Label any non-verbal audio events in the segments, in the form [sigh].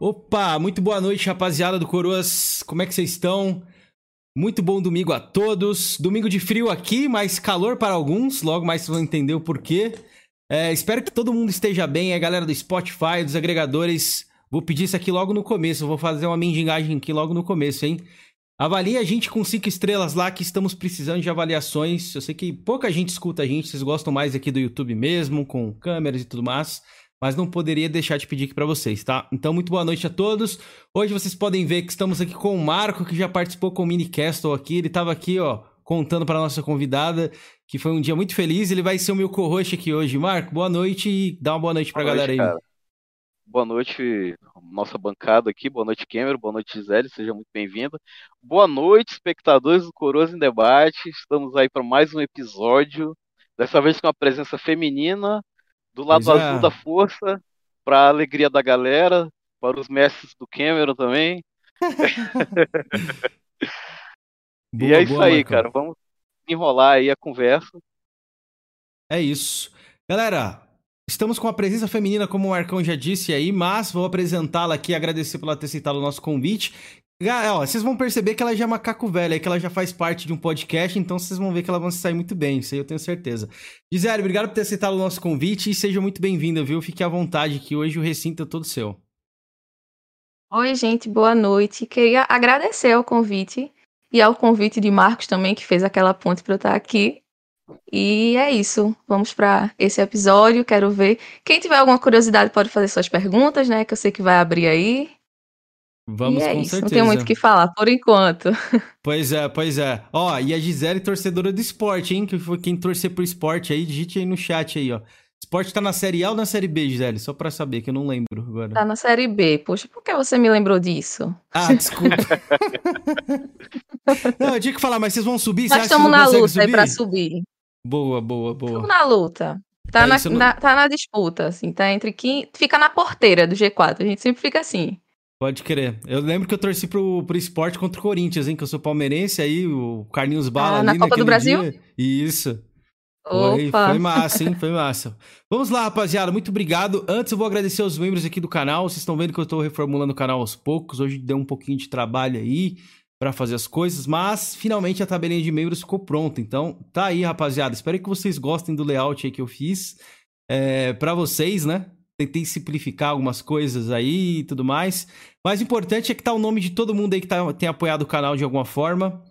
Opa, muito boa noite, rapaziada do Coroas. Como é que vocês estão? Muito bom domingo a todos. Domingo de frio aqui, mas calor para alguns. Logo mais vocês vão entender o porquê. É, espero que todo mundo esteja bem. A galera do Spotify, dos agregadores. Vou pedir isso aqui logo no começo. Vou fazer uma mendigagem aqui logo no começo, hein? Avalie a gente com cinco estrelas lá, que estamos precisando de avaliações. Eu sei que pouca gente escuta a gente, vocês gostam mais aqui do YouTube mesmo, com câmeras e tudo mais mas não poderia deixar de pedir aqui para vocês, tá? Então, muito boa noite a todos. Hoje vocês podem ver que estamos aqui com o Marco, que já participou com o Mini Castle aqui. Ele estava aqui, ó, contando para nossa convidada que foi um dia muito feliz. Ele vai ser o meu co-host aqui hoje. Marco, boa noite e dá uma boa noite para a galera aí. Cara. Boa noite, nossa bancada aqui. Boa noite, Cameron. Boa noite, Gisele. Seja muito bem-vinda. Boa noite, espectadores do Coroas em Debate. Estamos aí para mais um episódio. Dessa vez com a presença feminina do lado pois azul é. da força, para a alegria da galera, para os mestres do Cameron também. boa, [laughs] e é isso boa, aí, Marcão. cara. Vamos enrolar aí a conversa. É isso. Galera, estamos com a presença feminina, como o Marcão já disse aí, mas vou apresentá-la aqui, agradecer por ela ter aceitado o nosso convite. Ó, vocês vão perceber que ela já é macaco velha, que ela já faz parte de um podcast, então vocês vão ver que ela vai se sair muito bem, isso aí eu tenho certeza. Gisele, obrigado por ter aceitado o nosso convite e seja muito bem-vinda, viu? Fique à vontade que hoje o recinto é todo seu. Oi, gente, boa noite. Queria agradecer ao convite e ao convite de Marcos também, que fez aquela ponte para eu estar aqui. E é isso. Vamos para esse episódio. Quero ver. Quem tiver alguma curiosidade pode fazer suas perguntas, né? Que eu sei que vai abrir aí. Vamos e é com isso, certeza. Não tem muito o que falar, por enquanto. [laughs] Pois é, pois é. Ó, e a Gisele, torcedora do esporte, hein? Que foi quem torcer pro esporte aí, digite aí no chat aí, ó. Esporte tá na série A ou na série B, Gisele? Só pra saber, que eu não lembro agora. Tá na série B. Poxa, por que você me lembrou disso? Ah, desculpa. [laughs] não, eu tinha que falar, mas vocês vão subir? Nós estamos na luta subir? aí pra subir. Boa, boa, boa. Estamos na luta. Tá, é na, não... na, tá na disputa, assim, tá entre quem... Fica na porteira do G4, a gente sempre fica assim. Pode crer. Eu lembro que eu torci pro, pro esporte contra o Corinthians, hein? Que eu sou palmeirense, aí o Carlinhos Bala ah, na Copa do Brasil? Dia. Isso. Foi, foi, massa, hein? [laughs] Foi massa. Vamos lá, rapaziada. Muito obrigado. Antes eu vou agradecer aos membros aqui do canal. Vocês estão vendo que eu estou reformulando o canal aos poucos. Hoje deu um pouquinho de trabalho aí para fazer as coisas, mas finalmente a tabelinha de membros ficou pronta. Então, tá aí, rapaziada. Espero que vocês gostem do layout aí que eu fiz é, para vocês, né? Tentei simplificar algumas coisas aí e tudo mais. Mas o importante é que tá o nome de todo mundo aí que tá, tem apoiado o canal de alguma forma.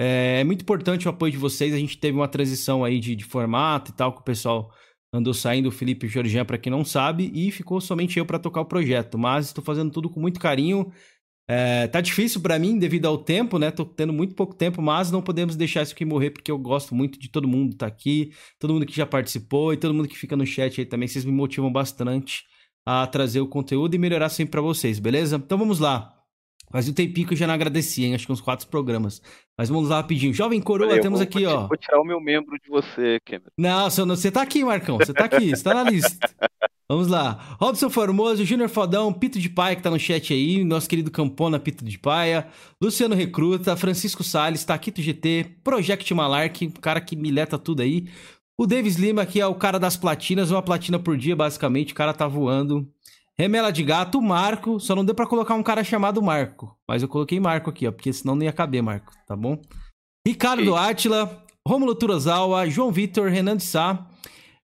É, é, muito importante o apoio de vocês. A gente teve uma transição aí de, de formato e tal, que o pessoal andou saindo, o Felipe e o para quem não sabe, e ficou somente eu para tocar o projeto. Mas estou fazendo tudo com muito carinho. É, tá difícil para mim devido ao tempo, né? Tô tendo muito pouco tempo, mas não podemos deixar isso aqui morrer porque eu gosto muito de todo mundo tá aqui, todo mundo que já participou e todo mundo que fica no chat aí também. Vocês me motivam bastante a trazer o conteúdo e melhorar sempre para vocês, beleza? Então vamos lá. Faz um tempinho que eu já não agradeci, hein? Acho que uns quatro programas. Mas vamos lá rapidinho. Jovem Coroa, Olha, temos aqui, ó. Vou tirar o meu membro de você, Cameron. Não, você tá aqui, Marcão. Você tá aqui, você tá na lista. Vamos lá. Robson Formoso, Júnior Fodão, Pito de Paia, que tá no chat aí, nosso querido Campona Pito de Paia, Luciano Recruta, Francisco Salles, Taquito GT, Project Malark, o cara que mileta tudo aí. O Davis Lima, que é o cara das platinas, uma platina por dia, basicamente, o cara tá voando. Remela de Gato, Marco, só não deu para colocar um cara chamado Marco, mas eu coloquei Marco aqui, ó, porque senão não ia caber, Marco, tá bom? Ricardo Átila, Rômulo Turozawa, João Vitor, Renan de Sá,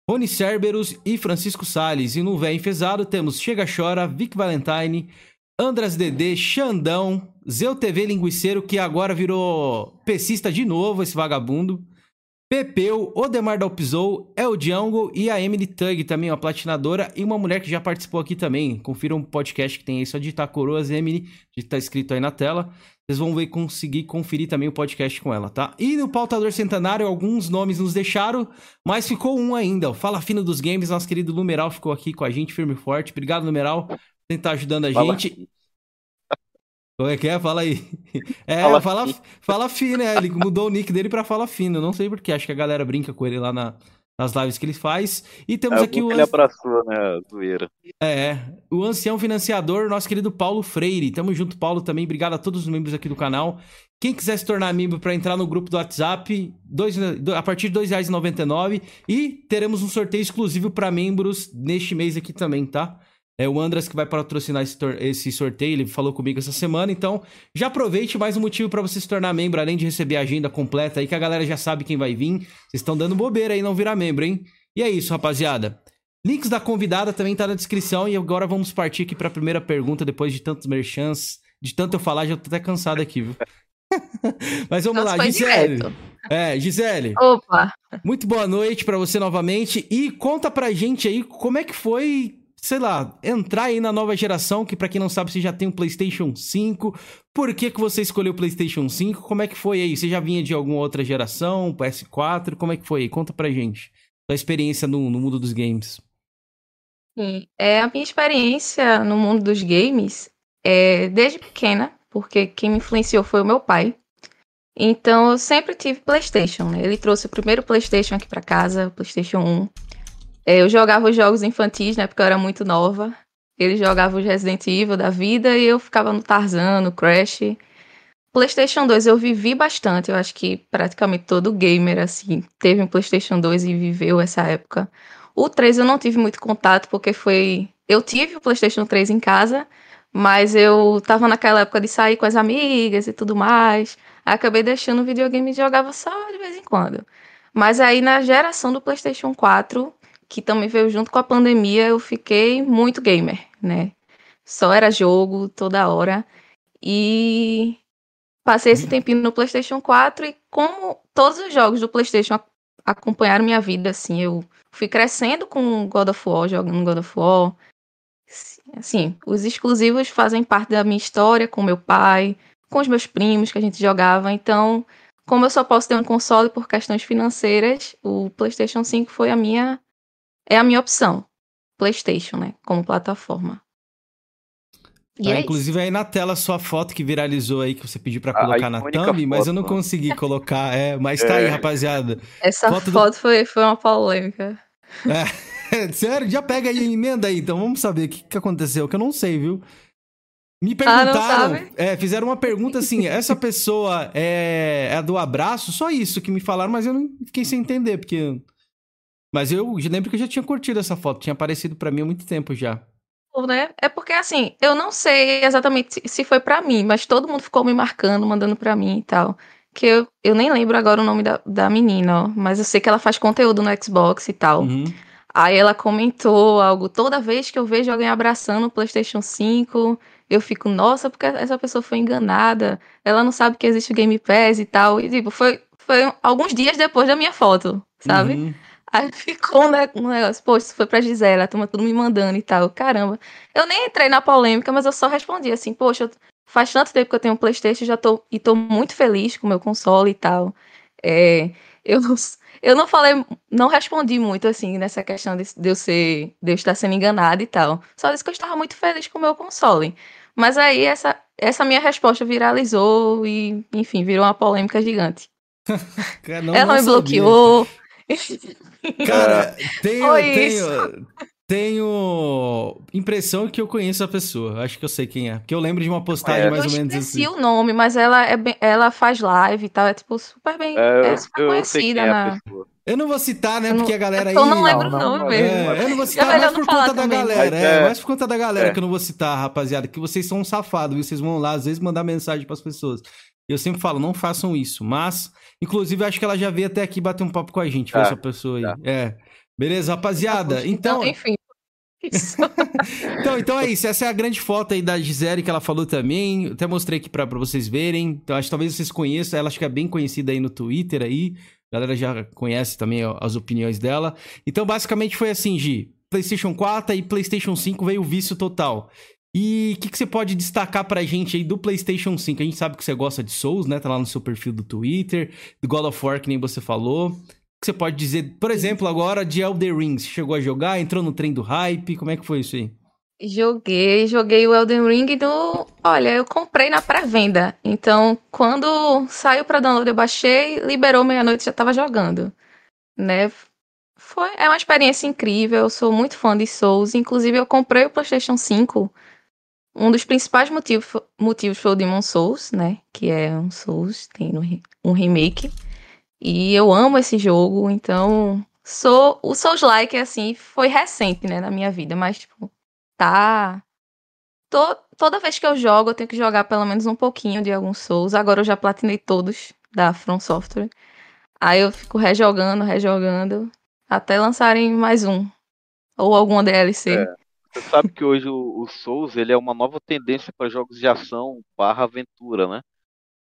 Rony Cerberus e Francisco Sales. E no Véio Enfesado temos Chega Chora, Vic Valentine, Andras Dedê, Xandão, Zeu TV Linguiceiro, que agora virou pesista de novo, esse vagabundo. Pepeu, Odemar Dalpizou, El Django e a Emily Tug, também uma platinadora, e uma mulher que já participou aqui também. Confira um podcast que tem aí, só digitar Coroas Emily, que tá escrito aí na tela. Vocês vão ver, conseguir conferir também o podcast com ela, tá? E no Pautador Centenário, alguns nomes nos deixaram, mas ficou um ainda. O Fala Fino dos Games, nosso querido Numeral ficou aqui com a gente, firme e forte. Obrigado, Numeral, por estar ajudando a Fala. gente. Como é que é? Fala aí. [laughs] É, fala, fala, fala fino, né? Ele mudou o nick dele pra Fala Fino. Não sei porquê, acho que a galera brinca com ele lá na, nas lives que ele faz. E temos é, aqui o. Ele abraçou, né, zoeira. É, o ancião financiador, nosso querido Paulo Freire. Tamo junto, Paulo, também. Obrigado a todos os membros aqui do canal. Quem quiser se tornar membro para entrar no grupo do WhatsApp, dois, a partir de R$ 2,99. E teremos um sorteio exclusivo para membros neste mês aqui também, tá? É o Andras que vai patrocinar esse, esse, sorteio, ele falou comigo essa semana, então já aproveite mais um motivo para você se tornar membro, além de receber a agenda completa aí, que a galera já sabe quem vai vir. Vocês estão dando bobeira aí não virar membro, hein? E é isso, rapaziada. Links da convidada também tá na descrição e agora vamos partir aqui para a primeira pergunta, depois de tantos merchants, de tanto eu falar, já tô até cansado aqui, viu? [laughs] Mas vamos Nossa, lá, Gisele. Direto. É, Gisele. Opa. Muito boa noite para você novamente e conta pra gente aí como é que foi sei lá, entrar aí na nova geração, que para quem não sabe, você já tem um PlayStation 5. Por que, que você escolheu o PlayStation 5? Como é que foi aí? Você já vinha de alguma outra geração, PS4? Como é que foi aí? Conta pra gente. Sua experiência no, no mundo dos games. Sim, é, a minha experiência no mundo dos games é desde pequena, porque quem me influenciou foi o meu pai. Então eu sempre tive PlayStation, né? Ele trouxe o primeiro PlayStation aqui para casa, o PlayStation 1. É, eu jogava os jogos infantis, né? Porque eu era muito nova. Ele jogava os Resident Evil da vida e eu ficava no Tarzan, no Crash. PlayStation 2 eu vivi bastante. Eu acho que praticamente todo gamer, assim, teve um PlayStation 2 e viveu essa época. O 3 eu não tive muito contato porque foi. Eu tive o PlayStation 3 em casa, mas eu tava naquela época de sair com as amigas e tudo mais. Acabei deixando o videogame e jogava só de vez em quando. Mas aí na geração do PlayStation 4 que também veio junto com a pandemia, eu fiquei muito gamer, né? Só era jogo toda hora. E passei esse tempinho no PlayStation 4 e como todos os jogos do PlayStation acompanharam minha vida, assim, eu fui crescendo com God of War, jogando God of War. Assim, os exclusivos fazem parte da minha história com meu pai, com os meus primos que a gente jogava, então, como eu só posso ter um console por questões financeiras, o PlayStation 5 foi a minha é a minha opção. PlayStation, né? Como plataforma. Tá, é inclusive aí na tela sua foto que viralizou aí, que você pediu para colocar na thumb, mas eu não consegui [laughs] colocar. É, mas tá aí, é. rapaziada. Essa foto, foto do... foi, foi uma polêmica. É, [laughs] sério, já pega aí, emenda aí, então vamos saber o que, que aconteceu, que eu não sei, viu? Me ah, perguntaram, ah, é, fizeram uma pergunta assim: essa pessoa é, é do abraço? Só isso que me falaram, mas eu não fiquei sem entender, porque mas eu lembro que eu já tinha curtido essa foto, tinha aparecido para mim há muito tempo já. Né? É porque assim, eu não sei exatamente se foi para mim, mas todo mundo ficou me marcando, mandando para mim e tal. Que eu, eu nem lembro agora o nome da, da menina, ó, mas eu sei que ela faz conteúdo no Xbox e tal. Uhum. Aí ela comentou algo, toda vez que eu vejo alguém abraçando o PlayStation 5, eu fico, nossa, porque essa pessoa foi enganada, ela não sabe que existe o Game Pass e tal. E tipo, foi, foi alguns dias depois da minha foto, sabe? Uhum. Aí ficou né, um negócio, poxa, isso foi pra Gisele, a turma tudo me mandando e tal. Caramba. Eu nem entrei na polêmica, mas eu só respondi assim, poxa, faz tanto tempo que eu tenho um Playstation já tô, e tô muito feliz com o meu console e tal. É, eu, não, eu não falei, não respondi muito assim nessa questão de, de eu ser, de eu estar sendo enganada e tal. Só disse que eu estava muito feliz com o meu console. Mas aí essa, essa minha resposta viralizou e, enfim, virou uma polêmica gigante. [laughs] não, Ela não me bloqueou. Cara, [laughs] tenho, tenho, tenho impressão que eu conheço a pessoa. Acho que eu sei quem é. Porque eu lembro de uma postagem é, mais ou menos assim. Eu o nome, mas ela, é bem, ela faz live e tal. É tipo super bem. É, é super eu, conhecida eu na. Eu não vou citar, né? Porque a galera aí. Eu não lembro o nome mesmo. É, eu não vou citar mais por conta da galera. É, mais por conta da galera que eu não vou citar, rapaziada. Que vocês são um safado, viu? Vocês vão lá, às vezes, mandar mensagem pras pessoas. Eu sempre falo, não façam isso. Mas, inclusive, acho que ela já veio até aqui bater um papo com a gente, tá, essa pessoa aí. Tá. É. Beleza, rapaziada? Então. enfim. [laughs] então, então é isso. Essa é a grande foto aí da Gisele que ela falou também. Eu até mostrei aqui pra, vocês verem. Então, acho que talvez vocês conheçam. Ela acho que é bem conhecida aí no Twitter aí. A galera já conhece também as opiniões dela. Então, basicamente foi assim, Gi. PlayStation 4 e PlayStation 5 veio o vício total. E o que, que, você pode destacar pra gente aí do PlayStation 5? A gente sabe que você gosta de Souls, né? Tá lá no seu perfil do Twitter, do God of War, que nem você falou. O que você pode dizer, por exemplo, agora de Elder Ring? Você chegou a jogar? Entrou no trem do hype? Como é que foi isso aí? Joguei, joguei o Elden Ring do. Olha, eu comprei na pré-venda. Então, quando saiu para download, eu baixei, liberou meia-noite já tava jogando. Né? Foi, é uma experiência incrível. Eu sou muito fã de Souls. Inclusive, eu comprei o PlayStation 5 um dos principais motivos, foi o Demon Souls, né? Que é um Souls, tem um remake. E eu amo esse jogo, então sou o Souls-like assim, foi recente, né, na minha vida, mas tipo, tá. To, toda vez que eu jogo, eu tenho que jogar pelo menos um pouquinho de alguns Souls. Agora eu já platinei todos da From Software. Aí eu fico rejogando, rejogando, até lançarem mais um. Ou alguma DLC. É. Você sabe que hoje o, o Souls ele é uma nova tendência para jogos de ação barra aventura, né?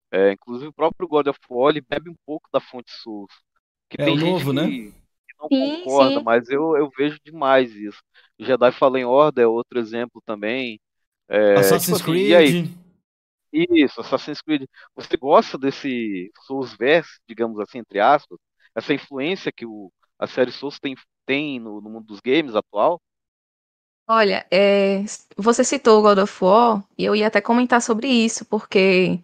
É, inclusive o próprio God of War ele bebe um pouco da fonte Souls. Que é tem o novo, né? Que, que não sim, concorda, sim. mas eu, eu vejo demais isso. O Jedi Fallen Order é outro exemplo também. É, Assassin's tipo assim, Creed. Isso, Assassin's Creed. Você gosta desse Souls verse, digamos assim, entre aspas? Essa influência que o, a série Souls tem, tem no, no mundo dos games atual? Olha, é, você citou o God of War e eu ia até comentar sobre isso, porque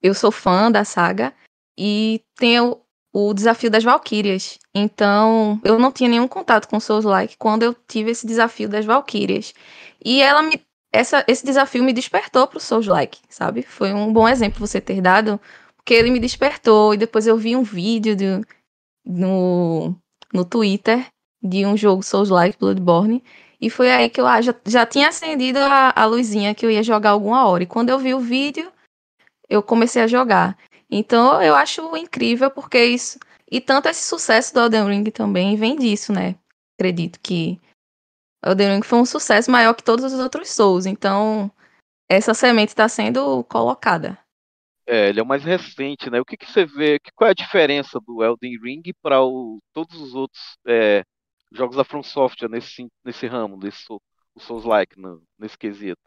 eu sou fã da saga e tem o, o desafio das Valkyrias. Então, eu não tinha nenhum contato com Souls Like quando eu tive esse desafio das Valkyrias. E ela me essa, esse desafio me despertou pro Souls Like, sabe? Foi um bom exemplo você ter dado, porque ele me despertou e depois eu vi um vídeo de, no, no Twitter de um jogo Souls Like Bloodborne e foi aí que eu ah, já, já tinha acendido a, a luzinha que eu ia jogar alguma hora. E quando eu vi o vídeo, eu comecei a jogar. Então eu acho incrível porque isso. E tanto esse sucesso do Elden Ring também vem disso, né? Acredito que Elden Ring foi um sucesso maior que todos os outros Souls. Então essa semente está sendo colocada. É, ele é o mais recente, né? O que, que você vê? Qual é a diferença do Elden Ring para todos os outros é, jogos da From Software nesse, nesse ramo, desse o Souls-like, nesse quesito?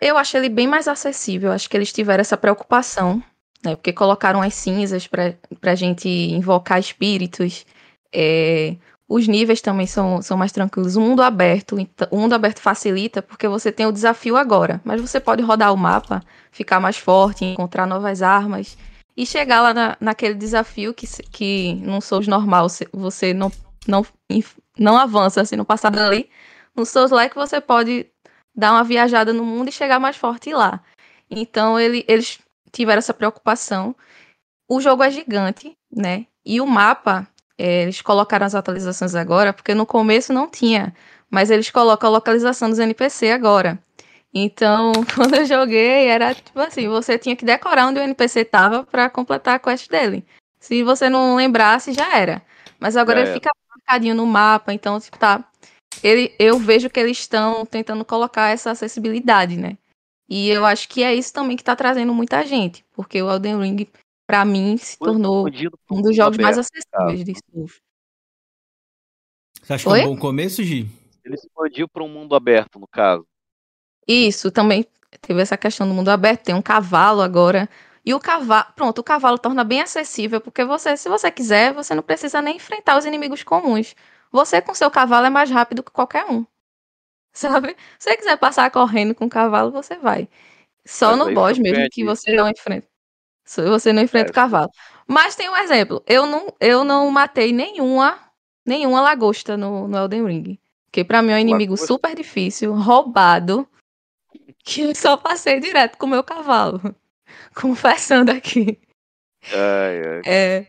Eu acho ele bem mais acessível. Acho que eles tiveram essa preocupação, né? Porque colocaram as cinzas para a gente invocar espíritos. É, os níveis também são, são mais tranquilos. O mundo aberto, o mundo aberto facilita porque você tem o desafio agora, mas você pode rodar o mapa, ficar mais forte, encontrar novas armas e chegar lá na, naquele desafio que, que num Souls normal você não, não, não avança assim no passado ali. No Souls Like você pode dar uma viajada no mundo e chegar mais forte lá. Então ele, eles tiveram essa preocupação. O jogo é gigante, né? E o mapa é, eles colocaram as atualizações agora, porque no começo não tinha, mas eles colocam a localização dos NPC agora. Então, [laughs] quando eu joguei, era tipo assim, você tinha que decorar onde o NPC tava para completar a quest dele. Se você não lembrasse, já era. Mas agora ele fica marcadinho no mapa, então, tipo, tá. Ele, eu vejo que eles estão tentando colocar essa acessibilidade, né? E eu acho que é isso também que tá trazendo muita gente, porque o Elden Ring para mim, se tornou um dos jogos mais acessíveis de Souls. Você acha que é um bom começo, Gi? Ele expandiu para um mundo aberto, no caso. Isso, também teve essa questão do mundo aberto, tem um cavalo agora. E o cavalo, pronto, o cavalo torna bem acessível, porque você, se você quiser, você não precisa nem enfrentar os inimigos comuns. Você com seu cavalo é mais rápido que qualquer um. [laughs] Sabe? Se você quiser passar correndo com o cavalo, você vai. Só Mas no boss mesmo que você não enfrenta. Você não enfrenta o cavalo. Mas tem um exemplo. Eu não, eu não matei nenhuma, nenhuma lagosta no, no Elden Ring. Que para mim é um inimigo lagosta. super difícil, roubado, [laughs] que eu só passei direto com o meu cavalo. [laughs] Confessando aqui. Ai, ai. É.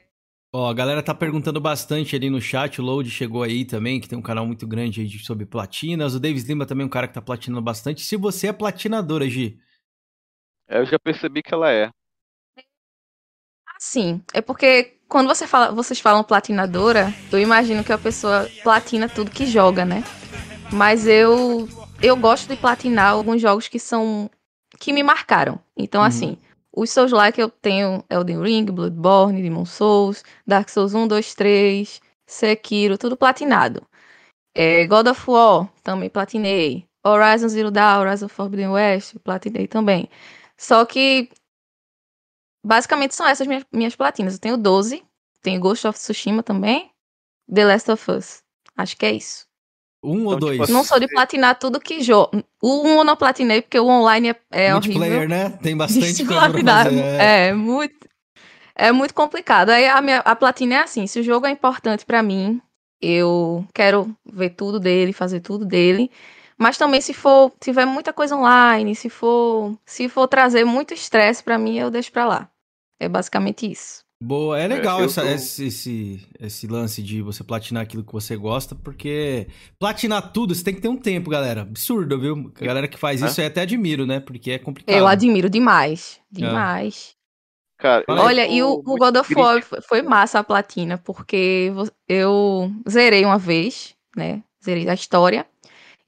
Ó, a galera tá perguntando bastante ali no chat. O Load chegou aí também, que tem um canal muito grande aí sobre platinas. O Davis Lima também é um cara que tá platinando bastante. Se você é platinadora, Gi. Eu já percebi que ela é. Sim, é porque quando você fala, vocês falam platinadora, eu imagino que a pessoa platina tudo que joga, né? Mas eu eu gosto de platinar alguns jogos que são que me marcaram. Então uhum. assim, os Souls like eu tenho Elden Ring, Bloodborne, Demon Souls, Dark Souls 1, 2, 3, Sekiro, tudo platinado. É, God of War, também platinei. Horizon Zero Dawn, Horizon Forbidden West, platinei também. Só que Basicamente são essas minhas, minhas platinas. Eu tenho 12. Tenho Ghost of Tsushima também. The Last of Us. Acho que é isso. Um ou então, tipo, dois? Não sou de platinar tudo que jogo. O um eu não platinei porque o online é, é Multiplayer, horrível. né? Tem bastante [laughs] coisa pra fazer. É. é, muito... É muito complicado. Aí a, minha, a platina é assim, se o jogo é importante para mim, eu quero ver tudo dele, fazer tudo dele. Mas também se for, tiver muita coisa online, se for, se for trazer muito estresse para mim, eu deixo para lá. É basicamente isso. Boa, é legal É, essa- tô- esse, esse, esse lance de você platinar aquilo que você gosta, porque platinar tudo você tem que ter um tempo, galera. Absurdo, viu? A galera que faz É? isso eu até admiro, né? Porque é complicado. Eu admiro demais. Demais. Cara, eu Olha, e o, o God of War foi- massa a platina, porque eu zerei uma vez, né? Zerei a história.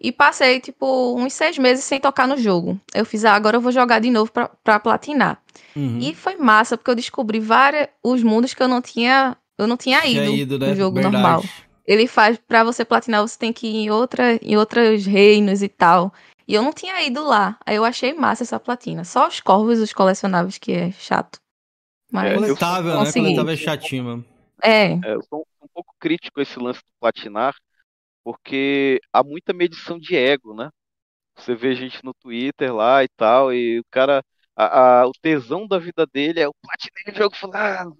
E passei, tipo, uns seis meses sem tocar no jogo. Eu fiz, ah, agora eu vou jogar de novo pra, pra platinar. Uhum. E foi massa, porque eu descobri vários os mundos que eu não tinha, eu não tinha Tinha ido, ido, né? no jogo Verdade. normal. Ele faz, pra você platinar, você tem que ir em, outra, em outros reinos e tal. E eu não tinha ido lá. Aí eu achei massa essa platina. Só os corvos, os colecionáveis, que é chato. Mas, É, eu- Coletável, né? Coletável é chatinho, mano. é, É, eu sou um pouco crítico a esse lance do platinar, porque há muita medição de ego, né? Você vê gente no Twitter lá e tal, e o cara, a- a- o tesão da vida dele é o platinei o jogo fulano.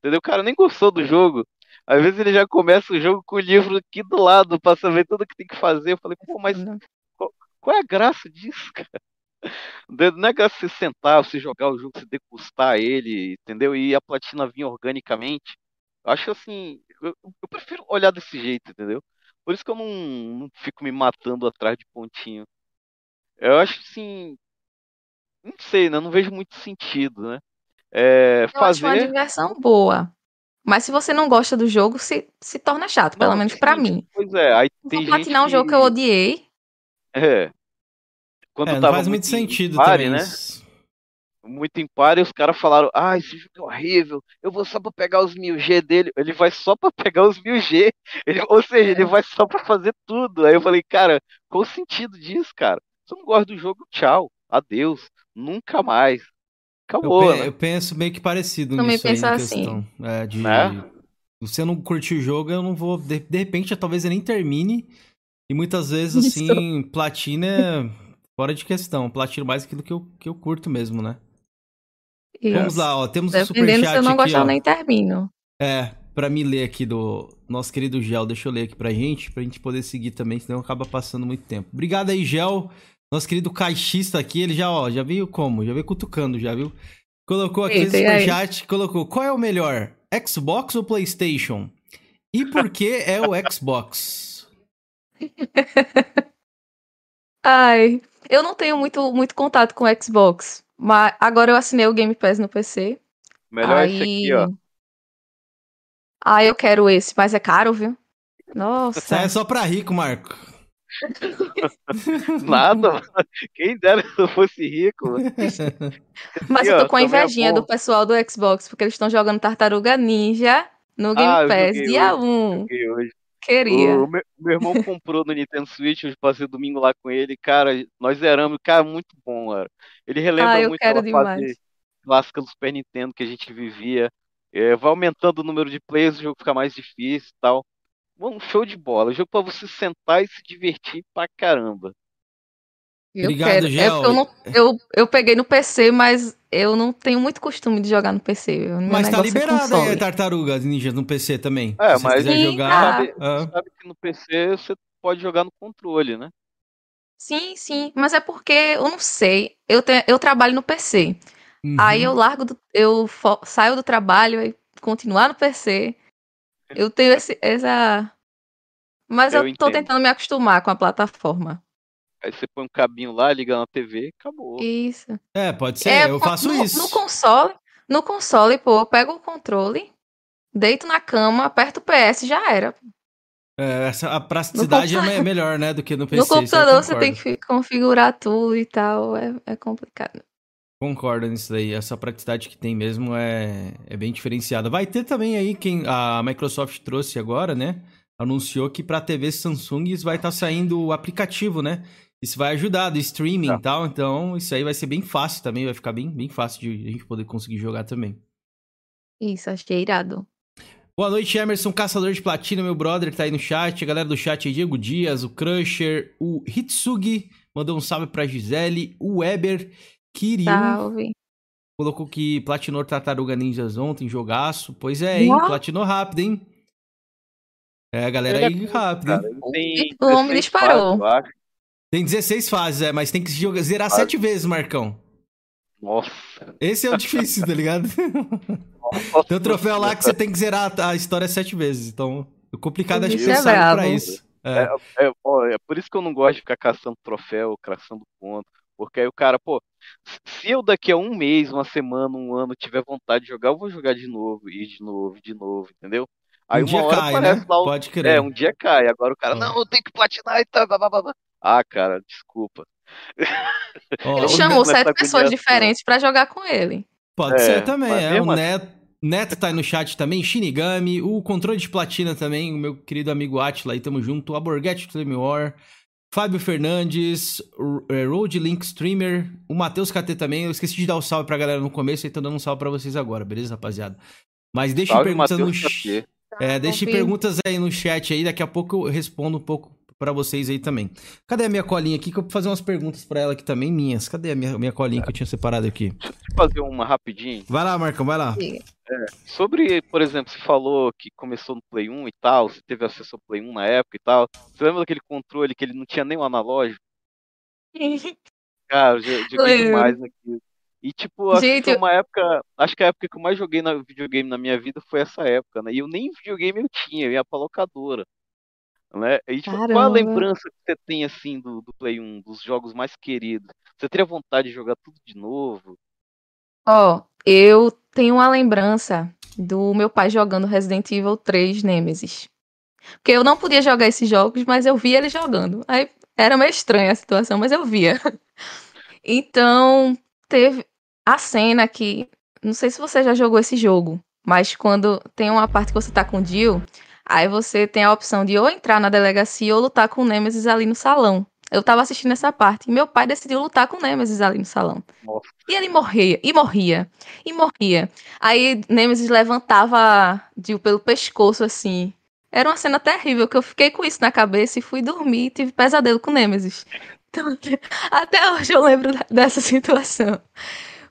Entendeu? O cara nem gostou do jogo. Às vezes ele já começa o jogo com o livro aqui do lado pra saber tudo que tem que fazer. Eu falei, pô, mas qual é a graça disso, [laughs] cara? Não é graça você sentar, você jogar o jogo, você degustar ele, entendeu? E a platina vir organicamente. Eu acho assim, eu, eu prefiro olhar desse jeito, entendeu? Por isso que eu não, não fico me matando atrás de pontinho. Eu acho assim, não sei, né? Eu não vejo muito sentido, né? É, eu acho uma fazer. diversão boa. Mas se você não gosta do jogo, se, se torna chato, pelo Não, menos pra sim, mim. Pois é, aí tem Vou gente platinar um jogo que eu odiei. É. Quando É, não tava faz muito sentido pare, também. né? isso. Muito em par, e os caras falaram: Ah, esse jogo é horrível, eu vou só pra pegar os 1000G dele. Ele vai só pra [laughs] pegar os 1000G, ele, ou seja, ele vai só pra fazer tudo. Aí eu falei: Cara, qual o sentido disso, cara? Se eu não gosto do jogo, tchau, adeus, nunca mais. Eu, Acabou, pe- né? eu penso meio que parecido Também nisso penso assim. É, de... Né? Se eu não curtir o jogo, eu não vou. De, de repente, talvez eu nem termine. E muitas vezes, Isso. assim, platina é fora de questão. Platino mais aquilo que eu, que eu curto mesmo, né? Vamos Isso. lá, ó. Temos um Dependendo se superchat eu não gostar, eu nem termino. É, pra me ler aqui do nosso querido Gel, deixa eu ler aqui pra gente, pra gente poder seguir também, senão acaba passando muito tempo. Obrigado aí, Gel. Nosso querido caixista aqui, ele já, ó, já veio como? Já veio cutucando, já viu? Colocou aqui no Eita, e aí? superchat, colocou, qual é o melhor, Xbox ou Playstation? E por que é o Xbox? [laughs] Ai, eu não tenho muito, muito contato com o Xbox. Mas agora eu assinei o Game Pass no PC. Melhor aí... esse aqui, ó. Ah, eu quero esse, mas é caro, viu? Nossa. Isso é só pra rico, Marco. [laughs] Nada. Quem dera se eu fosse rico. [laughs] Mas eu tô com a é invejinha do pessoal do Xbox, porque eles estão jogando Tartaruga Ninja no Game Ah, eu Pass, dia hoje, 1. Joguei hoje. Queria. O meu, meu irmão comprou no Nintendo Switch, eu passei domingo lá com ele, cara, nós zeramos, cara, muito bom, cara. Ele relembra Ah, muito quero aquela fase clássica do Super Nintendo que a gente vivia. É, vai aumentando o número de players, o jogo fica mais difícil e tal. Um show de bola, jogo pra você sentar e se divertir pra caramba. Eu Obrigado, quero. É eu, não, eu, eu peguei no PC, mas eu não tenho muito costume de jogar no PC. Mas tá é liberado aí console. a Tartaruga Ninja no PC também. É, Se você mas- quiser Sim, jogar. tá. Sabe, ah. sabe que no PC você pode jogar no controle, né? Sim, sim. Mas é porque eu não sei. Eu, te, eu trabalho no PC. Uhum. Aí eu largo do, eu fo- saio do trabalho e continuar no PC. Eu tenho esse, essa. Mas Eu eu, tô entendo. tentando me acostumar com a plataforma. Aí você põe um cabinho lá, liga na TV acabou. Isso. É, pode ser, É, eu faço no, isso. No console, no console, pô, eu pego o controle, deito na cama, aperto o PS e já era. É, essa, a praticidade é me- melhor, né, do que no PC. no computador você tem que fi- configurar tudo e tal, é, é complicado. Concordo nisso daí. Essa praticidade que tem mesmo é, é bem diferenciada. Vai ter também aí quem a Microsoft trouxe agora, né? Anunciou que para TV Samsung isso vai estar saindo o aplicativo, né? Isso vai ajudar do streaming Tá. e tal. Então, isso aí vai ser bem fácil também. Vai ficar bem, bem fácil de a gente poder conseguir jogar também. Isso, achei irado. Boa noite, Emerson, caçador de platina, meu brother, que tá aí no chat. A galera do chat aí, Diego Dias, o Crusher, o Hitsugi, mandou um salve pra Gisele, o Weber, Kiryu, Salve. colocou que platinou Tartaruga Ninjas ontem, jogaço. Pois é, hein? Uau. Platinou rápido, hein? É, a galera é aí rápido, Cara, hein? O homem 16 disparou. fases. Tem 16 fases, é, mas tem que jogar, zerar Fase. sete vezes, Marcão. Nossa. Esse é o difícil, tá ligado? Tem um troféu lá que você tem que zerar a história sete vezes. Então, o complicado é Isso é pensar pra isso. É. É, ó, é por isso que eu não gosto de ficar caçando troféu, caçando ponto. Porque aí o cara, pô, se eu daqui a um mês, uma semana, um ano tiver vontade de jogar, eu vou jogar de novo, e de novo, de novo, entendeu? Aí um uma dia hora cai, aparece né? lá o. Pode É, crer. um dia cai. Agora o cara, Ah. não, eu tenho que platinar e tal. blá, blá, blá, blá. Ah, cara, desculpa. Tô chamou sete pessoas agoniação. diferentes pra jogar com ele. Pode É, ser também, é. O assim- Neto, Neto tá aí no chat também, Shinigami, o controle de platina também, o meu querido amigo Atila aí, tamo junto, o Aborgete Flame War, Fábio Fernandes, é, Road Link Streamer, o Matheus KT também, eu esqueci de dar o salve pra galera no começo, e tô dando um salve pra vocês agora, beleza, rapaziada? Mas deixem Salve, perguntas no. É, deixe perguntas aí no chat aí, daqui a pouco eu respondo um pouco pra vocês aí também. Cadê a minha colinha aqui que eu vou fazer umas perguntas pra ela aqui também minhas? Cadê a minha, minha colinha que eu tinha separado aqui? Deixa eu fazer uma rapidinho. Vai lá, Marcão, vai lá. Sobre, por exemplo, você falou que começou no Play 1 e tal, você teve acesso ao Play 1 na época e tal. Você lembra daquele controle que ele não tinha nem o analógico? [laughs] Cara, eu jo- joguei demais naquilo. E tipo, acho que Gente, foi eu- uma época. Acho que a época que eu mais joguei na videogame na minha vida foi essa época, né? E eu nem videogame eu tinha, eu ia pra locadora. Né? E, tipo, qual a lembrança que você tem assim do, do Play 1, dos jogos mais queridos? Você teria vontade de jogar tudo de novo? Ó, eu tenho uma lembrança do meu pai jogando Resident Evil 3 Nemesis. Porque eu não podia jogar esses jogos, mas eu via ele jogando. Aí era meio estranha a situação, mas eu via. [laughs] Então, teve a cena que. Não sei se você já jogou esse jogo, mas quando tem uma parte que você tá com o Jill, aí você tem a opção de ou entrar na delegacia ou lutar com o Nemesis ali no salão. Eu tava assistindo essa parte e meu pai decidiu lutar com o Nemesis ali no salão. Nossa. E ele morria, e morria, e morria. Aí Nemesis levantava Jill pelo pescoço, assim. Era uma cena terrível, que eu fiquei com isso na cabeça e fui dormir e tive pesadelo com Nemesis. [laughs] Então, até hoje eu lembro dessa situação.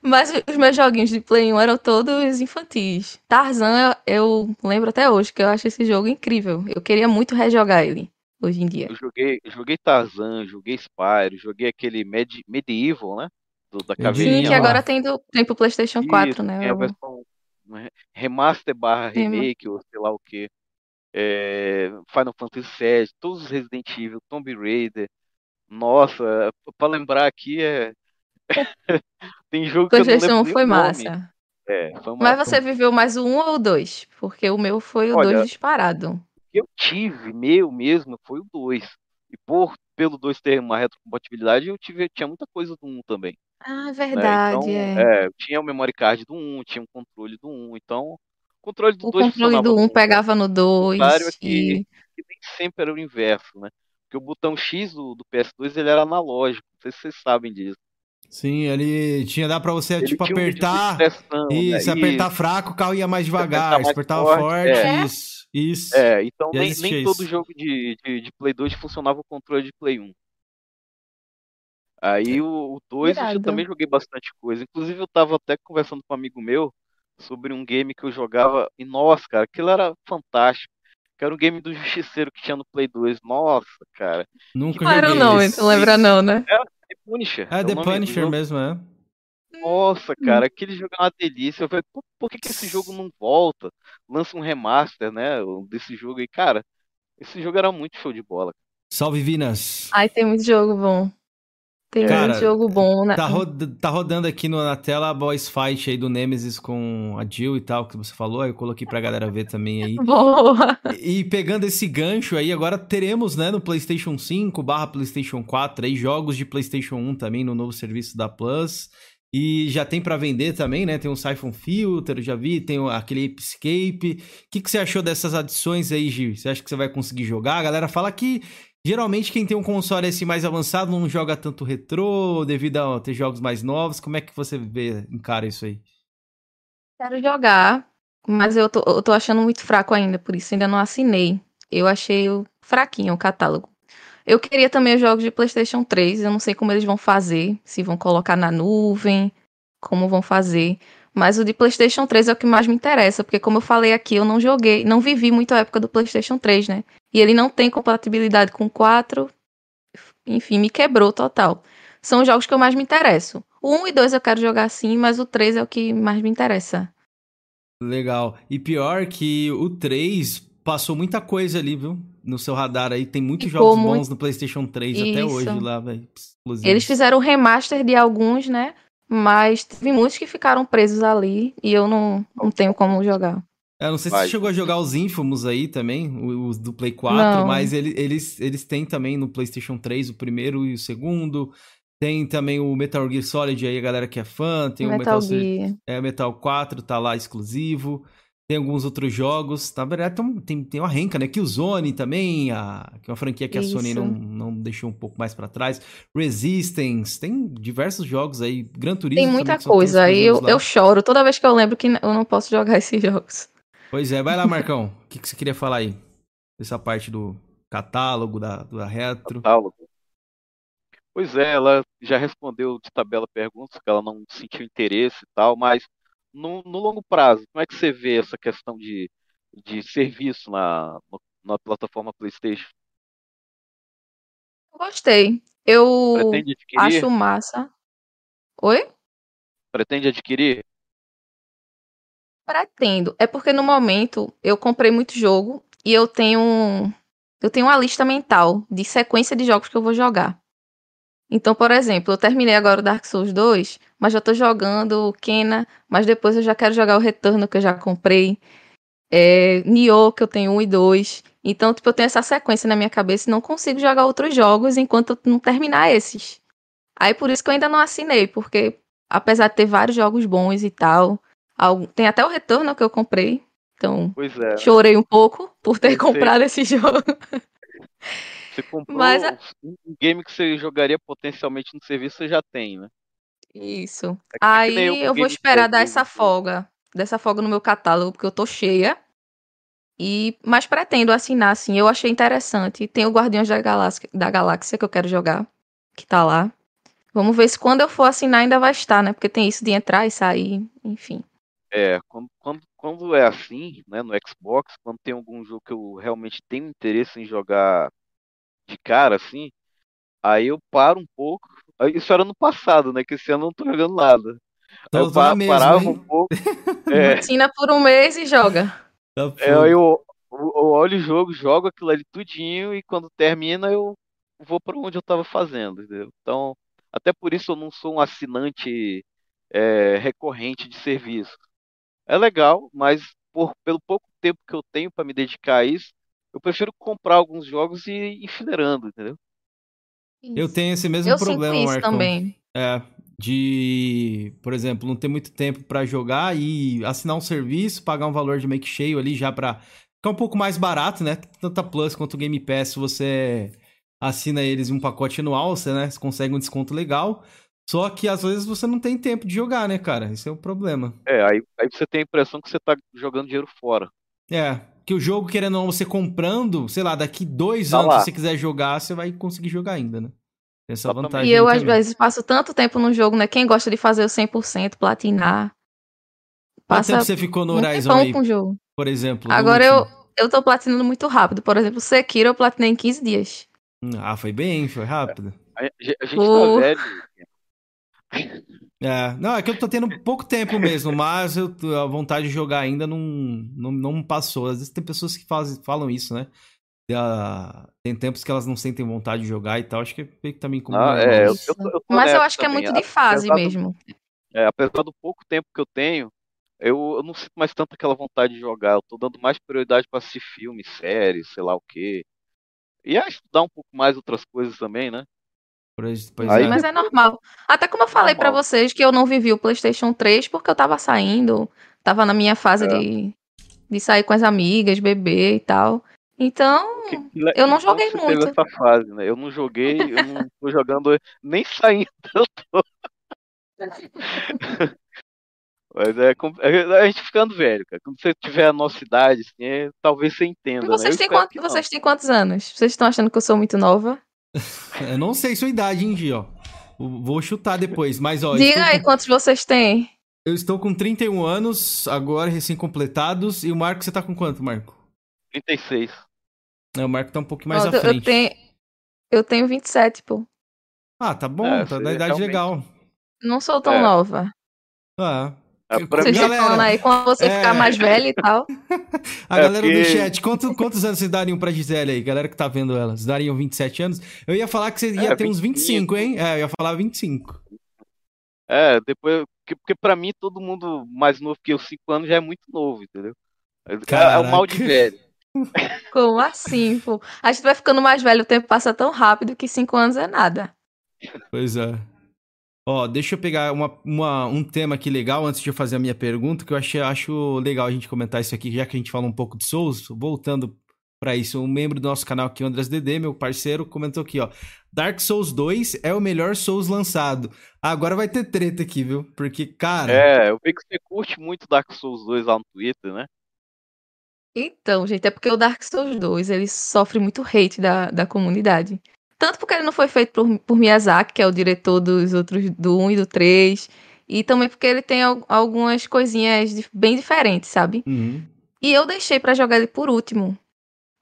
Mas os meus joguinhos de Play 1 eram todos infantis. Tarzan, eu eu lembro até hoje, que eu acho esse jogo incrível. Eu queria muito rejogar ele, hoje em dia. Eu joguei, joguei Tarzan, joguei Spyro, joguei aquele Med Medieval, né? Do, da Sim, Sim, caveirinha que lá. agora tem, do, tem pro PlayStation 4, Isso, né? tem a Eu- versão remaster barra Rema- remake, ou sei lá o que. Final Fantasy VII, todos os Resident Evil, Tomb Raider. Nossa, pra lembrar aqui é. [laughs] tem jogo que eu não PlayStation 1 lembro nem foi o massa. É, foi Mas você viveu mais o 1 ou o 2? Porque o meu foi o Olha, 2 disparado. eu tive, meu mesmo, foi o 2. E por pelo 2 ter uma retrocompatibilidade, eu tive, tinha muita coisa do 1 também. Ah, né? verdade, Então, é. é, eu tinha o memory card do 1, tinha um controle do 1, então o controle do O 2 controle do 1 no 1. pegava no 2 contrário é que, que nem sempre era o inverso, né? Porque o botão X do, do PS2 ele era analógico, não sei se vocês sabem disso. Sim, ele tinha, dá pra você, Ele tipo, tinha um apertar. expressão, né? Isso, se apertar Isso. fraco, o carro ia mais Se devagar. apertar Se mais apertava forte, forte, é. isso. Isso. É, então nem, nem todo jogo de, de, de Play 2 funcionava o controle de Play 1. Aí o, o 2 eu também joguei bastante coisa. Inclusive eu tava até conversando com um amigo meu sobre um game que eu jogava e nossa, cara, aquilo era fantástico. Que era um game do Justiceiro que tinha no Play 2. Nossa, cara. Nunca Não era o joguei nome, esse. não lembra não, né? The Punisher. É o The Punisher mesmo, é. Nossa, cara, aquele jogo é uma delícia. Eu falei, por, por que, que esse jogo não volta? Lança um remaster, né? Desse jogo aí, cara. Esse jogo era muito show de bola. Salve, Vinas. Ai, tem muito jogo bom. Tem Cara, muito jogo bom, né? Tá, tá rodando aqui no- na tela a boss fight aí do Nemesis com a Jill e tal, que você falou. Aí eu coloquei pra galera ver também aí. [laughs] Boa. E pegando esse gancho aí, agora teremos, né, no PlayStation 5 barra PlayStation 4 aí, jogos de PlayStation 1 também no novo serviço da Plus. E já tem pra vender também, né? Tem um Siphon Filter, já vi, tem aquele Ape Escape. O que, que você achou dessas adições aí, Gil? Você acha que você vai conseguir jogar? A galera fala que geralmente quem tem um console assim mais avançado não joga tanto retrô, devido a ter jogos mais novos. Como é que você vê, encara isso aí? Quero jogar, mas eu tô, eu tô achando muito fraco ainda, por isso ainda não assinei. Eu achei fraquinho o catálogo. Eu queria também os jogos de PlayStation 3, eu não sei como eles vão fazer, se vão colocar na nuvem, como vão fazer. Mas o de PlayStation 3 é o que mais me interessa, porque como eu falei aqui, eu não joguei, não vivi muito a época do PlayStation 3, né? E ele não tem compatibilidade com 4. Enfim, me quebrou total. São os jogos que eu mais me interesso. O 1 e 2 eu quero jogar sim, mas o 3 é o que mais me interessa. Legal. E pior que o 3 passou muita coisa ali, viu? No seu radar aí. Tem muitos Ficou jogos muito- bons no PlayStation 3 até Isso. hoje lá, velho. Eles fizeram remaster de alguns, né? Mas teve muitos que ficaram presos ali e eu não, não tenho como jogar. Eu não sei se você chegou a jogar os Infamous aí também, o- os do Play 4, Não. mas ele- eles, eles têm também no PlayStation 3 o primeiro e o segundo. Tem também o Metal Gear Solid aí, a galera que é fã. Tem o Metal Metal, Gear. é, Metal 4, tá lá exclusivo. Tem alguns outros jogos. Na verdade, tem, tem, uma renca, né? Killzone também, a, que é uma franquia que a Sony Isso. não, não deixou um pouco mais pra trás. Resistance, tem diversos jogos aí. Gran Turismo Tem também, muita tão coisa. Aí eu, lá. eu choro toda vez que eu lembro que eu não posso jogar [laughs] esses jogos. Pois é, vai lá, Marcão. O que, que você queria falar aí? Essa parte do catálogo, da, da retro. catálogo. Pois é, ela já respondeu de tabela perguntas que ela não sentiu interesse e tal, mas no, no longo prazo, como é que você vê essa questão de, de serviço na, na plataforma PlayStation? Gostei. Eu acho massa. Oi? Pretende adquirir? Pretendo. É porque no momento eu comprei muito jogo e eu tenho eu tenho uma lista mental de sequência de jogos que eu vou jogar. Então, por exemplo, eu terminei agora o Dark Souls 2, mas já tô jogando o Kena, mas depois eu já quero jogar o Retorno que eu já comprei. É, Nioh, que eu tenho 1 e 2. Então, tipo, eu tenho essa sequência na minha cabeça e não consigo jogar outros jogos enquanto eu não terminar esses. Aí por isso que eu ainda não assinei, porque apesar de ter vários jogos bons e tal, Algum- Tem até o retorno que eu comprei. Então, é. chorei um pouco por ter Eu sei. comprado esse [laughs] jogo. Você comprou Mas a- um game que você jogaria potencialmente no serviço, você já tem, né? Isso. É é Aí o eu vou esperar dar essa folga. Dessa folga no meu catálogo, porque eu tô cheia. E, mas pretendo assinar, assim. Eu achei interessante. Tem o Guardiões da Galáxia, da Galáxia que eu quero jogar. Que tá lá. Vamos ver se quando eu for assinar ainda vai estar, né? Porque tem isso de entrar e sair, enfim. É, quando, quando, quando é assim, né, no Xbox, quando tem algum jogo que eu realmente tenho interesse em jogar de cara, assim, aí eu paro um pouco. Isso era no passado, né? Que esse ano eu não tô jogando nada. Tô, eu tô na pa- mesma, parava hein? um pouco. [laughs] É, Assina por um mês e joga. Tá é, eu, eu, eu olho o jogo, jogo aquilo ali tudinho e quando termina eu vou para onde eu tava fazendo, entendeu? Então, até por isso eu não sou um assinante é, recorrente de serviço. É legal, mas por, pelo pouco tempo que eu tenho para me dedicar a isso, eu prefiro comprar alguns jogos e ir enfileirando, entendeu? Eu tenho esse mesmo Eu problema, sinto isso Marcão. também. É, de, por exemplo, não ter muito tempo pra jogar e assinar um serviço, pagar um valor de make cheio ali já pra ficar um pouco mais barato, né? Tanto a Plus quanto o Game Pass, você assina eles em um pacote anual, você, né, você consegue um desconto legal. Só que às vezes você não tem tempo de jogar, né, cara? Esse é o problema. É, aí, aí você tem a impressão que você tá jogando dinheiro fora. É, que o jogo, querendo ou não, você comprando, sei lá, daqui dois Tá anos, lá. se você quiser jogar, você vai conseguir jogar ainda, né? Tem essa Exatamente. vantagem E eu, às vezes, passo tanto tempo no jogo, né? Quem gosta de fazer o 100%, platinar. Quanto Passa tempo você ficou no Horizon aí, com o jogo. por exemplo? Agora eu, eu tô platinando muito rápido. Por exemplo, Sekiro eu platinei em 15 dias. Ah, foi bem, foi rápido. A, a gente tá O- velho. É, não, é que eu tô tendo pouco tempo mesmo, mas eu, a vontade de jogar ainda não, não, não passou. Às vezes tem pessoas que fazem, falam isso, né? Ah, tem tempos que elas não sentem vontade de jogar e tal. Acho que é meio que também como. Ah, é, eu, eu eu Mas eu acho que é também. muito de fase Apesar do- mesmo. É, apesar do pouco tempo que eu tenho, eu, eu não sinto mais tanto aquela vontade de jogar. Eu tô dando mais prioridade pra assistir filmes, séries, sei lá o quê. E a estudar um pouco mais outras coisas também, né? Pois, pois Aí- é. Mas é normal. Até como eu falei pra Normal. vocês que eu não vivi o PlayStation 3 porque eu tava saindo, tava na minha fase É. de, de sair com as amigas, beber e tal. Então, Que- eu não joguei muito. Essa fase, né? Eu não joguei, eu não [laughs] tô jogando nem saindo. [laughs] Eu tô. Mas é, com- é a gente ficando velho, cara. Quando você tiver a nossa idade, assim, é- talvez você entenda. E né? vocês, Eu têm espero quant- que não. vocês têm quantos anos? Vocês estão achando que eu sou muito nova? [laughs] Eu não sei sua idade, hein, Gi, ó. Vou chutar depois, mas ó, eu Diga aí com, quantos vocês têm. eu estou com 31 anos, agora recém-completados. E o Marco, você tá com quanto, Marco? 36. Não, o Marco tá um pouquinho mais Ó, à eu, frente. tenho, eu tenho 27, pô. Ah, tá bom, É, tá na idade realmente- legal. Não sou tão É. nova. Ah, É, pra Vocês mim, galera, falando aí quando você é. ficar mais velho e tal. [laughs] A É, galera do porque- chat, quanto- quantos anos vocês dariam pra Gisele aí? Galera que tá vendo ela, vocês dariam 27 anos? Eu ia falar que você ia É, ter uns 25, 25. hein? É, eu ia falar 25. É, depois. Porque, porque pra mim, todo mundo mais novo que eu, 5 anos, já é muito novo, entendeu? É, é o mal de Caraca. velho. [laughs] Como assim, pô? A gente vai ficando mais velho, o tempo passa tão rápido que cinco anos é nada. Pois é. Ó, deixa eu pegar uma, uma- um tema aqui legal antes de eu fazer a minha pergunta, que eu achei, acho legal a gente comentar isso aqui, já que a gente fala um pouco de Souls. Voltando pra isso, um membro do nosso canal aqui, o Andras DD, meu parceiro, comentou aqui, ó. Dark Souls 2 é o melhor Souls lançado. Ah, agora vai ter treta aqui, viu? Porque, cara. É, eu vi que você curte muito Dark Souls 2 lá no Twitter, né? Então, gente, é porque o Dark Souls 2, ele sofre muito hate da, da comunidade. Tanto porque ele não foi feito por, por Miyazaki, que é o diretor dos outros, do 1 e do 3, e também porque ele tem al- algumas coisinhas dif- bem diferentes, sabe? Uhum. E eu deixei pra jogar ele por último.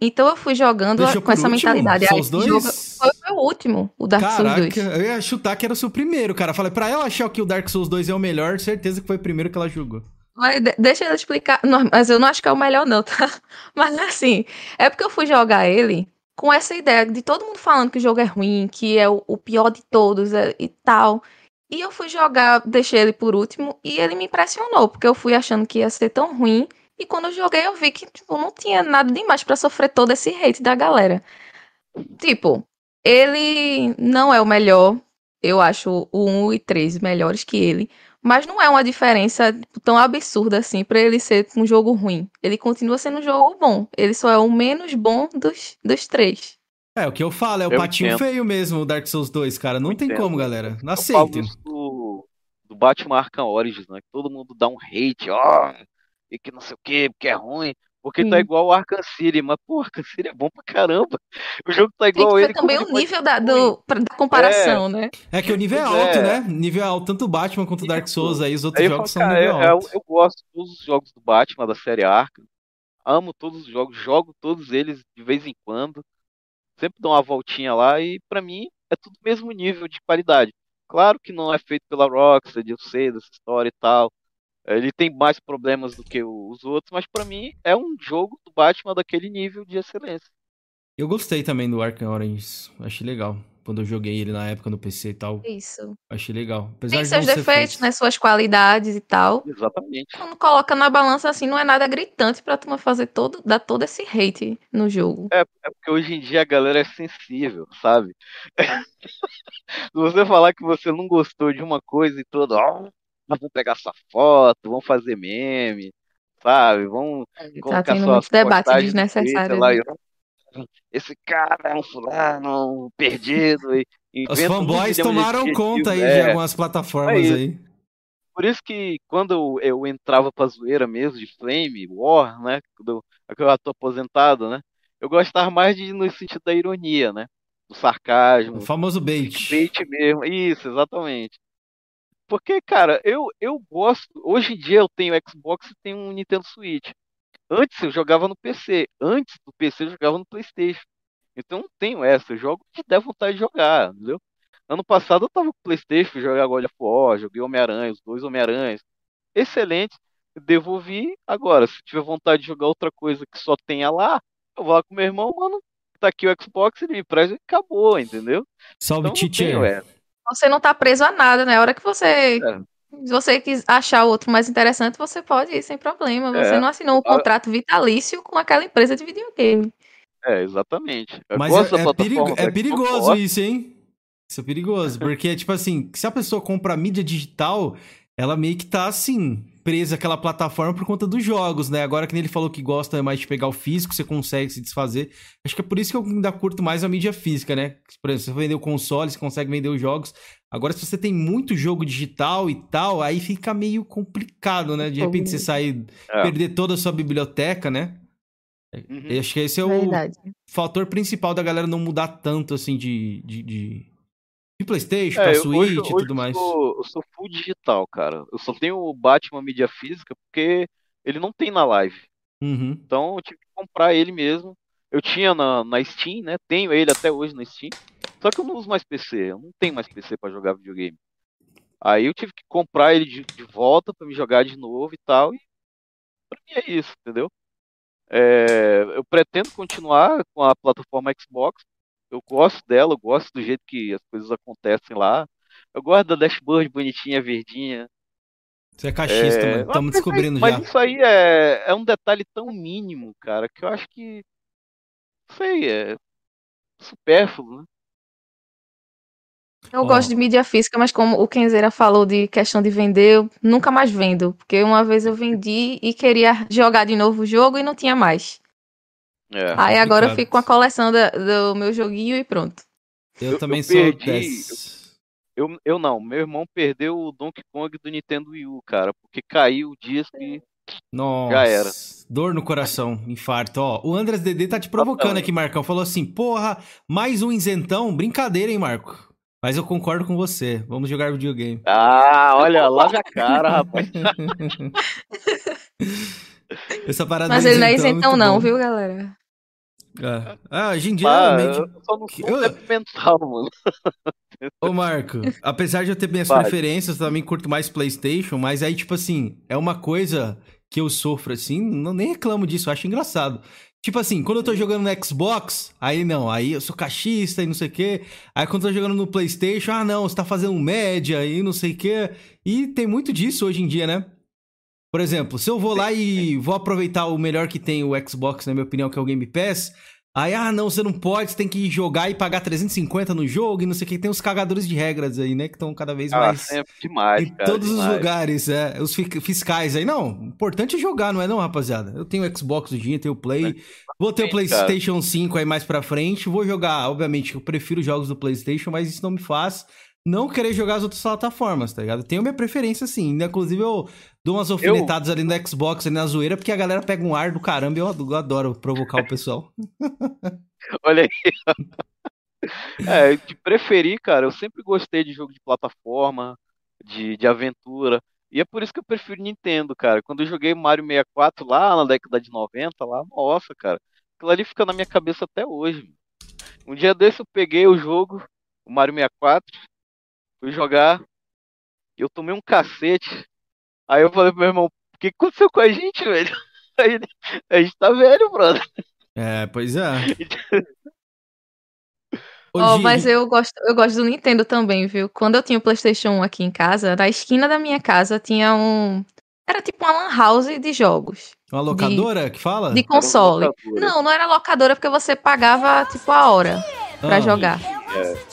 Então eu fui jogando Deixou com essa último? mentalidade. Esse 2? jogo foi o meu último, o Dark Souls 2. Caraca, eu ia chutar que era o seu primeiro, cara. Falei, pra ela achar que o Dark Souls 2 é o melhor, certeza que foi o primeiro que ela jogou. Mas de- deixa eu explicar. Não, mas eu não acho que é o melhor, não, tá? [laughs] Mas assim, é porque eu fui jogar ele com essa ideia de todo mundo falando que o jogo é ruim, que é o, o pior de todos é- e tal. E eu fui jogar, deixei ele por último e ele me impressionou, porque eu fui achando que ia ser tão ruim. E quando eu joguei, eu vi que tipo, não tinha nada demais pra sofrer todo esse hate da galera. Tipo, ele não é o melhor. Eu acho o 1 e 3 melhores que ele. Mas não é uma diferença tão absurda assim pra ele ser um jogo ruim. Ele continua sendo um jogo bom. Ele só é o menos bom dos, dos três. É, o que eu falo, é o Eu patinho entendo. feio mesmo, o Dark Souls 2, cara. Não Eu tem entendo. como, galera. Não aceitem. do, do Batman Arkham Origins, né? Que todo mundo dá um hate, ó, e que não sei o que, porque é ruim. Porque tá Sim. igual o Arkham City, mas pô, Arkham City é bom pra caramba. [laughs] O jogo tá Tem igual que ver ele. também o nível da, do, da comparação, né? É que o nível é alto, é. né? Nível é alto, tanto o Batman quanto o Dark. Souls aí, os outros Aí eu jogos falo, são cara, nível eu, eu, alto. eu gosto de todos os jogos do Batman, da série Arkham. Amo todos os jogos, jogo todos eles de vez em quando. Sempre dou uma voltinha lá e pra mim é tudo mesmo nível de qualidade. Claro que não é feito pela Rockstar, eu sei dessa história e tal. Ele tem mais problemas do que os outros, mas pra mim é um jogo do Batman daquele nível de excelência. Eu gostei também do Arkham Orange. Achei legal. Quando eu joguei ele na época no PC e tal. Isso. Achei legal. Apesar Tem de seus defeitos, feito. né? Suas qualidades e tal. Exatamente. Quando coloca na balança assim, não é nada gritante pra turma fazer todo, dar todo esse hate no jogo. É, é porque hoje em dia a galera é sensível, sabe? [laughs] Se você falar que você não gostou de uma coisa e tudo, ó, nós vamos pegar sua foto, vamos fazer meme, sabe? Vamos Tá colocar tendo suas muito debate postagens no desnecessário. Twitter lá esse cara é um fulano, perdido. E, Os um fanboys de tomaram conta aí de é. algumas plataformas É aí. Por isso que quando eu, eu entrava pra zoeira mesmo, de Flame, War, né? Quando eu, eu já tô aposentado, né? Eu gostava mais de no sentido da ironia, né? Do sarcasmo, O famoso bait. bait mesmo. Isso, exatamente. Porque, cara, eu, eu gosto. Hoje em dia eu tenho Xbox e tenho um Nintendo Switch. Antes eu jogava no PC. Antes do PC eu jogava no PlayStation. Então eu não tenho essa. Eu jogo que der vontade de jogar, entendeu? Ano passado eu tava com o PlayStation, joguei God of War, joguei Homem-Aranha, os dois Homem-Aranhas. Excelente. Devolvi. Agora, se tiver vontade de jogar outra coisa que só tenha lá, eu vou lá com meu irmão, mano. Tá aqui o Xbox, ele me presta e acabou, entendeu? Salve, Então não teacher. tenho essa. Você não tá preso a nada, né? A hora que você. É. Se você quis achar o outro mais interessante, você pode ir sem problema. Você É. não assinou um contrato vitalício com aquela empresa de videogame. É, exatamente. Eu Mas gosto é, da é, perigo- é perigoso isso, hein? Isso é perigoso. Porque, tipo assim, se a pessoa compra mídia digital, ela meio que tá, assim, presa àquela plataforma por conta dos jogos, né? Agora que ele falou que gosta mais de pegar o físico, você consegue se desfazer. Acho que é por isso que eu ainda curto mais a mídia física, né? Por exemplo, você vender o console, você consegue vender os jogos. Agora, se você tem muito jogo digital e tal, aí fica meio complicado, né? De repente você sair, É. perder toda a sua biblioteca, né? Uhum. Eu acho que esse é o Verdade. fator principal da galera não mudar tanto, assim, de, de, de, Playstation É, pra eu- Switch hoje, e tudo eu mais. sou, eu sou full digital, cara. Eu só tenho o Batman mídia física porque ele não tem na live. Uhum. Então eu tive que comprar ele mesmo. Eu tinha na, na Steam, né? Tenho ele até hoje na Steam. Só que eu não uso mais PC. Eu não tenho mais PC pra jogar videogame. Aí eu tive que comprar ele de, de volta para me jogar de novo e tal. E pra mim é isso, entendeu? É, eu pretendo continuar com a plataforma Xbox. Eu gosto dela, eu gosto do jeito que as coisas acontecem lá. Eu gosto da dashboard bonitinha, verdinha. Você é cachista, É, mano. Estamos mas- descobrindo mas, já. isso aí é, é um detalhe tão mínimo, cara, que eu acho que. Não sei, é supérfluo, né? Eu Ó. gosto de mídia física, mas como o Kenzeira falou de questão de vender, eu nunca mais vendo. Porque uma vez eu vendi e queria jogar de novo o jogo e não tinha mais. É. Aí agora eu fico com a coleção da- do meu joguinho e pronto. Eu, eu- também eu sou perdi, desse. Eu, eu não, meu irmão perdeu o Donkey Kong do Nintendo Wii U, cara, porque caiu o disco e. Nossa. Já era. Dor no coração, infarto. Ó, o Andras DD tá te provocando aqui, Marcão. Falou assim: porra, mais um isentão? Brincadeira, hein, Marco? Mas eu concordo com você. Vamos jogar videogame. Ah, olha, lave a cara, rapaz. [laughs] Essa parada Mas ele não é isentão muito não, bom. viu, galera? É. Ah, hoje em dia, Ah, realmente. eu só não sou eu- mental, mano. Ô, Marco, [laughs] apesar de eu ter minhas Vai. preferências, eu também curto mais PlayStation, mas aí, tipo assim, é uma coisa que eu sofro assim, não nem reclamo disso, eu acho engraçado. Tipo assim, quando eu tô jogando no Xbox, aí não, aí eu sou cachista e não sei o quê. Aí quando eu tô jogando no PlayStation, ah não, você tá fazendo média e não sei o quê. E tem muito disso hoje em dia, né? Por exemplo, se eu vou lá e vou aproveitar o melhor que tem o Xbox, na minha opinião, que é o Game Pass, aí, ah, não, você não pode, você tem que jogar e pagar 350 no jogo e não sei o que. Tem os cagadores de regras aí, né, que estão cada vez Ah, mais sempre demais, em cara. todos os demais. lugares, é. Os fi- fiscais aí. Não, o importante é jogar, não é não, rapaziada? Eu tenho o Xbox hoje dia, tenho o Play, vou ter o PlayStation 5 aí mais pra frente, vou jogar, obviamente, eu prefiro jogos do PlayStation, mas isso não me faz não querer jogar as outras plataformas, tá ligado? Eu tenho minha preferência, sim. Inclusive, eu dou umas alfinetadas ali no Xbox, ali na zoeira, porque a galera pega um ar do caramba e eu eu adoro provocar o pessoal. [laughs] Olha aí. É, de preferir, cara, eu sempre gostei de jogo de plataforma, de, de aventura. E é por isso que eu prefiro Nintendo, cara. Quando eu joguei Mario 64 lá na década de 90, lá, nossa, cara. Aquilo ali fica na minha cabeça até hoje. Um dia desse eu peguei o jogo, o Mario 64, fui jogar, e eu tomei um cacete. Aí eu falei pro meu irmão, o que aconteceu com a gente, velho? [laughs] Aí a gente tá velho, brother. É, pois é. [laughs] Gi, mas eu gosto, eu gosto do Nintendo também, viu? Quando eu tinha o PlayStation 1 aqui em casa, na esquina da minha casa tinha um. Era tipo uma lan house de jogos. Uma locadora que fala? De console. Não, não era locadora porque você pagava tipo a hora pra Ah. jogar.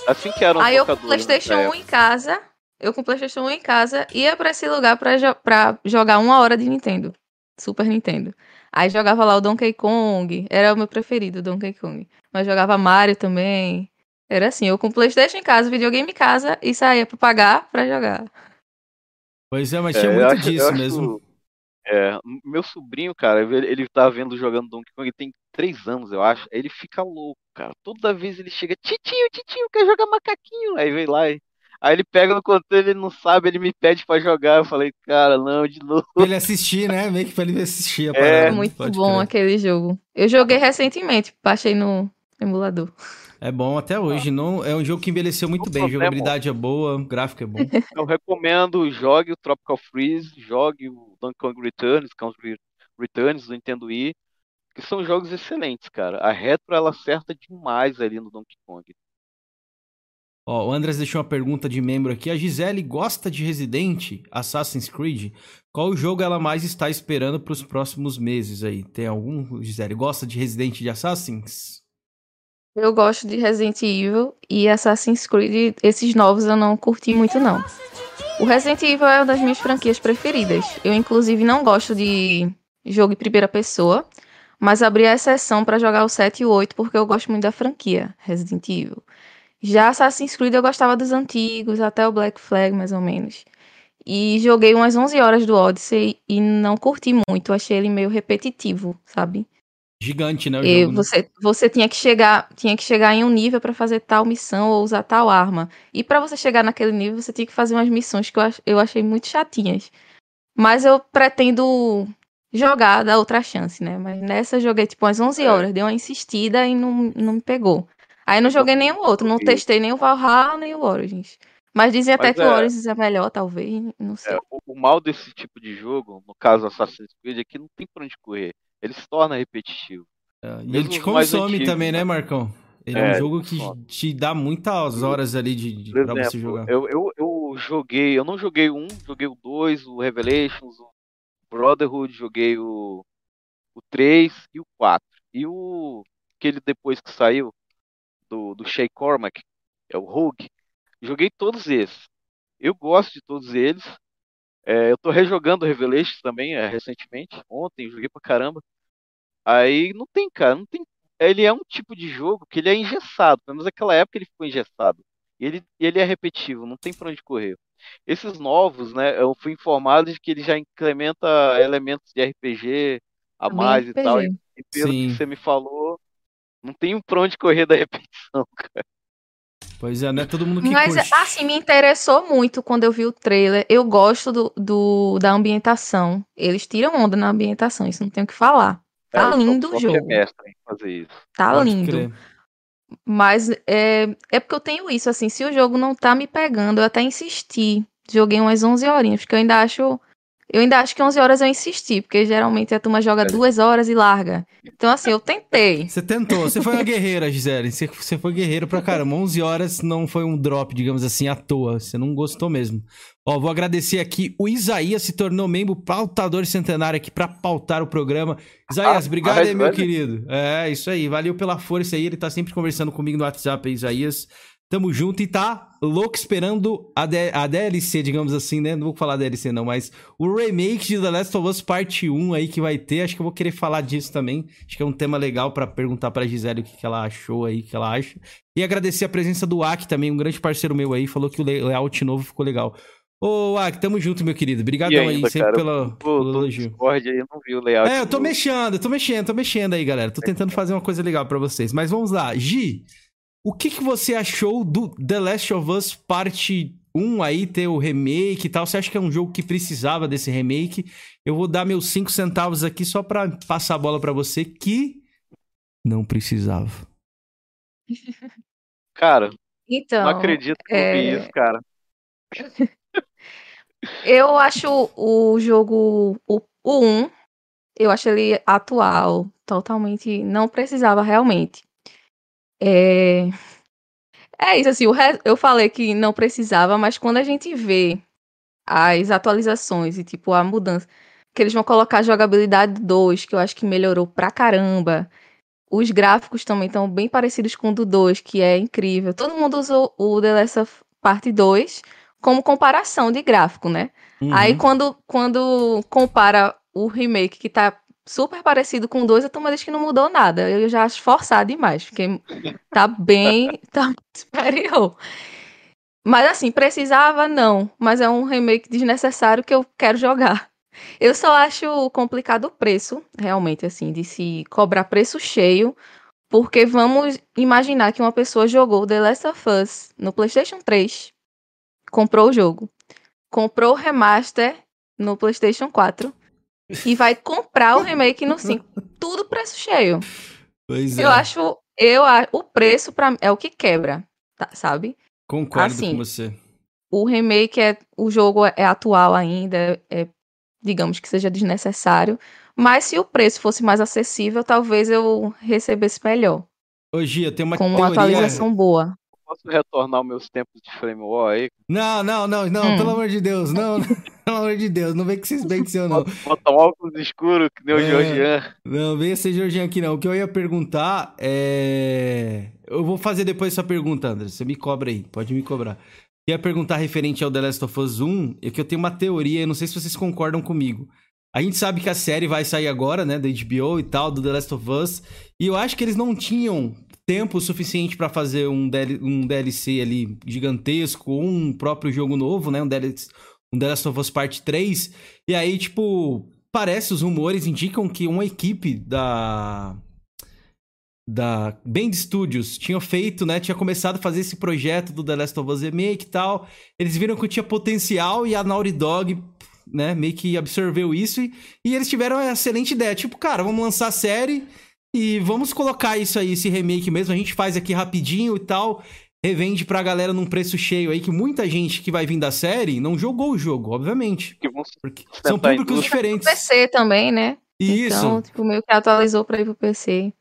Assim que era um Aí eu com o né, PlayStation na 1 em casa, eu com o PlayStation 1 em casa, ia pra esse lugar pra, jo pra jogar uma hora de Nintendo. Super Nintendo. Aí jogava lá o Donkey Kong, era o meu preferido, Donkey Kong. Mas jogava Mario também. Era assim, eu com o PlayStation em casa, videogame em casa e saía pra pagar pra jogar. Pois é, mas É, tinha eu muito acho- disso acho- mesmo. É, meu sobrinho, cara, ele, ele tá vendo jogando Donkey Kong, ele tem três anos, eu acho. Aí ele fica louco, cara. Toda vez ele chega, titinho, titinho, quer jogar macaquinho. Aí vem lá e. Aí ele pega no controle, ele não sabe, ele me pede pra jogar. Eu falei, cara, não, de novo. Pra ele assistir, né? Meio que pra ele assistir a É. parada. É muito bom crer. aquele jogo. Eu joguei recentemente, baixei no emulador. É bom até hoje. Não, é um jogo que envelheceu muito Não bem. problema. Jogabilidade é boa, o gráfico é bom. [laughs] Eu recomendo, jogue o Tropical Freeze, jogue o Donkey Kong Returns, os Re- Returns do Nintendo Wii, que são jogos excelentes, cara. A retro, ela acerta demais ali no Donkey Kong. Ó, o Andres deixou uma pergunta de membro aqui. A Gisele gosta de Resident, Assassin's Creed? Qual jogo ela mais está esperando pros próximos meses aí? Tem algum, Gisele? Gosta de Resident de Assassins? Eu gosto de Resident Evil e Assassin's Creed, esses novos eu não curti muito não. O Resident Evil é uma das minhas franquias preferidas. Eu inclusive não gosto de jogo em primeira pessoa, mas abri a exceção pra jogar o 7 e o 8 porque eu gosto muito da franquia Resident Evil. Já Assassin's Creed eu gostava dos antigos, até o Black Flag mais ou menos. E joguei umas 11 horas do Odyssey e não curti muito, achei ele meio repetitivo, sabe? Gigante, né? O jogo, né? você, você tinha que chegar, tinha que chegar em um nível pra fazer tal missão ou usar tal arma. E pra você chegar naquele nível, você tinha que fazer umas missões que eu, eu achei muito chatinhas. Mas eu pretendo jogar, dar outra chance, né? Mas nessa eu joguei tipo umas 11 É. horas, dei uma insistida e não, não me pegou. Aí não joguei nenhum outro, não testei nem o Valhalla nem o Origins. Mas dizem até Mas que é- o Origins é melhor, talvez. Não sei. É, o, o mal desse tipo de jogo, no caso Assassin's Creed, é que não tem pra onde correr. Ele se torna repetitivo. É, E ele te consome antigos, também, né, né? Marcão? Ele é, É, um jogo que consome. te dá muitas horas ali de, de, pra você exemplo, jogar. eu, eu, eu joguei, eu não joguei o 1, joguei o 2, o Revelations, o Brotherhood, joguei o, o 3 e o 4. E o aquele depois que saiu do, do Shay Cormac, é o Rogue, joguei todos esses. Eu gosto de todos eles. É, eu tô rejogando o Revelations também, é, recentemente. Ontem, joguei pra caramba. Aí não tem, cara, não tem. Ele é um tipo de jogo que ele é engessado. Pelo menos naquela época ele ficou engessado. E ele, ele é repetitivo, não tem pra onde correr. Esses novos, né? Eu fui informado de que ele já incrementa elementos de RPG a mais e tal. E, RPG. e pelo Sim. que você me falou, não tem pra onde correr da [laughs] repetição, cara. Pois é, não é todo mundo que Mas, curte. assim, me interessou muito quando eu vi o trailer. Eu gosto do, do- da ambientação. Eles tiram onda na ambientação, isso não tem o que falar. Tá É, lindo o jogo. mestre em fazer isso. Tá Pode lindo. crer. Mas é, é porque eu tenho isso, assim, se o jogo não tá me pegando, eu até insisti. Joguei umas 11 horinhas, porque eu ainda acho. Eu ainda acho que 11 horas eu insisti, porque geralmente a turma joga duas horas e larga. Então, assim, eu tentei. Você tentou, você foi uma guerreira, Gisele. Você, você foi guerreiro pra caramba. 11 horas não foi um drop, digamos assim, à toa. Você não gostou mesmo. Ó, vou agradecer aqui. O Isaías se tornou membro pautador centenário aqui pra pautar o programa. Isaías, Ah, obrigado aí, meu Velvet? querido. É, isso aí. Valeu pela força aí. Ele tá sempre conversando comigo no WhatsApp aí, Isaías. Tamo junto e tá louco esperando a, D- a DLC, digamos assim, né? Não vou falar DLC não, mas o remake de The Last of Us Parte 1 aí que vai ter. Acho que eu vou querer falar disso também. Acho que é um tema legal pra perguntar pra Gisele o que, que ela achou aí, o que ela acha. E agradecer a presença do Aki também, um grande parceiro meu aí, falou que o lay- layout novo ficou legal. Ô, Aki, tamo junto, meu querido. Obrigadão aí, sempre cara, pelo, elogio. Discord aí, eu não vi o layout. É, eu tô mexendo, eu tô mexendo, tô mexendo aí, galera. Tô tentando fazer uma coisa legal pra vocês. Mas vamos lá. Gi, o que, que você achou do The Last of Us Parte 1 aí, ter o remake e tal? Você acha que é um jogo que precisava desse remake? Eu vou dar meus 5 centavos aqui só pra passar a bola pra você, que não precisava. [laughs] Cara, Então, não acredito que eu vi é- isso, cara. [laughs] eu acho o jogo, o, o 1, eu acho ele atual, totalmente, não precisava realmente. É, é isso, assim, re- eu falei que não precisava, mas quando a gente vê as atualizações e, tipo, a mudança, que eles vão colocar a jogabilidade 2, que eu acho que melhorou pra caramba. Os gráficos também estão bem parecidos com o do 2, que é incrível. Todo mundo usou o The Last of Part 2 como comparação de gráfico, né? Uhum. Aí quando, quando compara o remake, que tá super parecido com 2, a turma diz que não mudou nada. Eu já acho forçado demais, porque tá bem, [laughs] tá superior. Mas assim, precisava não, mas é um remake desnecessário que eu quero jogar. Eu só acho complicado o preço, realmente, assim, de se cobrar preço cheio, porque vamos imaginar que uma pessoa jogou The Last of Us no PlayStation 3, comprou o jogo, comprou o remaster no PlayStation 4 e vai comprar o remake no 5. Tudo preço cheio. Pois é, Eu acho, eu o preço para é o que quebra, tá, sabe? concordo assim, com você. O remake é o jogo é atual ainda, é digamos que seja desnecessário, mas se o preço fosse mais acessível, talvez eu recebesse melhor, eu tenho uma com uma teoria... atualização boa. Posso retornar os meus tempos de Flame War aí? Não, não, não, não, Hum. pelo amor de Deus, não, não, [laughs] pelo amor de Deus, não vem com esses bem que seu, não. Botar um óculos escuro que nem o É. Georgian. Não, venha ser Jorginho aqui não. O que eu ia perguntar é. Eu vou fazer depois essa pergunta, André. Você me cobra aí, pode me cobrar. Eu ia perguntar referente ao The Last of Us 1, é que eu tenho uma teoria, eu não sei se vocês concordam comigo. A gente sabe que a série vai sair agora, né, da HBO e tal, do The Last of Us, e eu acho que eles não tinham tempo suficiente pra fazer um, DL um DLC ali gigantesco, ou um próprio jogo novo, né, um DLC, um The Last of Us Part 3, e aí, tipo, parece, os rumores indicam que uma equipe da da Band Studios tinha feito, né, tinha começado a fazer esse projeto do The Last of Us Remake e tal. Eles viram que tinha potencial e a Naughty Dog, né, meio que absorveu isso e, e eles tiveram uma excelente ideia, tipo, cara, vamos lançar a série e vamos colocar isso aí, esse remake mesmo, a gente faz aqui rapidinho e tal. revende pra galera num preço cheio aí, que muita gente que vai vir da série não jogou o jogo, obviamente. Porque são públicos indústria. diferentes. PC também, né? Isso. Então, tipo, meio que atualizou pra ir pro PC.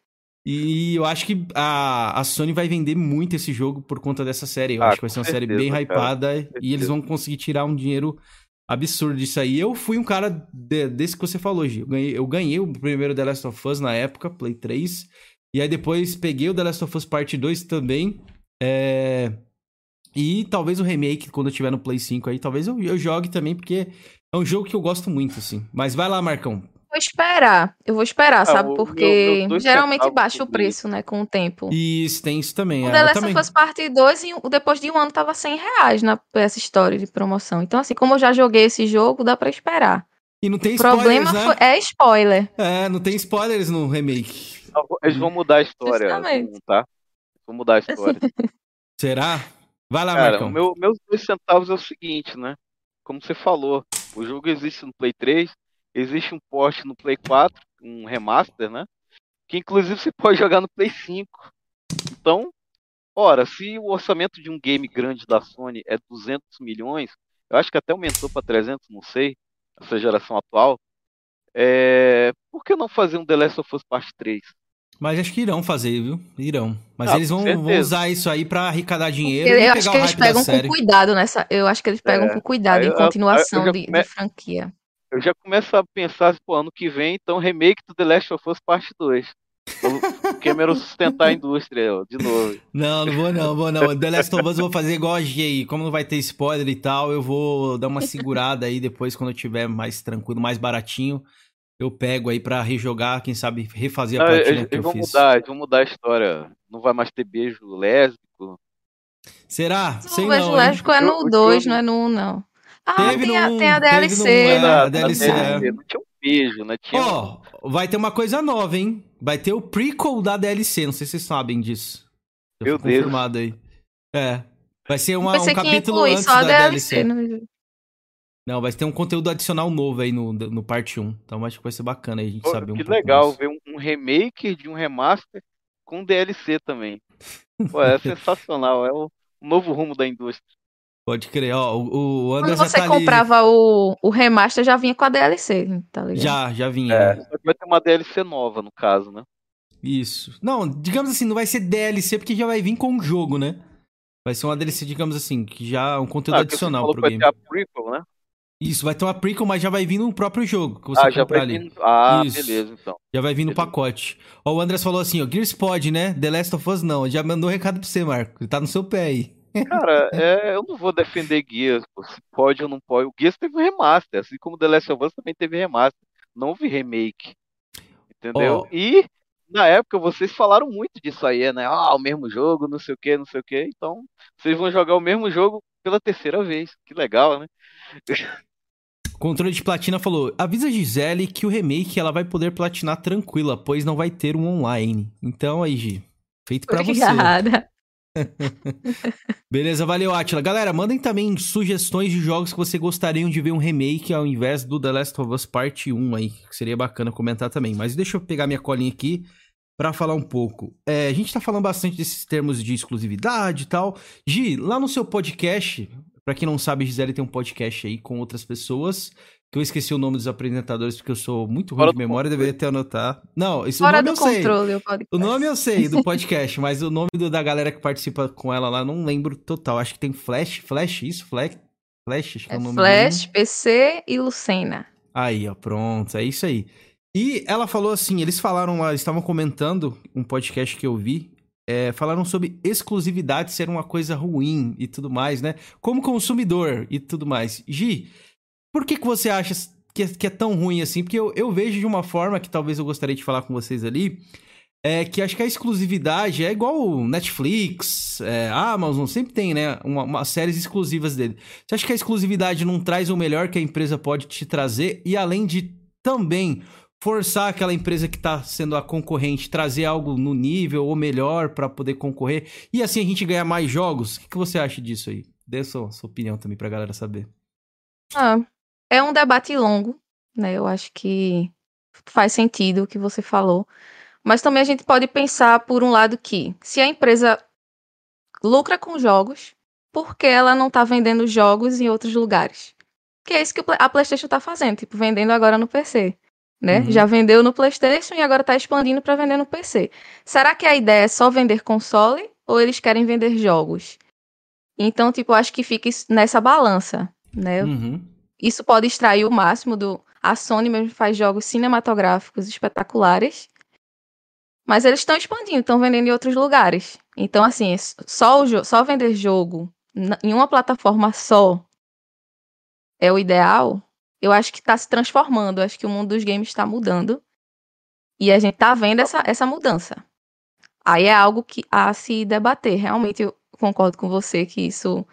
E eu acho que a, a Sony vai vender muito esse jogo por conta dessa série. Eu Ah, acho que vai ser uma série certeza, bem cara, hypada e eles vão conseguir tirar um dinheiro absurdo disso aí. Eu fui um cara de- desse que você falou, Gi. Eu ganhei, eu ganhei o primeiro The Last of Us na época, Play 3. E aí depois peguei o The Last of Us Parte 2 também. É, E talvez o remake, quando eu tiver no Play 5 aí, talvez eu, eu jogue também, porque é um jogo que eu gosto muito, assim. Mas vai lá, Marcão. Vou esperar. Eu vou esperar, sabe? o Porque meu- dois geralmente baixa o preço, né? Com o tempo. E isso, tem isso também. O é, The Last of Us Parte 2, em- depois de um ano, tava 100 reais na PS Store de promoção. Então, assim, como eu já joguei esse jogo, dá pra esperar. E não tem O spoilers, problema né? foi- é spoiler. É, não tem spoilers no remake. Eles vão mudar a história, Justamente. tá? Vão mudar a história. [laughs] Será? Vai lá, Cara, Marcão. o meu, meus dois centavos é o seguinte, né? Como você falou, o jogo existe no Play 3, existe um port no Play 4, um remaster, né? Que inclusive você [laughs] pode jogar no Play 5. Então, ora, se o orçamento de um game grande da Sony é 200 milhões, eu acho que até aumentou para 300, não sei, essa geração atual. É... Por que não fazer um The Last of Us Part 3? Mas acho que irão fazer, viu? Irão. Mas Ah, eles vão, vão usar isso aí pra arrecadar dinheiro Eu, e acho pegar que o eles pegam com série. cuidado nessa. Eu acho que eles pegam É. com cuidado Aí em eu- continuação eu de, de come- franquia. Eu já começo a pensar, pô, ano que vem, então, remake do The Last of Us Parte 2. O Cameron sustentar a indústria, ó, de novo. Não, não vou não, vou não. The Last of Us eu vou fazer igual a G aí. Como não vai ter spoiler e tal, eu vou dar uma segurada aí depois, quando eu tiver mais tranquilo, mais baratinho. Eu pego aí pra rejogar, quem sabe refazer a Não, platina eles, que eu vão fiz. mudar, vão mudar a história. Não vai mais ter beijo lésbico. Será? O Sei beijo não. hein? lésbico é Eu- no eu- 2, eu- não é no 1, não. Ah, Teve tem, a, no tem a um, teve no DLC, um, é. né? a DLC, é. Não tinha um beijo, né? Tinha Ó, vai ter uma coisa nova, hein? Vai ter o prequel da DLC. Não sei se vocês sabem disso. Já Meu Deus. confirmado aí. É. Vai ser uma, um que capítulo incluir antes só a da DLC. DLC. né? Não, vai ter um conteúdo adicional novo aí no, no parte 1. Então acho que vai ser bacana aí a gente Pô, saber um que pouco legal mais. ver um, um remake de um remaster com DLC também. Pô, é [laughs] sensacional. É o novo rumo da indústria. Pode crer. Ó, o, o Quando você tá ali. comprava o, o remaster, já vinha com a DLC, tá ligado? Já, já vinha. É, só que vai ter uma DLC nova, no caso, né? Isso. Não, digamos assim, não vai ser DLC porque já vai vir com o jogo, né? Vai ser uma DLC, digamos assim, que já é um conteúdo Ah, adicional falou pro que vai game. ter a prequel, né? Isso, vai ter uma prequel, mas já vai vir no próprio jogo que você Ah, já vai ali. vir. Ah, Isso. beleza, então. Já vai vir no Beleza. pacote. Ó, o Andrés falou assim, ó, Gears pode, né? The Last of Us não. Já mandou um recado pra você, Marco. Ele tá no seu pé aí. Cara, [laughs] é, eu não vou defender Gears, pô, se pode ou não pode. O Gears teve um remaster, assim como The Last of Us também teve remaster. Não houve remake. Entendeu? Ó. E na época vocês falaram muito disso aí, né? Ah, o mesmo jogo, não sei o que, não sei o que. Então, vocês vão jogar o mesmo jogo pela terceira vez. Que legal, né? [laughs] Controle de Platina falou: avisa a Gisele que o remake ela vai poder platinar tranquila, pois não vai ter um online. Então aí, Gi, feito pra você. Obrigada. [laughs] Beleza, valeu, Atila. Galera, mandem também sugestões de jogos que você gostariam de ver um remake ao invés do The Last of Us Parte 1 aí, que seria bacana comentar também. Mas deixa eu pegar minha colinha aqui pra falar um pouco. É, a gente tá falando bastante desses termos de exclusividade e tal. Gi, lá no seu podcast, pra quem não sabe, Gisele tem um podcast aí com outras pessoas. Que eu esqueci o nome dos apresentadores porque eu sou muito ruim Fora de memória, deveria ter anotado. Não, isso Fora o nome do eu sei. controle, o podcast. O nome eu sei do [laughs] podcast, mas o nome do- da galera que participa com ela lá não lembro total. Acho que tem Flash, Flash, isso? Flash? Flash, acho que é, É o nome Flash, dele. PC e Lucena. Aí, ó, pronto, é isso aí. E ela falou assim, eles falaram lá, eles estavam comentando um podcast que eu vi, é, falaram sobre exclusividade ser uma coisa ruim e tudo mais, né? Como consumidor e tudo mais. Gi, por que, que você acha que é, que é tão ruim assim? Porque eu, eu vejo de uma forma que talvez eu gostaria de falar com vocês ali, é que acho que a exclusividade é igual Netflix, é, Amazon, sempre tem, né? Uma, uma séries exclusivas dele. Você acha que a exclusividade não traz o melhor que a empresa pode te trazer? E além de também forçar aquela empresa que está sendo a concorrente trazer algo no nível ou melhor para poder concorrer e assim a gente ganhar mais jogos? O que, que você acha disso aí? Dê a sua, sua opinião também pra galera saber. Ah, é um debate longo, né? Eu acho que faz sentido o que você falou. Mas também a gente pode pensar por um lado que, se a empresa lucra com jogos porque ela não tá vendendo jogos em outros lugares. Que é isso que a PlayStation tá fazendo, tipo, vendendo agora no PC. Né? Uhum. Já vendeu no PlayStation e agora tá expandindo para vender no PC. Será que a ideia é só vender console ou eles querem vender jogos? Então, tipo, acho que fica nessa balança, né? Uhum. Isso pode extrair o máximo do. A Sony mesmo faz jogos cinematográficos espetaculares, mas eles estão expandindo, estão vendendo em outros lugares. Então, assim, só, o só vender jogo em uma plataforma só é o ideal. Eu acho que está se transformando. Eu acho que o mundo dos games está mudando. E a gente está vendo essa, essa mudança. Aí é algo que a se debater. Realmente eu concordo com você que isso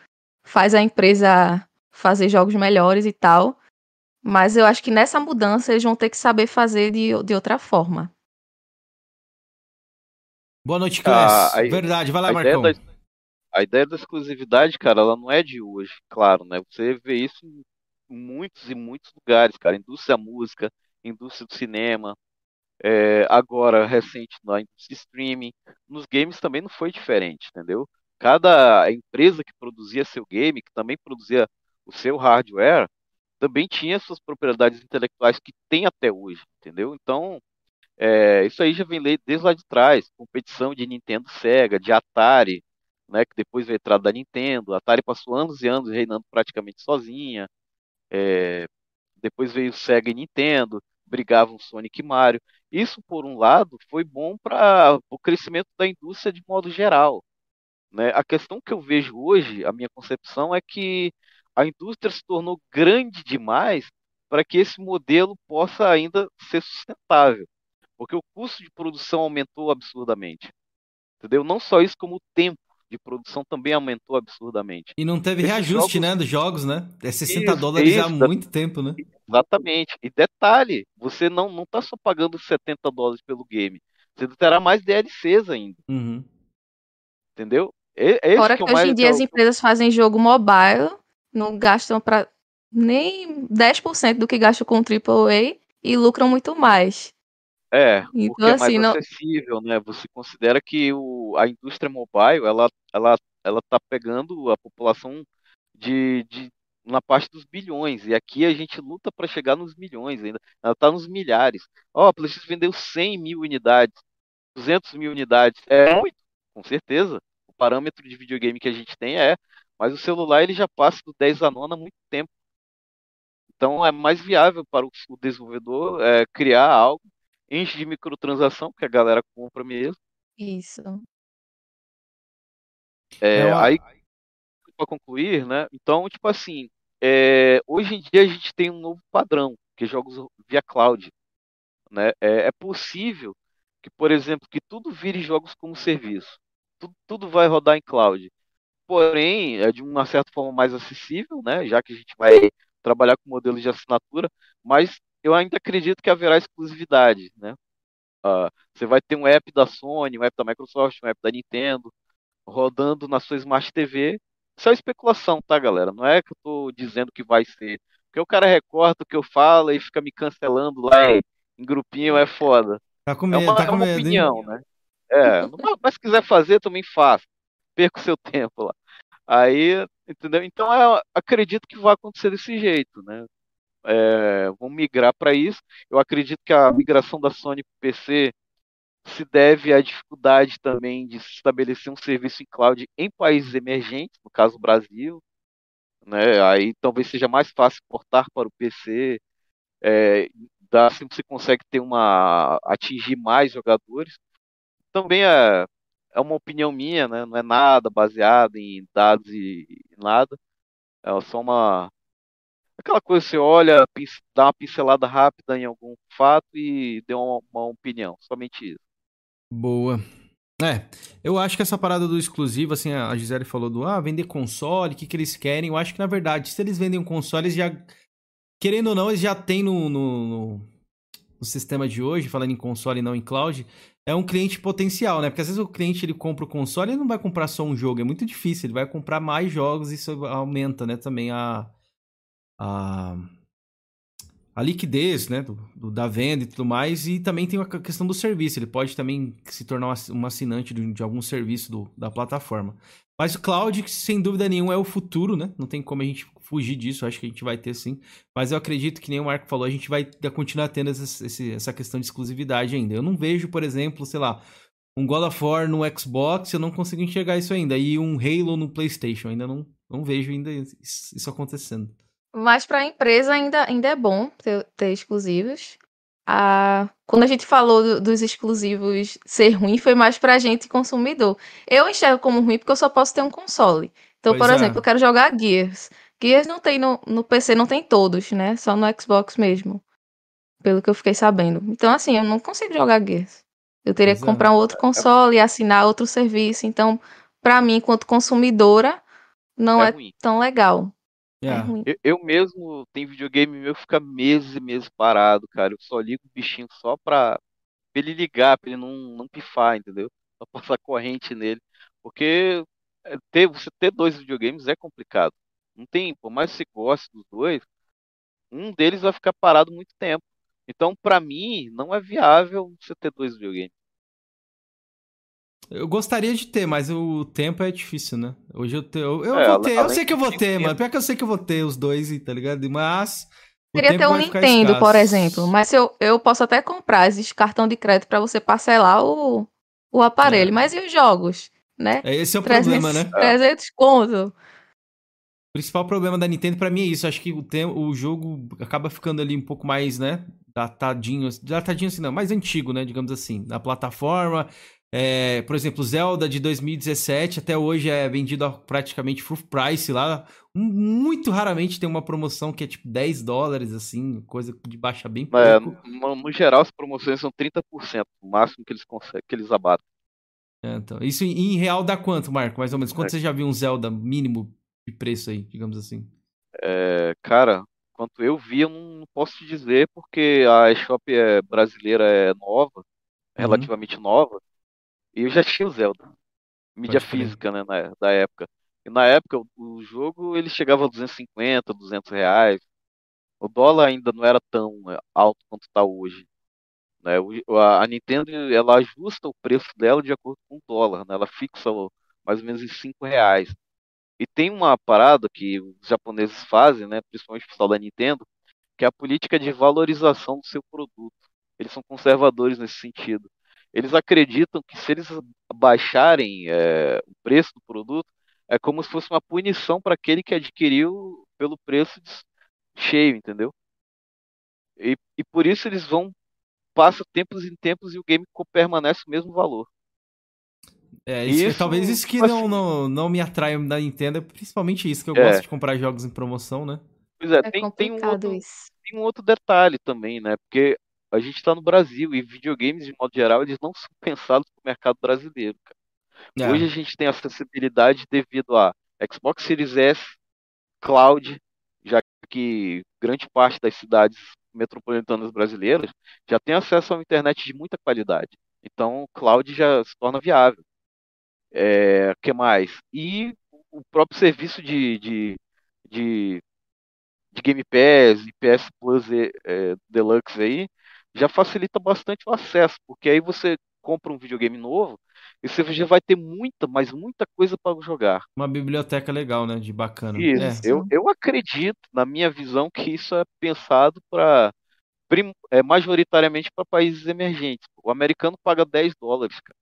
faz a empresa fazer jogos melhores e tal. Mas eu acho que nessa mudança eles vão ter que saber fazer de, de outra forma. Boa noite, Clécio. Ah, Verdade, vai lá, Marcão. Da, a ideia da exclusividade, cara, ela não é de hoje, claro, né? Você vê isso em muitos e muitos lugares, cara. Indústria da música, indústria do cinema, é, agora recente na indústria streaming. Nos games também não foi diferente, entendeu? Cada empresa que produzia seu game, que também produzia o seu hardware, também tinha suas propriedades intelectuais que tem até hoje, entendeu? Então, é, isso aí já vem desde lá de trás, competição de Nintendo Sega, de Atari, né, que depois veio entrar da Nintendo, a Atari passou anos e anos reinando praticamente sozinha, é, depois veio Sega e Nintendo, brigavam Sonic e Mario. Isso, por um lado, foi bom para o crescimento da indústria de modo geral. Né? A questão que eu vejo hoje, a minha concepção é que a indústria se tornou grande demais para que esse modelo possa ainda ser sustentável, porque o custo de produção aumentou absurdamente. Entendeu? Não só isso, como o tempo de produção também aumentou absurdamente. E não teve Esses reajuste, jogos... né, dos jogos, né? É 60 isso, dólares isso, há muito tempo, né? Exatamente. E detalhe, você não, não tá só pagando 70 dólares pelo game. Você terá mais DLCs ainda. Uhum. Entendeu? É, é Fora que, que hoje em dia as empresas fazem jogo mobile, não gastam para nem 10% do que gastam com AAA e lucram muito mais. É, então, porque é mais assim, acessível, não... né? Você considera que o, a indústria mobile, ela, ela, ela tá pegando a população de, de na parte dos bilhões, e aqui a gente luta para chegar nos milhões ainda, ela está nos milhares. Ó, oh, a PlayStation vendeu 100 mil unidades, 200 mil unidades, é muito, com certeza. O parâmetro de videogame que a gente tem é, mas o celular ele já passa do 10 a 9 há muito tempo. Então é mais viável para o desenvolvedor é, criar algo enche de microtransação, que a galera compra mesmo. Isso. É, aí, para concluir, né? Então, tipo assim, é, hoje em dia a gente tem um novo padrão, que é jogos via cloud. Né? É, é possível que, por exemplo, que tudo vire jogos como serviço. Tudo, tudo vai rodar em cloud. Porém, é de uma certa forma mais acessível, né? Já que a gente vai trabalhar com modelos de assinatura, mas eu ainda acredito que haverá exclusividade, né? Uh, você vai ter um app da Sony, um app da Microsoft, um app da Nintendo, rodando na sua Smart TV. Isso é especulação, tá, galera? Não é que eu tô dizendo que vai ser. Porque o cara recorta o que eu falo e fica me cancelando lá em, em grupinho, é foda. Tá com medo, é uma, tá com é uma medo, opinião, hein? né? É, mas se quiser fazer, também faça. Perca o seu tempo lá. Aí, entendeu? Então, eu acredito que vai acontecer desse jeito, né? é, vão migrar para isso. Eu acredito que a migração da Sony para PC se deve à dificuldade também de se estabelecer um serviço em cloud em países emergentes, no caso Brasil. Né? Aí talvez seja mais fácil portar para o PC, é, dá, assim você consegue ter uma atingir mais jogadores. Também é, é uma opinião minha, né? não é nada baseado em dados e, nada. É só uma, Aquela coisa, você olha, dá uma pincelada rápida em algum fato e deu uma, uma opinião, somente isso. Boa. É, eu acho que essa parada do exclusivo, assim, a Gisele falou do ah, vender console, o que, que eles querem. Eu acho que, na verdade, se eles vendem um console, eles já. Querendo ou não, eles já têm no, no, no, no sistema de hoje, falando em console e não em cloud, é um cliente potencial, né? Porque às vezes o cliente ele compra o console e não vai comprar só um jogo, é muito difícil, ele vai comprar mais jogos e isso aumenta, né, também a, a, a liquidez, né, do, do, da venda e tudo mais, e também tem a questão do serviço, ele pode também se tornar um assinante de, de algum serviço do, da plataforma. Mas o cloud, sem dúvida nenhuma, é o futuro, né? Não tem como a gente fugir disso, acho que a gente vai ter sim. Mas eu acredito que nem o Marco falou, a gente vai continuar tendo essa, essa questão de exclusividade ainda. Eu não vejo, por exemplo, sei lá, um God of War no Xbox, eu não consigo enxergar isso ainda. E um Halo no PlayStation, ainda não, não vejo ainda isso acontecendo. Mas para a empresa ainda, ainda é bom ter, ter exclusivos. Ah, quando a gente falou do, dos exclusivos ser ruim, foi mais para a gente consumidor. Eu enxergo como ruim porque eu só posso ter um console. Então, pois por é. exemplo, eu quero jogar Gears. Gears não tem no, no PC, não tem todos, né? Só no Xbox mesmo. Pelo que eu fiquei sabendo. Então, assim, eu não consigo jogar Gears. Eu teria pois que é. comprar um outro console e assinar outro serviço. Então, para mim, enquanto consumidora, não é, é tão legal. É. Eu, eu, mesmo tenho videogame meu que fica meses e meses parado, cara. Eu só ligo o bichinho só pra, pra ele ligar, pra ele não, não pifar, entendeu? Pra [laughs] passar corrente nele. Porque é, ter, você ter dois videogames é complicado. Não tem, por mais que você goste dos dois, um deles vai ficar parado muito tempo. Então, para mim, não é viável você ter dois videogames. Eu gostaria de ter, mas o tempo é difícil, né? Hoje eu tenho. Eu, é, vou ter, eu sei que eu vou ter, mano. Pior que eu sei que eu vou ter os dois, tá ligado? Mas. Queria ter um Nintendo, por exemplo. Mas eu, eu posso até comprar. Existe cartão de crédito para você parcelar o, o aparelho. É. Mas e os jogos? Né? É, esse é o 300, problema, né? 300 conto. O principal problema da Nintendo para mim é isso. Acho que o, tem, o jogo acaba ficando ali um pouco mais, né? Datadinho. Datadinho assim, não, mais antigo, né? Digamos assim. Na plataforma. É, por exemplo, Zelda de 2017 até hoje é vendido a praticamente full price lá. Muito raramente tem uma promoção que é tipo 10 dólares, assim, coisa de baixa bem é, pouco. É, no, no, geral, as promoções são 30%, o máximo que eles conseguem, que eles abatem. É, então, isso em, em, real dá quanto, Marco? Mais ou menos. Quanto é. você já viu um Zelda mínimo de preço aí, digamos assim? É, cara, quanto eu vi, eu não posso te dizer, porque a eShop é, brasileira é nova, uhum. relativamente nova. E eu já tinha o Zelda. Mídia física, né, na, da época. E na época, o, o, jogo, ele chegava a 250, 200 reais. O dólar ainda não era tão é, alto quanto está hoje. Né? O, a, a, Nintendo, ela ajusta o preço dela de acordo com o dólar, né? Ela fixa mais ou menos em 5 reais. E tem uma parada que os japoneses fazem, né, principalmente o pessoal da Nintendo, que é a política de valorização do seu produto. Eles são conservadores nesse sentido. Eles acreditam que se eles baixarem é, o preço do produto, é como se fosse uma punição para aquele que adquiriu pelo preço cheio, entendeu? E, e por isso eles vão, passa tempos em tempos e o game permanece o mesmo valor. É, isso, isso, talvez isso que não, não, não me atrai da Nintendo, é principalmente isso, que eu é. gosto de comprar jogos em promoção, né? Pois é, é tem, tem, um outro, tem um outro detalhe também, né? Porque a gente está no Brasil e videogames, de modo geral, eles não são pensados para o mercado brasileiro. É. Hoje a gente tem acessibilidade devido a Xbox Series S, Cloud, já que grande parte das cidades metropolitanas brasileiras já tem acesso a uma internet de muita qualidade. Então, o cloud já se torna viável. É, que mais? E o próprio serviço de, de, de, de Game Pass e PS Plus é, Deluxe aí já facilita bastante o acesso, porque aí você compra um videogame novo e você já vai ter muita, mas muita coisa para jogar. Uma biblioteca legal, né? De bacana. Isso. É. Eu, eu acredito, na minha visão, que isso é pensado para é, majoritariamente para países emergentes. O americano paga 10 dólares, cara.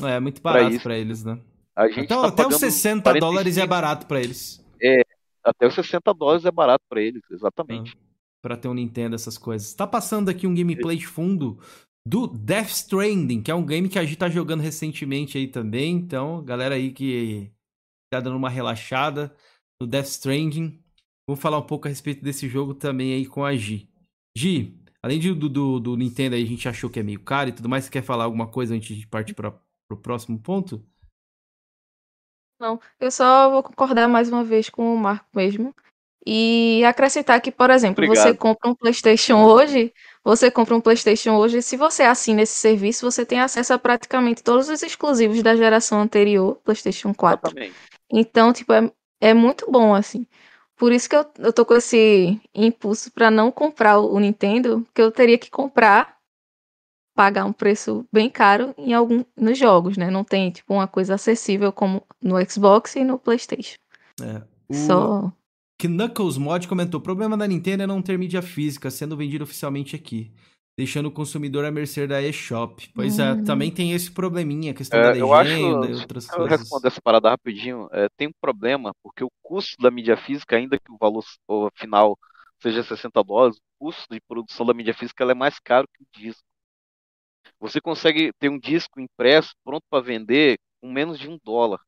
É, muito barato para eles, né? A gente então, tá até os 60 45, dólares é barato para eles. É, até os 60 dólares é barato para eles, exatamente. Ah para ter um Nintendo, essas coisas. Tá passando aqui um gameplay de fundo do Death Stranding, que é um game que a gente tá jogando recentemente aí também. Então, galera aí que tá dando uma relaxada no Death Stranding. Vou falar um pouco a respeito desse jogo também aí com a Gi. Gi, além de, do, do, do, Nintendo aí, a gente achou que é meio caro e tudo mais, você quer falar alguma coisa antes de partir para o próximo ponto? Não, eu só vou concordar mais uma vez com o Marco mesmo. E acrescentar que, por exemplo, Obrigado. você compra um PlayStation hoje, você compra um PlayStation hoje, se você assina esse serviço, você tem acesso a praticamente todos os exclusivos da geração anterior, PlayStation 4. Exatamente. Então, tipo, é, é muito bom, assim. por isso que eu, eu tô com esse impulso para não comprar o Nintendo, que eu teria que comprar, pagar um preço bem caro em algum nos jogos, né? Não tem tipo uma coisa acessível como no Xbox e no PlayStation. É. O Só Knuckles Mod comentou: o problema da Nintendo é não ter mídia física sendo vendida oficialmente aqui. Deixando o consumidor à mercê da eShop. Pois é, Hum. também tem esse probleminha, a questão É, da eu acho- legenda e outras Eu coisas. respondo essa parada rapidinho. É, tem um problema, porque o custo da mídia física, ainda que o valor final seja 60 dólares, o custo de produção da mídia física ela é mais caro que o disco. Você consegue ter um disco impresso pronto para vender com menos de um dólar.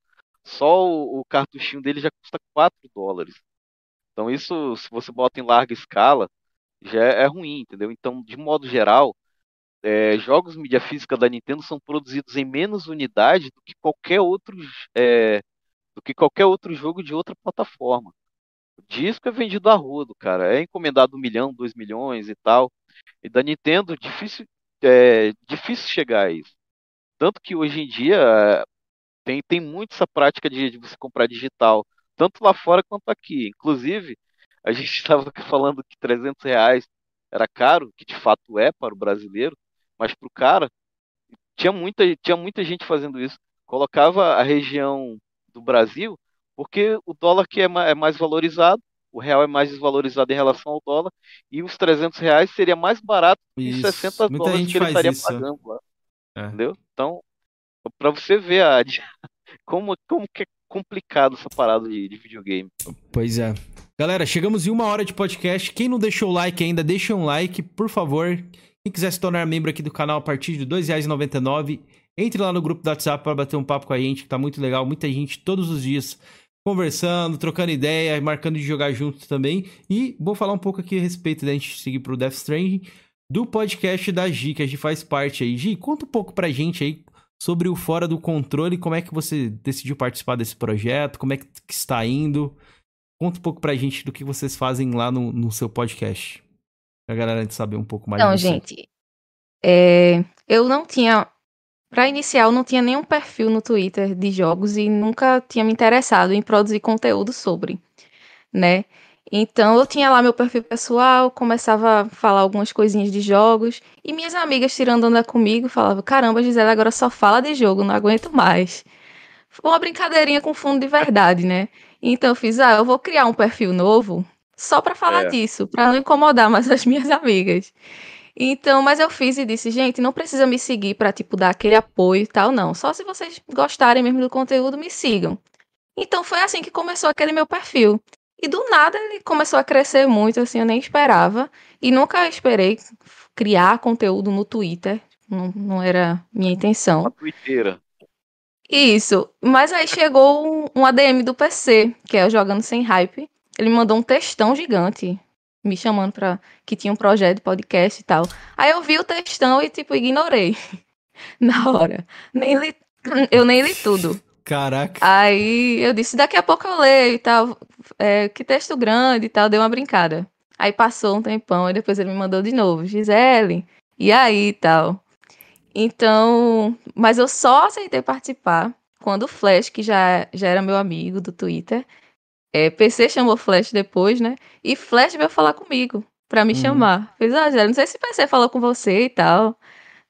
Só o, o cartuchinho dele já custa 4 dólares. Então isso, se você bota em larga escala, já é, é ruim, entendeu? Então, de modo geral, é, jogos mídia física da Nintendo são produzidos em menos unidade do que qualquer outro, é, do que qualquer outro jogo de outra plataforma. O disco é vendido a rodo, cara. É encomendado um milhão, dois milhões e tal. E da Nintendo, difícil, é, difícil chegar a isso. Tanto que hoje em dia tem, tem muito essa prática de, de você comprar digital, tanto lá fora quanto aqui. Inclusive, a [laughs] gente estava falando que 300 reais era caro, que de fato é para o brasileiro, mas para o cara, tinha muita, tinha muita gente fazendo isso. Colocava a região do Brasil, porque o dólar que é é mais valorizado, o real é mais desvalorizado em relação ao dólar, e os 300 reais seria mais barato que Isso. 60 Muita dólares que ele estaria isso. pagando lá. É. Entendeu? Então, pra você ver a, [laughs] como, como que é complicado essa parada de, de videogame. Pois é. Galera, chegamos em uma hora de podcast. Quem não deixou o like ainda, deixa um like, por favor. Quem quiser se tornar membro aqui do canal a partir de R$ 2,99, entre lá no grupo do WhatsApp para bater um papo com a gente, que tá muito legal. Muita gente todos os dias conversando, trocando ideia, marcando de jogar junto também. E vou falar um pouco aqui a respeito da gente seguir pro Death Stranding, do podcast da Gi, que a gente faz parte aí. Gi, conta um pouco pra gente aí sobre o Fora do Controle, como é que você decidiu participar desse projeto, como é que está indo. Conta um pouco pra gente do que vocês fazem lá no, no seu podcast. Pra galera saber um pouco mais você. gente, é, eu não tinha. Pra iniciar, eu não tinha nenhum perfil no Twitter de jogos e nunca tinha me interessado em produzir conteúdo sobre, né? Então, eu tinha lá meu perfil pessoal, começava a falar algumas coisinhas de jogos, e minhas amigas tirando onda comigo falavam: Caramba, Gisele agora só fala de jogo, não aguento mais. Foi uma brincadeirinha com fundo de verdade, né? Então, eu fiz: Ah, eu vou criar um perfil novo só pra falar É. disso, pra não incomodar mais as minhas amigas. Então, mas eu fiz e disse, gente, não precisa me seguir pra, tipo, dar aquele apoio e tal, não. Só se vocês gostarem mesmo do conteúdo, me sigam. Então, foi assim que começou aquele meu perfil. E do nada ele começou a crescer muito, assim, eu nem esperava. E nunca esperei criar conteúdo no Twitter. Não, não era minha intenção. Uma twitteira. Isso. Mas aí chegou um, um ADM do PC, que é o Jogando Sem Hype. Ele me mandou um textão gigante, me chamando pra. que tinha um projeto de podcast e tal. Aí eu vi o textão e, tipo, ignorei. [laughs] Na hora. Nem li, eu nem li tudo. Caraca. Aí eu disse, daqui a pouco eu leio e tal. É, que texto grande e tal, dei uma brincada. Aí passou um tempão, e depois ele me mandou de novo, Gisele, e aí e tal. Então, mas eu só aceitei participar quando o Flash, que já, já era meu amigo do Twitter, é, PC chamou Flash depois, né? E Flash veio falar comigo pra me Uhum. chamar. Fez, ah, não sei se PC falou com você e tal,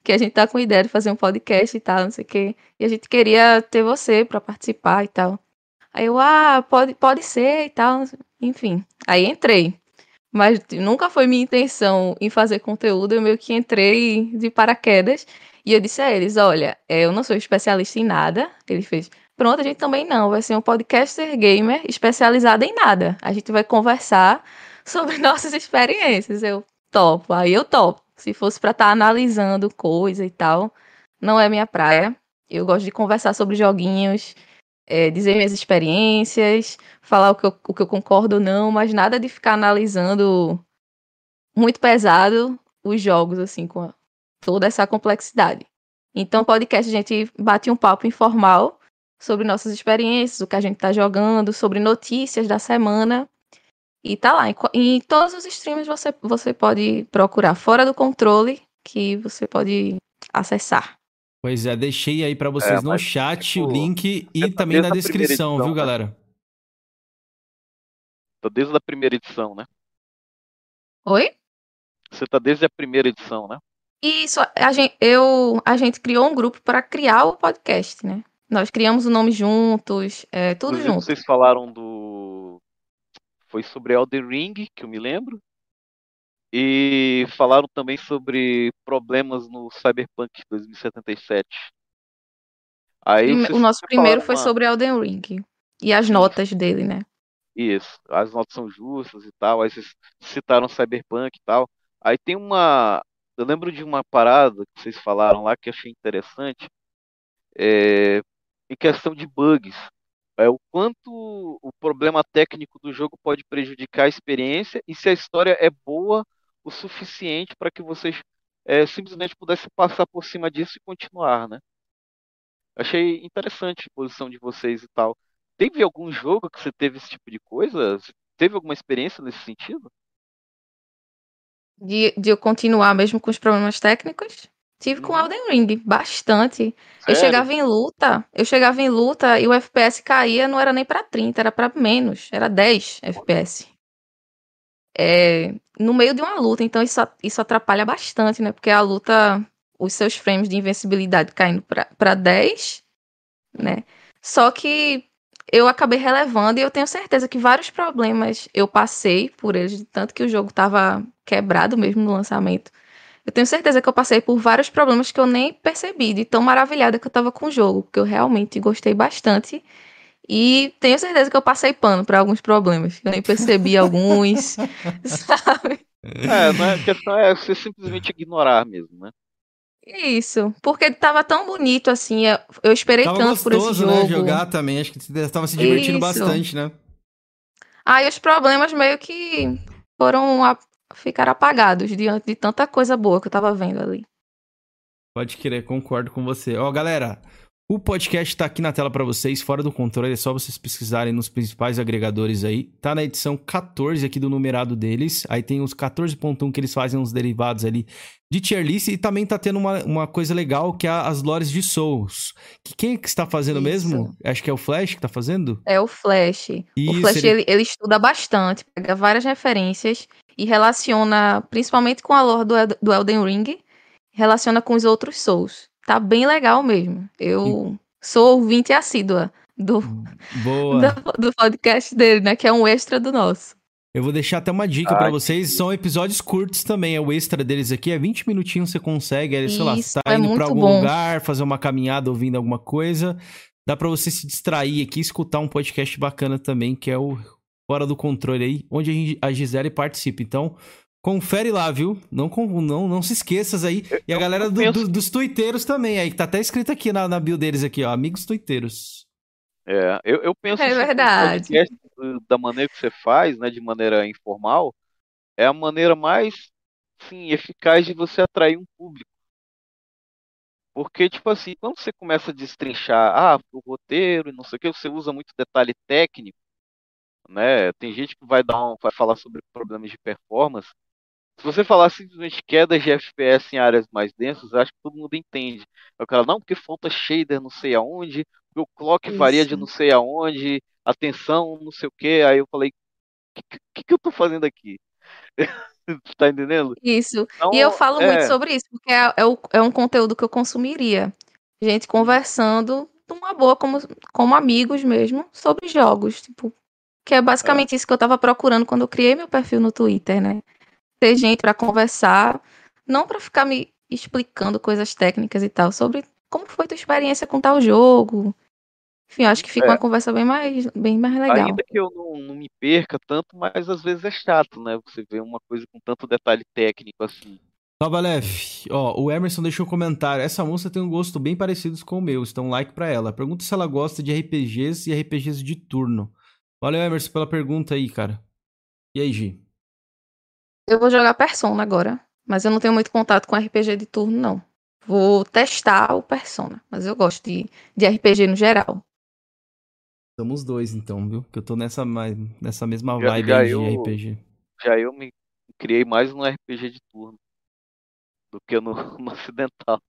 que a gente tá com ideia de fazer um podcast e tal, não sei o quê. E a gente queria ter você pra participar e tal. Aí eu, ah, pode, pode ser e tal. Enfim, aí entrei. Mas nunca foi minha intenção em fazer conteúdo, eu meio que entrei de paraquedas. E eu disse a eles, olha, é, eu não sou especialista em nada. Ele fez, pronto, a gente também não. Vai ser um podcaster gamer especializado em nada. A gente vai conversar sobre [laughs] nossas experiências. Eu topo, aí eu topo. Se fosse pra estar analisando coisa e tal, não é minha praia. Eu gosto de conversar sobre joguinhos, é, dizer minhas experiências, falar o que, eu, o que eu concordo ou não, mas nada de ficar analisando muito pesado os jogos, assim, com toda essa complexidade. Então, podcast, a gente bate um papo informal sobre nossas experiências, o que a gente tá jogando, sobre notícias da semana. E tá lá. Em, em todos os streams você, você pode procurar fora do controle, que você pode acessar. Pois é, deixei aí pra vocês É, no chat o tipo, link e também na descrição, edição, viu, né? galera? Tá desde a primeira edição, né? Oi? Você tá desde a primeira edição, né? Isso, a gente, eu, a gente criou um grupo para criar o podcast, né? Nós criamos o nome juntos, é, tudo Inclusive, junto. vocês falaram do. Foi sobre Elden Ring, que eu me lembro. E falaram também sobre problemas no Cyberpunk 2077. Aí O nosso primeiro falaram foi uma- sobre Elden Ring. E as notas dele, né? Isso, as notas são justas e tal. Aí vocês citaram Cyberpunk e tal. Aí tem uma. Eu lembro de uma parada que vocês falaram lá que eu achei interessante. É, em questão de bugs. É, o quanto o problema técnico do jogo pode prejudicar a experiência e se a história é boa o suficiente para que vocês é, simplesmente pudessem passar por cima disso e continuar, né? Achei interessante a posição de vocês e tal. Teve algum jogo que você teve esse tipo de coisa? Teve alguma experiência nesse sentido? De, de eu continuar mesmo com os problemas técnicos. Tive com Uhum. Elden Ring, bastante. Eu Sério? chegava em luta, eu chegava em luta e o FPS caía, não era nem pra 30, era pra menos, era 10 FPS. É, no meio de uma luta, então isso, isso atrapalha bastante, né? Porque a luta, os seus frames de invencibilidade caindo pra, pra 10, né? Só que eu acabei relevando e eu tenho certeza que vários problemas eu passei por eles, tanto que o jogo tava quebrado mesmo no lançamento. Eu tenho certeza que eu passei por vários problemas que eu nem percebi, de tão maravilhada que eu tava com o jogo, porque eu realmente gostei bastante. E tenho certeza que eu passei pano pra alguns problemas. Eu nem percebi [laughs] alguns, [laughs] sabe? É, não é- a questão é você simplesmente ignorar mesmo, né? Isso. Porque tava tão bonito assim. Eu, eu esperei Tava tanto por esse gostoso, jogo. né? Jogar também. Acho que você tava se divertindo Isso. bastante, né? Aí os problemas meio que foram a, ficar apagados diante de tanta coisa boa que eu tava vendo ali. Pode querer, concordo com você. Ó, galera, o podcast tá aqui na tela pra vocês, fora do controle, é só vocês pesquisarem nos principais agregadores aí. Tá na edição 14 aqui do numerado deles. Aí tem os 14.1 que eles fazem uns derivados ali de tier list e também tá tendo uma, uma coisa legal que é as lores de Souls. Que quem é que está fazendo Isso. mesmo? Acho que é o Flash que tá fazendo? É o Flash. o Isso, Flash ele- ele... Ele, estuda bastante, pega várias referências e relaciona, principalmente com a lore do, do Elden Ring, relaciona com os outros Souls. Tá bem legal mesmo. Eu sou ouvinte assídua do, Boa. [laughs] do, do podcast dele, né? Que é um extra do nosso. Eu vou deixar até uma dica Ah, pra que vocês. São episódios curtos também. É o extra deles aqui. É 20 minutinhos você consegue. Aí, sei lá, Isso, você tá é indo pra algum bom. lugar, fazer uma caminhada ouvindo alguma coisa. Dá pra você se distrair aqui e escutar um podcast bacana também, que é o Fora do Controle aí, onde a Gi- a Gisele participa. Então, confere lá, viu? Não, não, não se esqueças aí. E a galera do- do- dos tuiteiros também aí, que tá até escrito aqui na, na bio deles aqui, ó. Amigos tuiteiros. É, eu, eu penso É assim, que o verdade. podcast, da maneira que você faz, né, de maneira informal, é a maneira mais, sim, eficaz de você atrair um público. Porque, tipo assim, quando você começa a destrinchar, ah, o roteiro e não sei o que, você usa muito detalhe técnico, né? Tem gente que vai dar um, vai falar sobre problemas de performance. Se você falar simplesmente quedas de FPS em áreas mais densas, acho que todo mundo entende. O cara, não, porque falta shader não sei aonde, o clock varia de Isso. não sei aonde, a tensão não sei o que. Aí eu falei, o que, que, que eu tô fazendo aqui? [laughs] tá entendendo? Isso. Então, E eu falo é, muito sobre isso, porque é, é, o- é um conteúdo que eu consumiria. Gente conversando numa boa, como, como amigos mesmo, sobre jogos. Tipo, que é basicamente isso que eu tava procurando quando eu criei meu perfil no Twitter, né? Ter gente pra conversar, não pra ficar me explicando coisas técnicas e tal, sobre como foi tua experiência com tal jogo. Enfim, eu acho que fica É. uma conversa bem mais, bem mais legal. Ainda que eu não, não me perca tanto, mas às vezes é chato, né? Você vê uma coisa com tanto detalhe técnico assim. Salvalef, ó, o Emerson deixou um comentário. Essa moça tem um gosto bem parecido com o meu, então like pra ela. Pergunta se ela gosta de RPGs e RPGs de turno. Valeu, Emerson, pela pergunta aí, cara. E aí, Gi? Eu vou jogar Persona agora, mas eu não tenho muito contato com RPG de turno, não. Vou testar o Persona, mas eu gosto de, de RPG no geral. Somos dois, então, viu? Que eu tô nessa, mais- nessa mesma Já- vibe já aí de eu- RPG. Já eu me criei mais no RPG de turno do que no, [laughs] no ocidental.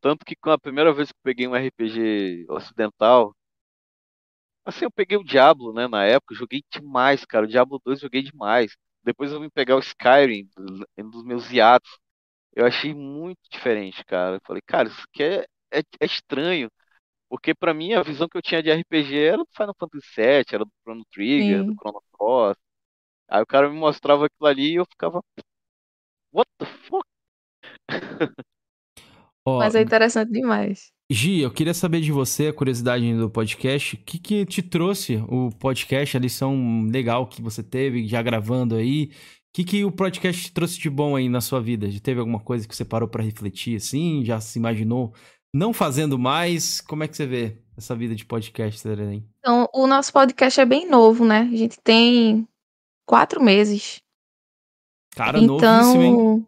Tanto que com a primeira vez que eu peguei um RPG ocidental, Assim, eu peguei o Diablo, né, na época, joguei demais, cara. O Diablo 2 joguei demais. Depois eu vim pegar o Skyrim, um dos meus hiatos. Eu achei muito diferente, cara. Eu falei, cara, isso aqui é, é, é estranho. Porque pra mim a visão que eu tinha de RPG era do Final Fantasy VII, era do Chrono Trigger, Sim. do Chrono Cross. Aí o cara me mostrava aquilo ali e eu ficava. What the fuck? Ó, Mas é interessante demais. Gi, eu queria saber de você, a curiosidade do podcast, o que, que te trouxe o podcast, a lição legal que você teve, já gravando aí? O que, que o podcast te trouxe de bom aí na sua vida? Já teve alguma coisa que você parou pra refletir assim? Já se imaginou não fazendo mais? Como é que você vê essa vida de podcast, aí? Então, o nosso podcast é bem novo, né? A gente tem quatro meses. Cara, novíssimo, hein? Então,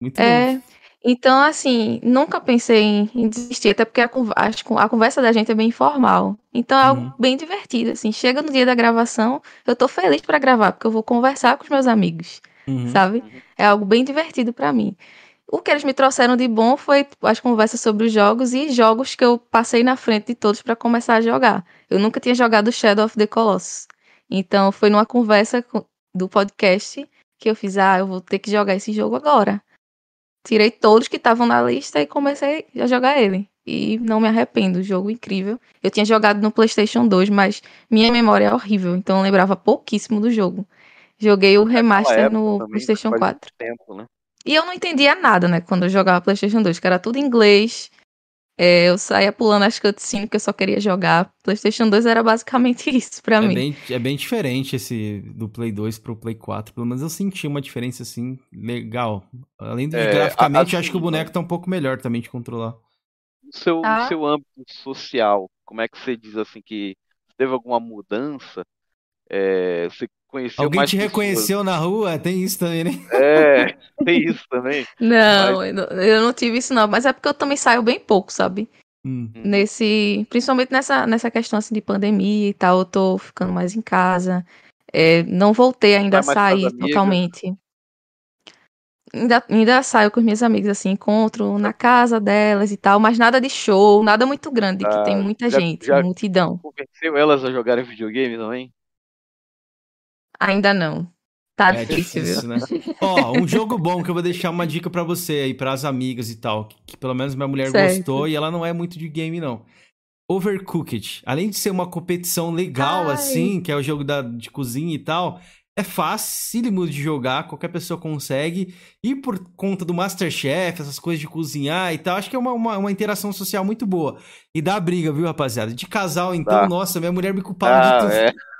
Muito é. novo. Então, assim, nunca pensei em, em desistir, até porque a, a conversa da gente é bem informal. Então é Uhum. algo bem divertido, assim. Chega no dia da gravação, eu tô feliz pra gravar, porque eu vou conversar com os meus amigos, Uhum. sabe? É algo bem divertido pra mim. O que eles me trouxeram de bom foi as conversas sobre os jogos e jogos que eu passei na frente de todos pra começar a jogar. Eu nunca tinha jogado Shadow of the Colossus. Então foi numa conversa do podcast que eu fiz, ah, eu vou ter que jogar esse jogo agora. Tirei todos que estavam na lista e comecei a jogar ele. E não me arrependo, jogo incrível. Eu tinha jogado no PlayStation 2, mas minha memória é horrível, então eu lembrava pouquíssimo do jogo. Joguei o remaster no também, PlayStation faz 4. Tempo, né? E eu não entendia nada, né, quando eu jogava PlayStation 2, que era tudo em inglês. É, eu saía pulando as cutscenes porque eu só queria jogar. PlayStation 2 era basicamente [laughs] isso pra É mim. bem, é bem diferente esse do Play 2 pro Play 4. Pelo menos eu senti uma diferença assim legal. Além de É, graficamente, a- acho que o boneco tá um pouco melhor também de controlar. No seu, no Ah. seu âmbito social, como é que você diz assim que teve alguma mudança? É, você conheceu Alguém mais te pessoas? reconheceu na rua? Tem isso também, né? É, tem isso também. [laughs] Não, Mas- eu não, eu não tive isso não, mas é porque eu também saio bem pouco, sabe? Hum. Nesse, principalmente nessa, nessa questão assim de pandemia e tal, eu tô ficando mais em casa. É, não voltei ainda a Vai sair totalmente. Ainda, ainda saio com as minhas amigas, assim, encontro na casa delas e tal, mas nada de show, nada muito grande, que Ah, tem muita já- gente, já- multidão. Convenceu elas a jogarem videogame também? Ainda não. Tá É difícil, viu? difícil, né? [laughs] Ó, um jogo bom que eu vou deixar uma dica pra você aí, pras amigas e tal, que, que pelo menos minha mulher Certo. gostou e ela não é muito de game, não. Overcooked. Além de ser uma competição legal, Ai. assim, que é o jogo da, de cozinha e tal, é facílimo de jogar, qualquer pessoa consegue. E por conta do Masterchef, essas coisas de cozinhar e tal, acho que é uma, uma, uma interação social muito boa. E dá briga, viu, rapaziada? De casal, então, Dá. nossa, minha mulher me culpava de Ah, tudo. é. [laughs]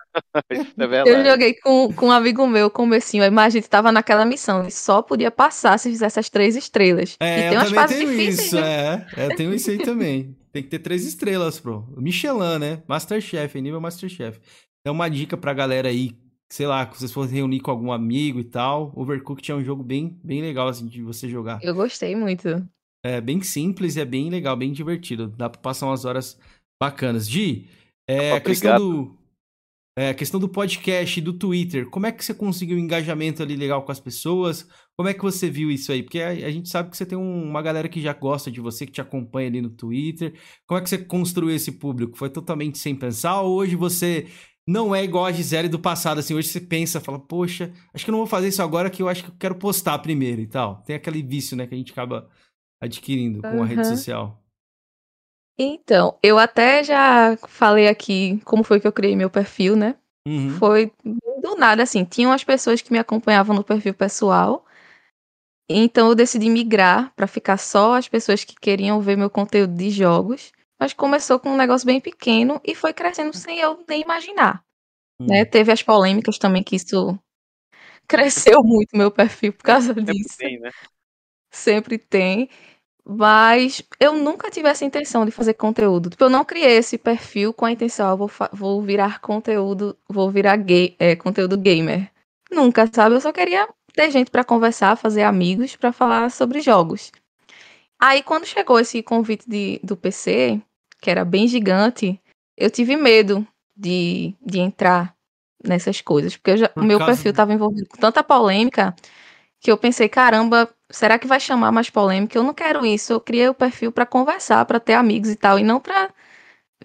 É Eu joguei com, com um amigo meu, com o Messinho, aí, mas a gente tava naquela missão, ele só podia passar se fizesse as três estrelas. É, e tem eu umas também fases tenho difíceis, isso, viu? é. É, eu tenho isso aí também. Tem que ter três estrelas, pro. Michelin, né? Masterchef, nível Masterchef. Então, uma dica pra galera aí, sei lá, que vocês forem reunir com algum amigo e tal. Overcooked é um jogo bem, bem legal, assim, de você jogar. Eu gostei muito. É bem simples e é bem legal, bem divertido. Dá pra passar umas horas bacanas. Gi, é, a questão do. É, a questão do podcast e do Twitter, como é que você conseguiu um engajamento ali legal com as pessoas? Como é que você viu isso aí? Porque a, a gente sabe que você tem um- uma galera que já gosta de você, que te acompanha ali no Twitter. Como é que você construiu esse público? Foi totalmente sem pensar? Ou hoje você não é igual a Gisele do passado? Assim, hoje você pensa, fala, poxa, acho que eu não vou fazer isso agora que eu acho que eu quero postar primeiro e tal. Tem aquele vício, né, que a gente acaba adquirindo com a rede social. Então, eu até já falei aqui como foi que eu criei meu perfil, né? Uhum. Foi do nada, assim. Tinham as pessoas que me acompanhavam no perfil pessoal. Então eu decidi migrar pra ficar só as pessoas que queriam ver meu conteúdo de jogos. Mas começou com um negócio bem pequeno e foi crescendo sem eu nem imaginar. Uhum. Né? Teve as polêmicas também que isso [laughs] cresceu muito meu perfil por causa Sempre disso. tem, né? Sempre tem. Mas eu nunca tive essa intenção de fazer conteúdo. Tipo, eu não criei esse perfil com a intenção, ah, vou, vou virar conteúdo, vou virar gay, é, conteúdo gamer. Nunca, sabe? Eu só queria ter gente pra conversar, fazer amigos pra falar sobre jogos. Aí, quando chegou esse convite de, do PC, que era bem gigante, eu tive medo de, de entrar nessas coisas. Porque já- o meu perfil estava envolvido com tanta polêmica que eu pensei, caramba, será que vai chamar mais polêmica? Eu não quero isso. Eu criei o perfil pra conversar, pra ter amigos e tal, e não pra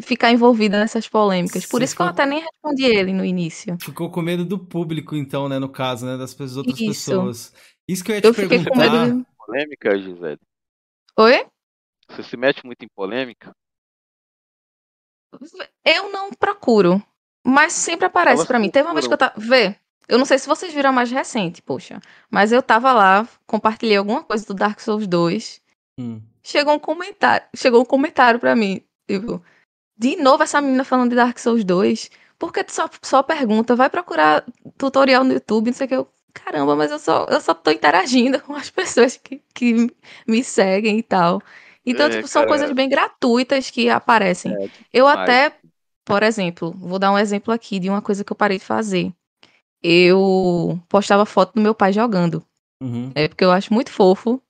ficar envolvida nessas polêmicas. Por Você isso que eu ficou- até nem respondi ele no início. Ficou com medo do público, então, né? No caso, né? Das pessoas, outras Isso. pessoas. Isso que eu ia te Eu fiquei com perguntar. medo. Polêmica, Gisele? Oi? Você se mete muito em polêmica? Eu não procuro, mas sempre aparece pra mim. Teve uma vez que eu tava. Vê, eu não sei se vocês viram a mais recente, poxa. Mas eu tava lá, compartilhei alguma coisa do Dark Souls 2. Hum. Chegou um comentário. Chegou um comentário pra mim. Tipo, de novo essa menina falando de Dark Souls 2. Por que tu só, só pergunta? Vai procurar tutorial no YouTube, não sei o que. Eu, caramba, mas eu só, eu só tô interagindo [laughs] com as pessoas que, que me seguem e tal. Então, É, tipo, são cara. coisas bem gratuitas que aparecem. É, Eu até, por exemplo, vou dar um exemplo aqui de uma coisa que eu parei de fazer. Eu postava foto do meu pai jogando. Uhum. É porque eu acho muito fofo.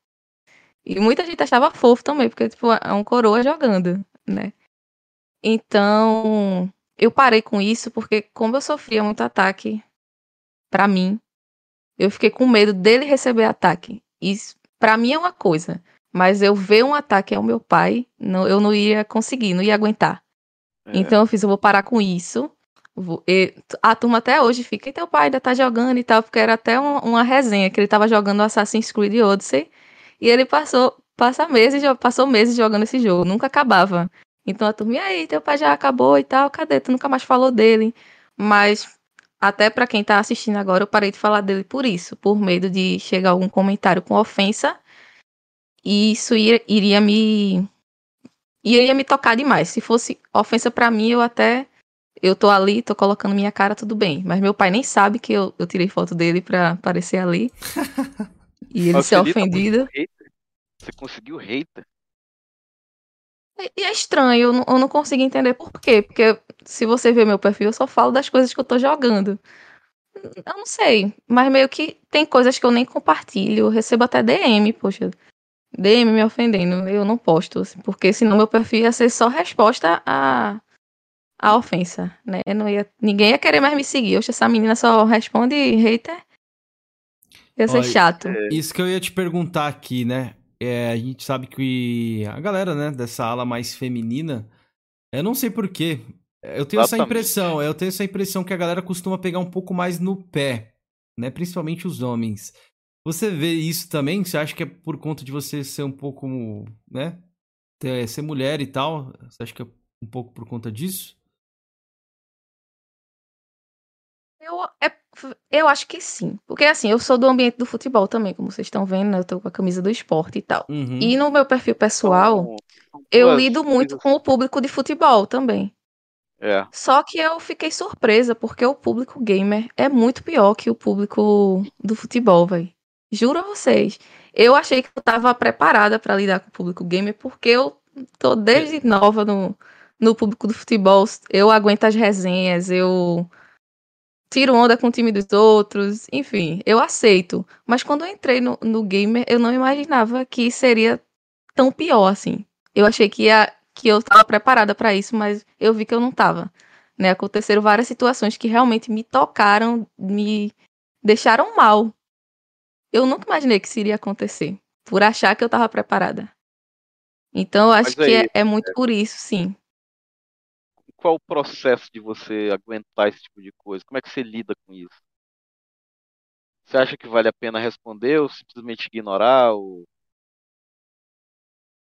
E muita gente achava fofo também, porque tipo, é um coroa jogando, né? Então, eu parei com isso porque como eu sofria muito ataque pra mim, eu fiquei com medo dele receber ataque. Isso para mim é uma coisa, mas eu ver um ataque ao meu pai, não, eu não ia conseguir, não ia aguentar. É. Então eu fiz, eu vou parar com isso. E- a turma até hoje fica, e teu pai ainda tá jogando e tal, porque era até uma, uma resenha que ele tava jogando Assassin's Creed Odyssey e ele passou, passa meses, passou meses jogando esse jogo, nunca acabava. Então a turma, e aí, teu pai já acabou e tal, cadê? Tu nunca mais falou dele. Mas até pra quem tá assistindo agora, eu parei de falar dele por isso, por medo de chegar algum comentário com ofensa e isso ia- iria me iria me tocar demais. Se fosse ofensa pra mim, eu até eu tô ali, tô colocando minha cara, tudo bem. Mas meu pai nem sabe que eu, eu tirei foto dele pra aparecer ali. [laughs] E ele Mas ser ofendido. Você conseguiu hater? E e é estranho, eu não, eu não consigo entender por quê. Porque se você ver meu perfil, eu só falo das coisas que eu tô jogando. Eu não sei, mas meio que tem coisas que eu nem compartilho. Eu recebo até DM, poxa. DM me ofendendo. Eu não posto, assim, porque senão meu perfil ia ser só resposta a, a ofensa, né? Não ia, ninguém ia querer mais me seguir. Oxe, essa menina só responde hater. Ia ser Olha, chato. Isso que eu ia te perguntar aqui, né? É, a gente sabe que a galera, né, dessa ala mais feminina, eu não sei porquê. Eu tenho essa impressão, eu tenho essa impressão que a galera costuma pegar um pouco mais no pé, né? Principalmente os homens. Você vê isso também? Você acha que é por conta de você ser um pouco, né? ter- ser mulher e tal? Você acha que é um pouco por conta disso? Eu, é- eu acho que sim. Porque assim, eu sou do ambiente do futebol também, como vocês estão vendo, né? Eu tô com a camisa do esporte e tal. Uhum. E no meu perfil pessoal, eu lido muito com o público de futebol também. É, Só que eu fiquei surpresa, porque o público gamer é muito pior que o público do futebol, velho. Juro a vocês. Eu achei que eu tava preparada pra lidar com o público gamer, porque eu tô desde nova no, no público do futebol. Eu aguento as resenhas, eu tiro onda com o time dos outros, enfim, eu aceito. Mas quando eu entrei no, no gamer, eu não imaginava que seria tão pior assim. Eu achei que ia, que eu estava preparada para isso, mas eu vi que eu não estava. Né? Aconteceram várias situações que realmente me tocaram, me deixaram mal. Eu nunca imaginei que isso iria acontecer, por achar que eu estava preparada. Então, eu acho Mas que aí, é, é muito por isso, sim. Qual o processo de você aguentar esse tipo de coisa? Como é que você lida com isso? Você acha que vale a pena responder ou simplesmente ignorar? Ou...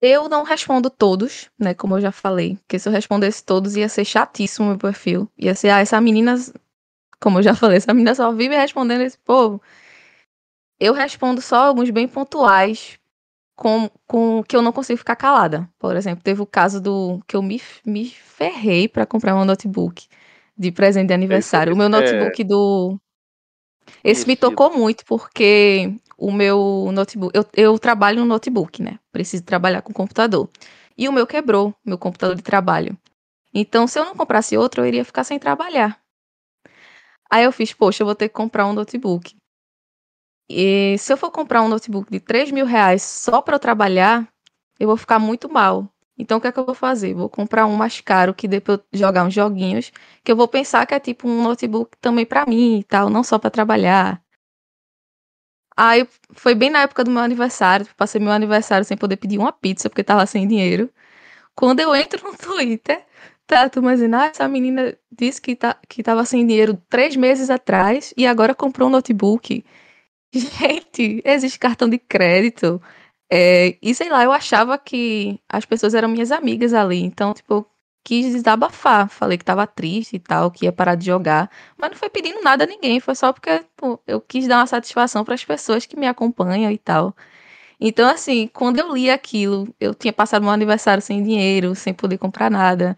Eu não respondo todos, né? Como eu já falei. Porque se eu respondesse todos, ia ser chatíssimo o meu perfil. Ia ser, ah, essa menina. Como eu já [laughs] falei, essa menina só vive respondendo esse povo. Eu respondo só alguns bem pontuais, com, com que eu não consigo ficar calada. Por exemplo, teve o caso do que eu me, me ferrei pra comprar um notebook de presente de aniversário. O meu [laughs] é- notebook do. Esse me Conhecido. tocou muito porque o meu notebook. Eu, eu trabalho no notebook, né? Preciso trabalhar com computador. E o meu quebrou, meu computador de trabalho. Então, se eu não comprasse outro, eu iria ficar sem trabalhar. Aí eu fiz, poxa, eu vou ter que comprar um notebook. E se eu for comprar um notebook de 3 mil reais só para trabalhar, eu vou ficar muito mal. Então, o que é que eu vou fazer? Vou comprar um mais caro que dê pra eu jogar uns joguinhos, que eu vou pensar que é tipo um notebook também pra mim e tal, não só pra trabalhar. Aí foi bem na época do meu aniversário, passei meu aniversário sem poder pedir uma pizza porque tava sem dinheiro. Quando eu entro no [laughs] Twitter, Tá, tu imagina, ah, essa menina disse que, tá, que tava sem dinheiro três meses atrás e agora comprou um notebook. Gente, existe cartão de crédito. É, e sei lá, eu achava que as pessoas eram minhas amigas ali. Então, tipo, quis desabafar. Falei que tava triste e tal, que ia parar de jogar. Mas não foi pedindo nada a ninguém. Foi só porque pô, eu quis dar uma satisfação para as pessoas que me acompanham e tal. Então, assim, quando eu li aquilo, eu tinha passado meu aniversário sem dinheiro, sem poder comprar nada.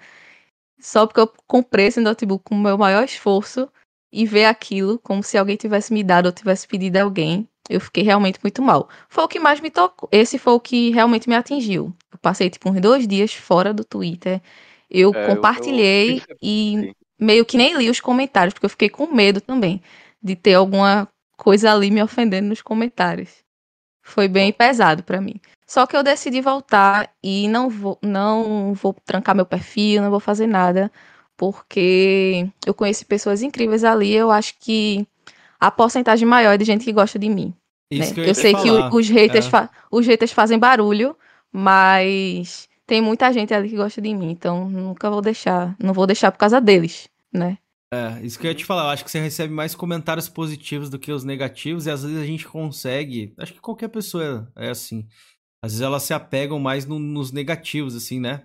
Só porque eu comprei esse notebook com o meu maior esforço e ver aquilo como se alguém tivesse me dado ou tivesse pedido a alguém, eu fiquei realmente muito mal. Foi o que mais me tocou. Esse foi o que realmente me atingiu. Eu passei tipo uns dois dias fora do Twitter. Eu é, compartilhei eu, eu... e meio que nem li os comentários, porque eu fiquei com medo também de ter alguma coisa ali me ofendendo nos comentários. Foi bem pesado para mim. Só que eu decidi voltar e não vou, não vou trancar meu perfil, não vou fazer nada, porque eu conheci pessoas incríveis ali. Eu acho que a porcentagem maior é de gente que gosta de mim. Né? eu, eu sei falar. que os haters, é. os haters fazem barulho, mas tem muita gente ali que gosta de mim, então nunca vou deixar, não vou deixar por causa deles, né? É, isso que eu ia te falar, eu acho que você recebe mais comentários positivos do que os negativos, e às vezes a gente consegue. Acho que qualquer pessoa é assim. Às vezes elas se apegam mais no, nos negativos, assim, né?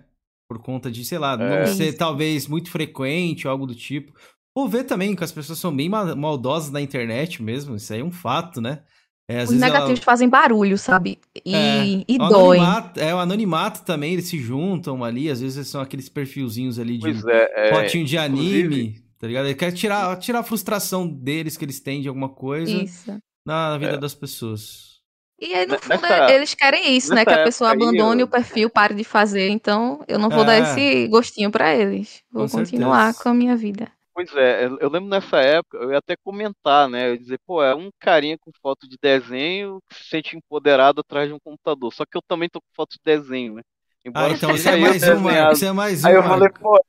Por conta de, sei lá, é. não ser talvez muito frequente ou algo do tipo. Ou ver também que as pessoas são bem maldosas na internet mesmo, isso aí é um fato, né? É, Os negativos ela... fazem barulho, sabe? E, é, e o dói. É, o anonimato também, eles se juntam ali, às vezes são aqueles perfilzinhos ali de é, é, fotinho de anime, tá ligado? Ele quer tirar, tirar a frustração deles que eles têm de alguma coisa Isso. Na, vida é. das pessoas. E aí, no fundo, nessa, eles querem isso, né? Que a pessoa abandone eu... o perfil, pare de fazer. Então, eu não vou dar esse gostinho para eles. Vou com continuar certeza. com a minha vida. Pois é, eu lembro nessa época, eu ia até comentar, né? Eu ia dizer, pô, é um carinha com foto de desenho que se sente empoderado atrás de um computador. Só que eu também tô com foto de desenho, né? Embora ah, então você é mais uma, você é mais uma. Aí eu falei, pô,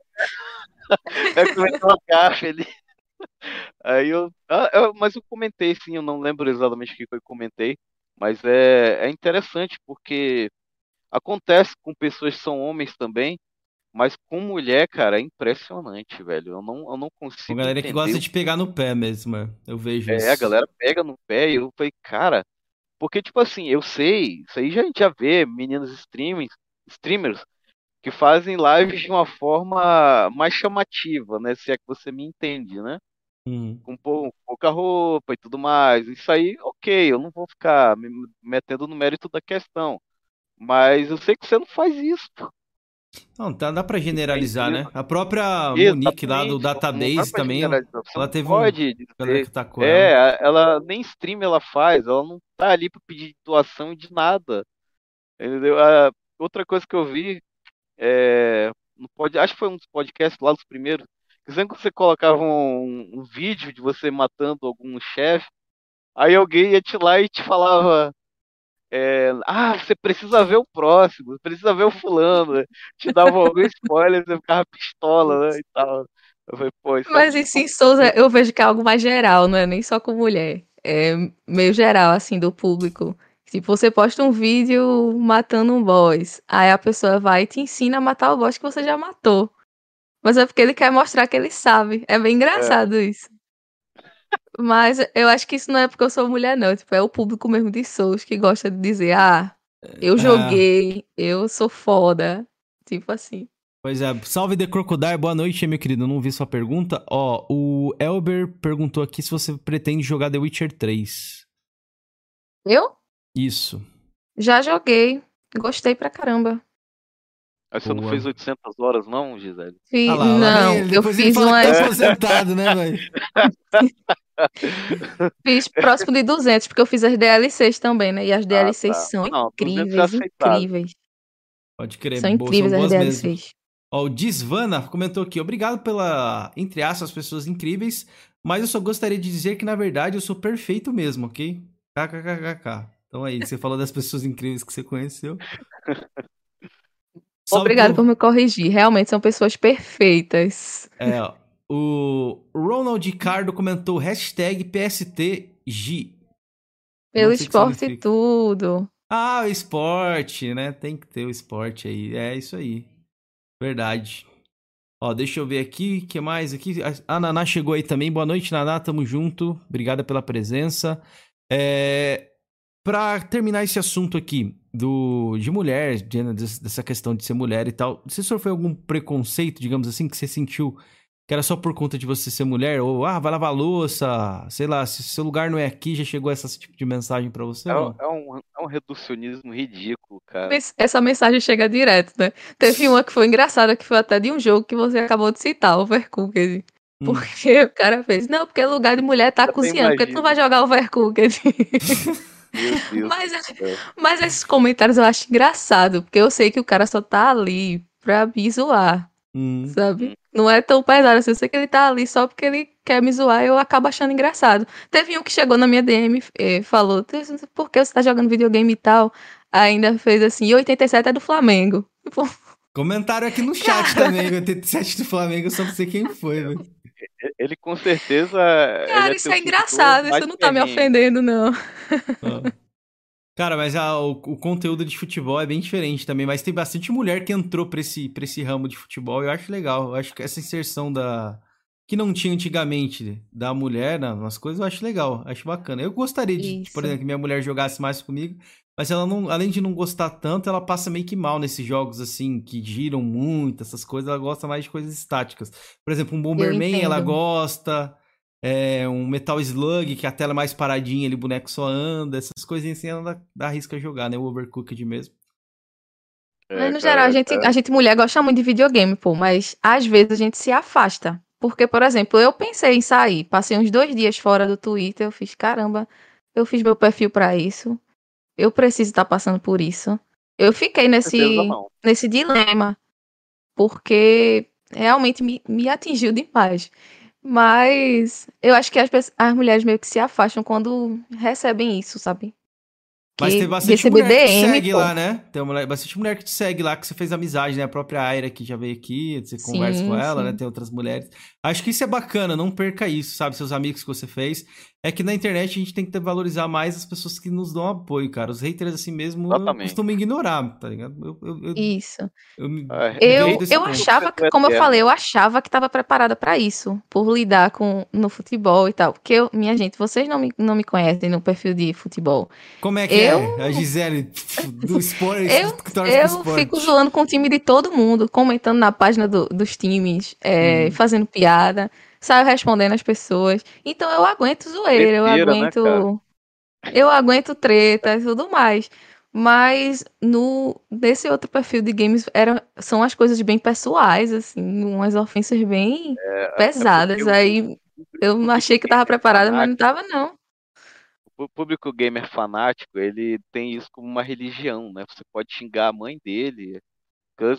é começou a gafe ali. [laughs] Aí eu, ah, eu, Mas eu comentei, sim, eu não lembro exatamente o que eu comentei. Mas é, é interessante porque acontece com pessoas que são homens também, mas com mulher, cara, é impressionante, velho. Eu não, eu não consigo. A galera entender. que gosta de pegar no pé mesmo, é. eu vejo é, isso. É, a galera pega no pé e eu falei, cara. Porque, tipo assim, eu sei, isso aí já, a gente já vê meninos streamers, streamers que fazem lives de uma forma mais chamativa, né? Se é que você me entende, né? Uhum. Com pouca roupa e tudo mais. Isso aí, ok, eu não vou ficar me metendo no mérito da questão. Mas eu sei que você não faz isso. Não, tá, dá pra generalizar, né? A própria Monique lá do Database também, ela, teve pode um... Dizer, que tá é, ela. ela nem stream ela faz, ela não tá ali pra pedir doação de nada. Entendeu? A outra coisa que eu vi, é, no pod, acho que foi um dos podcasts lá dos primeiros, sempre que você colocava um, um vídeo de você matando algum chefe, aí alguém ia te lá e te falava é, ah, você precisa ver o próximo, precisa ver o fulano, né? [laughs] te dava algum spoiler, você ficava pistola, né, e tal. Falei, Pô, Mas em Sim Souza eu vejo que é algo mais geral, não é nem só com mulher. É meio geral, assim, do público. Tipo, você posta um vídeo matando um boss, aí a pessoa vai e te ensina a matar o boss que você já matou. Mas é porque ele quer mostrar que ele sabe. É bem engraçado é. isso. Mas eu acho que isso não é porque eu sou mulher, não. Tipo, é o público mesmo de Souls que gosta de dizer, ah, eu é. joguei, eu sou foda. Tipo assim. Pois é, salve The Crocodile, boa noite, meu querido. Eu não vi sua pergunta. Ó, o Elber perguntou aqui se você pretende jogar The Witcher 3. Eu? Isso. Já joguei. Gostei pra caramba. Aí você Boa. não fez 800 horas, não, Gisele? Sim, ah lá, não, eu fiz uma. Tá aposentado, né, velho? [laughs] fiz próximo de 200, porque eu fiz as DLCs também, né? E as DLCs ah, tá. são não, incríveis, é incríveis. Pode crer, São incríveis são as DLCs. Mesmo. Ó, o Disvana comentou aqui: obrigado pela, entre aspas, pessoas incríveis, mas eu só gostaria de dizer que, na verdade, eu sou perfeito mesmo, ok? KKKKK. Então aí, você falou das pessoas incríveis que você conheceu. [laughs] Obrigado por... por me corrigir. Realmente são pessoas perfeitas. É, o Ronald Ricardo comentou hashtag PSTG. Pelo esporte e tudo. Ah, o esporte, né? Tem que ter o esporte aí. É isso aí. Verdade. Ó, deixa eu ver aqui, o que mais aqui? A Naná chegou aí também. Boa noite, Naná, tamo junto. Obrigada pela presença. É, para terminar esse assunto aqui do de mulher, de, dessa questão de ser mulher e tal, você sofreu algum preconceito, digamos assim, que você sentiu que era só por conta de você ser mulher, ou ah, vai lavar louça, sei lá, se seu lugar não é aqui, já chegou esse tipo de mensagem para você? É, é, um, é um reducionismo ridículo, cara. Essa mensagem chega direto, né? Teve uma que foi engraçada, que foi até de um jogo que você acabou de citar, Overcooked. Hum. Porque o cara fez, não, porque lugar de mulher tá Eu cozinhando, porque tu não vai jogar Overcooked. [laughs] [laughs] mas, mas esses comentários eu acho engraçado, porque eu sei que o cara só tá ali pra me zoar. Hum. Sabe? Não é tão pesado assim. Eu sei que ele tá ali só porque ele quer me zoar e eu acabo achando engraçado. Teve um que chegou na minha DM e falou: Por que você tá jogando videogame e tal? Ainda fez assim: e 87 é do Flamengo. [laughs] Comentaram aqui no chat cara... também: 87 do Flamengo, só não sei quem foi, velho. Ele com certeza. Cara, isso é engraçado, isso não tá me ofendendo, não. Ah. Cara, mas a, o, o, conteúdo de futebol é bem diferente também, mas tem bastante mulher que entrou pra esse, pra esse ramo de futebol. Eu acho legal. Eu acho que essa inserção da. que não tinha antigamente da mulher nas coisas, eu acho legal. Acho bacana. Eu gostaria de, de, por exemplo, que minha mulher jogasse mais comigo, mas ela não, além de não gostar tanto, ela passa meio que mal nesses jogos assim, que giram muito, essas coisas. Ela gosta mais de coisas estáticas. Por exemplo, um Bomberman ela gosta é, um Metal Slug, que a tela é mais paradinha, ele, o boneco só anda, essas coisinhas assim, ela dá, dá risca jogar, né? O Overcooked mesmo. É, mas no geral, a gente, é. a gente mulher gosta muito de videogame, pô, mas às vezes a gente se afasta. Porque, por exemplo, eu pensei em sair, passei uns dois dias fora do Twitter, eu fiz, caramba, eu fiz meu perfil para isso, eu preciso estar passando por isso. Eu fiquei nesse, nesse dilema, porque realmente me, me atingiu demais. Mas eu acho que as, as mulheres meio que se afastam quando recebem isso, sabe? Mas tem bastante mulher DM, que te segue pô. lá, né? Tem uma, bastante mulher que te segue lá, que você fez amizade, né? A própria Aira que já veio aqui, você sim, conversa com ela, sim. né? Tem outras mulheres. Acho que isso é bacana, não perca isso, sabe? Seus amigos que você fez. É que na internet a gente tem que valorizar mais as pessoas que nos dão apoio, cara. Os haters, assim mesmo, costumam ignorar, tá ligado? Eu, eu, eu, isso. Eu, eu, eu achava que, como eu falei, eu achava que tava preparada para isso, por lidar com no futebol e tal. Porque, eu, minha gente, vocês não me, não me conhecem no perfil de futebol. Como é que eu... é? A Gisele do [laughs] esporte. eu eu fico zoando com o time de todo mundo, comentando na página do, dos times, é, hum. fazendo piada saio respondendo as pessoas. Então eu aguento zoeira, eu né, aguento. Né, eu aguento treta e tudo mais. Mas no desse outro perfil de games era, são as coisas bem pessoais, assim, umas ofensas bem é, é pesadas. Aí eu, eu achei que tava preparada, mas não tava, não. O público gamer fanático, ele tem isso como uma religião, né? Você pode xingar a mãe dele,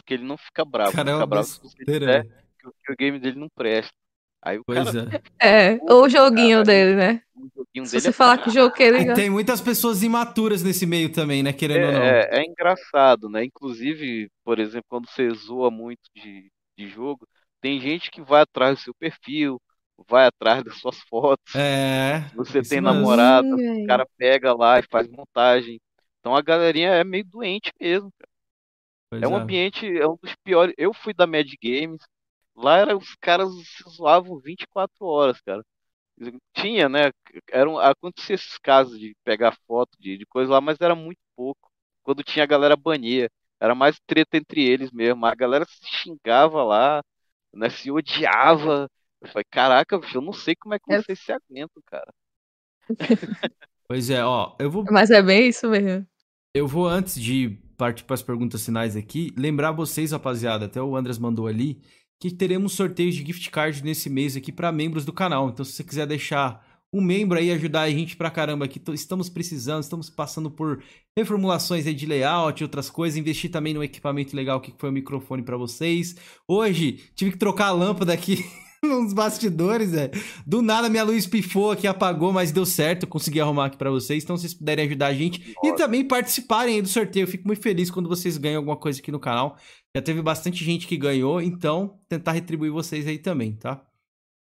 que ele não fica bravo. Caramba, fica bravo se você que, que o game dele não presta. Aí o pois cara... é. É, ou o joguinho cara, dele, né? Joguinho Se dele você é falar que jogo que ele... Tem muitas pessoas imaturas nesse meio também, né? Querendo é, ou não. É, é engraçado, né? Inclusive, por exemplo, quando você zoa muito de, de jogo, tem gente que vai atrás do seu perfil, vai atrás das suas fotos. É. Você tem namorada, o cara pega lá e faz montagem. Então a galerinha é meio doente mesmo, cara. é um é. ambiente, é um dos piores. Eu fui da Mad Games, Lá era, os caras se zoavam 24 horas, cara. Tinha, né? Eram, acontecia esses casos de pegar foto de, de coisa lá, mas era muito pouco. Quando tinha a galera bania. Era mais treta entre eles mesmo. A galera se xingava lá, né? Se odiava. Eu falei, caraca, bicho, eu não sei como é que vocês se aguentam, cara. [laughs] Pois é, ó, eu vou. Mas é bem isso mesmo. Eu vou, antes de partir para as perguntas finais aqui, lembrar vocês, rapaziada, até o Andres mandou ali, que teremos sorteios de gift card nesse mês aqui para membros do canal. Então, se você quiser deixar um membro aí ajudar a gente pra caramba aqui, estamos precisando, estamos passando por reformulações aí de layout e outras coisas, investir também no equipamento legal que foi o microfone para vocês. Hoje tive que trocar a lâmpada aqui [laughs] [laughs] nos bastidores, é. Do nada minha luz pifou aqui, apagou, mas deu certo, consegui arrumar aqui para vocês. Então, se vocês puderem ajudar a gente Nossa. e também participarem aí do sorteio, eu fico muito feliz quando vocês ganham alguma coisa aqui no canal. Já teve bastante gente que ganhou, então tentar retribuir vocês aí também, tá?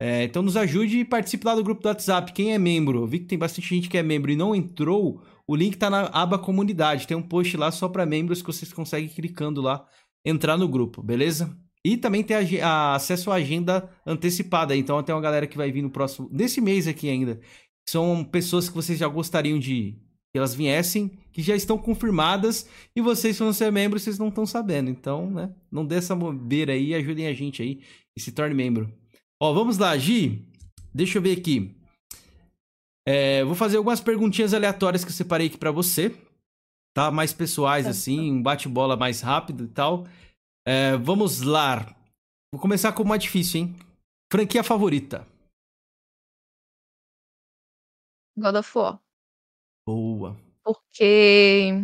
É, então nos ajude e participe lá do grupo do WhatsApp. Quem é membro, eu vi que tem bastante gente que é membro e não entrou, o link tá na aba comunidade. Tem um post lá só para membros que vocês conseguem clicando lá entrar no grupo, beleza? E também tem a, a, acesso à agenda antecipada. Então tem uma galera que vai vir no próximo. Desse mês aqui ainda. São pessoas que vocês já gostariam de que elas viessem, que já estão confirmadas, e vocês, se não ser membro, vocês não estão sabendo. Então, né? Não dê essa bobeira aí, ajudem a gente aí e se torne membro. Ó, vamos lá, Gi. Deixa eu ver aqui. É, vou fazer algumas perguntinhas aleatórias que eu separei aqui para você. Tá? Mais pessoais, assim, um bate-bola mais rápido e tal. É, vamos lá. Vou começar com uma difícil, hein? Franquia favorita? God of War. Boa. Porque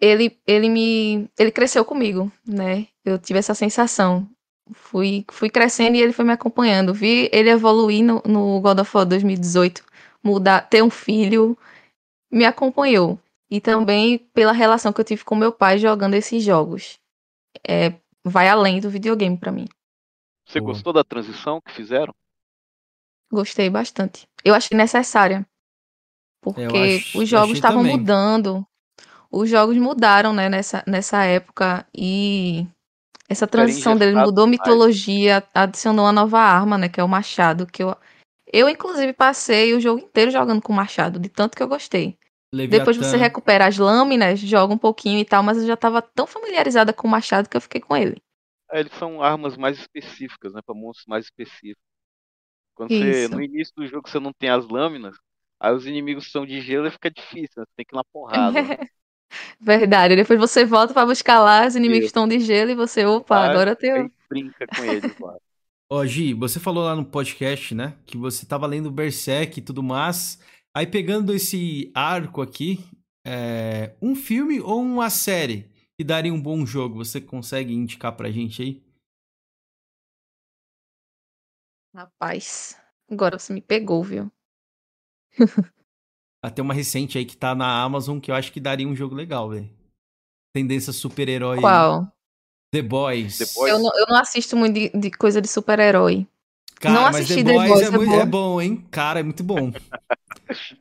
ele, ele me. Ele cresceu comigo, né? Eu tive essa sensação. Fui, fui crescendo e ele foi me acompanhando. Vi ele evoluir no, no God of War 2018, mudar, ter um filho, me acompanhou. E também pela relação que eu tive com meu pai jogando esses jogos. É, vai além do videogame para mim. Você gostou da transição que fizeram? Gostei bastante. Eu achei necessária. Porque acho, os jogos estavam mudando. Os jogos mudaram, né, nessa, nessa época. E essa transição dele mudou mitologia, adicionou uma nova arma, né, que é o machado, que eu eu inclusive passei o jogo inteiro jogando com o machado, de tanto que eu gostei. Leviathan. Depois você recupera as lâminas, joga um pouquinho e tal, mas eu já tava tão familiarizada com o machado que eu fiquei com ele. É, eles são armas mais específicas, né, para monstros mais específicos. Quando você no início do jogo você não tem as lâminas, aí os inimigos são de gelo e fica difícil, né? você tem que ir na porrada. [laughs] Verdade. Depois você volta para buscar lá, os inimigos estão de gelo e você, opa, ah, agora tem. Brinca com eles lá. Ó, Gi, você falou lá no podcast, né, que você tava lendo Berserk e tudo mais. Aí pegando esse arco aqui, é... um filme ou uma série que daria um bom jogo, você consegue indicar pra gente aí? Rapaz, agora você me pegou, viu? [laughs] Até uma recente aí que tá na Amazon que eu acho que daria um jogo legal, velho. Tendência super-herói. Qual? The Boys. The Boys. Eu, não, eu não assisto muito de, de coisa de super-herói. Cara, não assisti The Boys, The Boys é, é, muito, é, bom, hein? Cara, é muito bom. [laughs]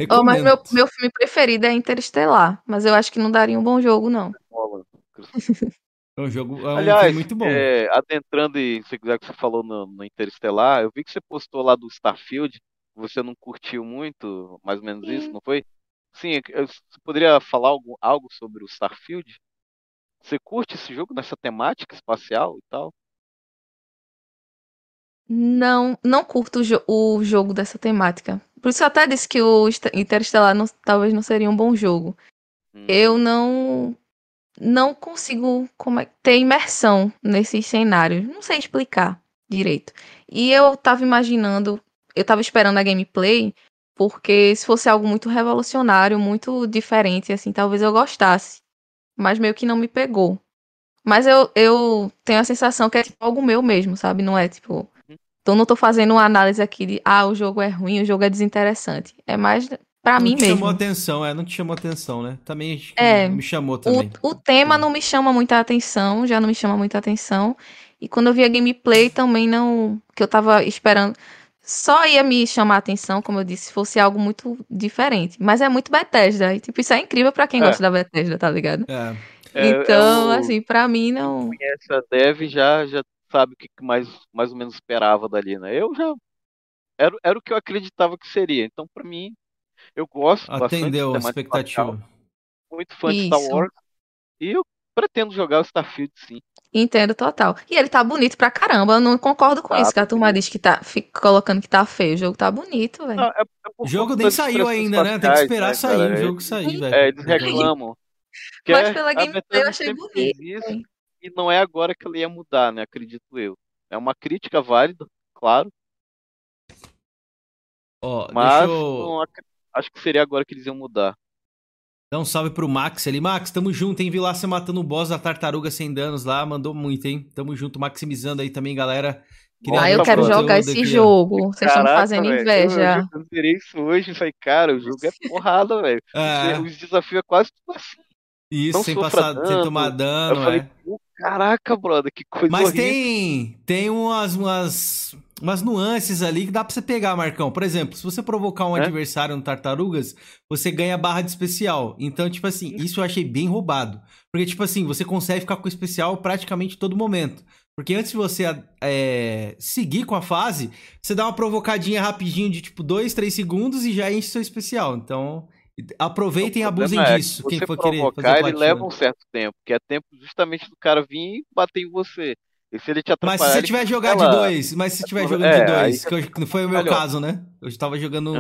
oh, mas meu, meu filme preferido é Interestelar. Mas eu acho que não daria um bom jogo, não. É um jogo é um Aliás, muito bom. É, adentrando e se quiser que você falou no, no Interestelar, eu vi que você postou lá do Starfield você não curtiu muito, mais ou menos Sim. isso, não foi? Sim, você poderia falar algo, algo sobre o Starfield? Você curte esse jogo nessa temática espacial e tal? Não, não curto o, jo o jogo dessa temática. Por isso eu até disse que o Interestelar não, talvez não seria um bom jogo. Hum. Eu não não consigo como é, ter imersão nesses cenários. Não sei explicar direito. E eu tava imaginando eu tava esperando a gameplay, porque se fosse algo muito revolucionário, muito diferente, assim, talvez eu gostasse. Mas meio que não me pegou. Mas eu, eu tenho a sensação que é tipo algo meu mesmo, sabe? Não é tipo. Então não tô fazendo uma análise aqui de ah, o jogo é ruim, o jogo é desinteressante. É mais para mim mesmo. Não chamou atenção, é, não te chamou atenção, né? Também é, me chamou também. O, o tema não me chama muita atenção, já não me chama muita atenção. E quando eu vi a gameplay também não. Que eu tava esperando só ia me chamar a atenção, como eu disse, se fosse algo muito diferente. Mas é muito Bethesda. E, tipo, isso é incrível para quem é. gosta da Bethesda, tá ligado? É. Então, é, é o... assim, para mim não. Quem conhece a Dev já, já sabe o que mais, mais ou menos esperava dali, né? Eu já. Era, era o que eu acreditava que seria. Então, para mim, eu gosto Atendeu bastante. Atendeu a expectativa. Muito fã isso. de Star Wars. E eu pretendo jogar o Starfield, sim. Entendo total. E ele tá bonito pra caramba. Eu não concordo com tá, isso, que a turma diz que tá fica colocando que tá feio. O jogo tá bonito, velho. É, é o jogo nem saiu ainda, né? Tem que esperar né, sair o jogo sair, velho. É, eles reclamam. [laughs] Mas pela gameplay eu achei bonito. Isso, e não é agora que ele ia mudar, né? Acredito eu. É uma crítica válida, claro. Ó, mas eu... não, acho que seria agora que eles iam mudar. Dá um salve pro Max ali. Max, tamo junto, hein? Vi lá você matando o boss da tartaruga sem danos lá. Mandou muito, hein? Tamo junto, maximizando aí também, galera. Queria ah, eu quero jogar esse jogo. Vocês estão fazendo véio, inveja. Eu, eu isso hoje. Falei, cara, o jogo é [laughs] porrada, velho. É. Os desafios é quase tudo assim. Isso, Não sem, passar, dano. sem tomar dano. Eu falei, é. Caraca, brother, que coisa Mas horrível. tem, tem umas, umas umas nuances ali que dá pra você pegar, Marcão. Por exemplo, se você provocar um é? adversário no Tartarugas, você ganha barra de especial. Então, tipo assim, isso eu achei bem roubado. Porque, tipo assim, você consegue ficar com o especial praticamente todo momento. Porque antes de você é, seguir com a fase, você dá uma provocadinha rapidinho de tipo 2, 3 segundos e já enche seu especial. Então, aproveitem e abusem é disso. que quem for querer fazer provocar, ele platina. leva um certo tempo, que é tempo justamente do cara vir e bater em você. E se ele te Mas atrapalhar, se você ele tiver jogar de dois, mas se tiver jogando É, de aí dois, que eu- que não foi o meu melhor. caso, né? Eu estava jogando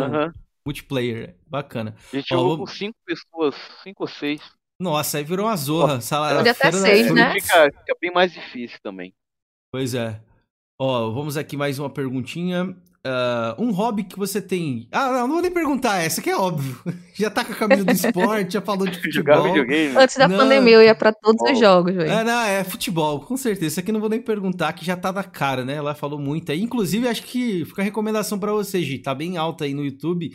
multiplayer. Bacana. A gente Ó, jogou com cinco pessoas, cinco ou seis. Nossa, aí virou uma zorra. Sala, Pode até feira seis, né? Fica, fica bem mais difícil também. Pois é. Ó, vamos aqui mais uma perguntinha. Ah, um hobby que você tem. Ah, não, não vou nem perguntar, essa que é óbvio. [laughs] Já tá com a camisa do esporte, já falou de [laughs] Jogar futebol. videogame. Antes da Não. pandemia eu ia pra todos os Oh. jogos, velho. É, não, é futebol, com certeza. Isso aqui não vou nem perguntar, que já tá na cara, né? Ela falou muito aí. Inclusive, acho que fica a recomendação pra você, Gi. Tá bem alta aí no YouTube.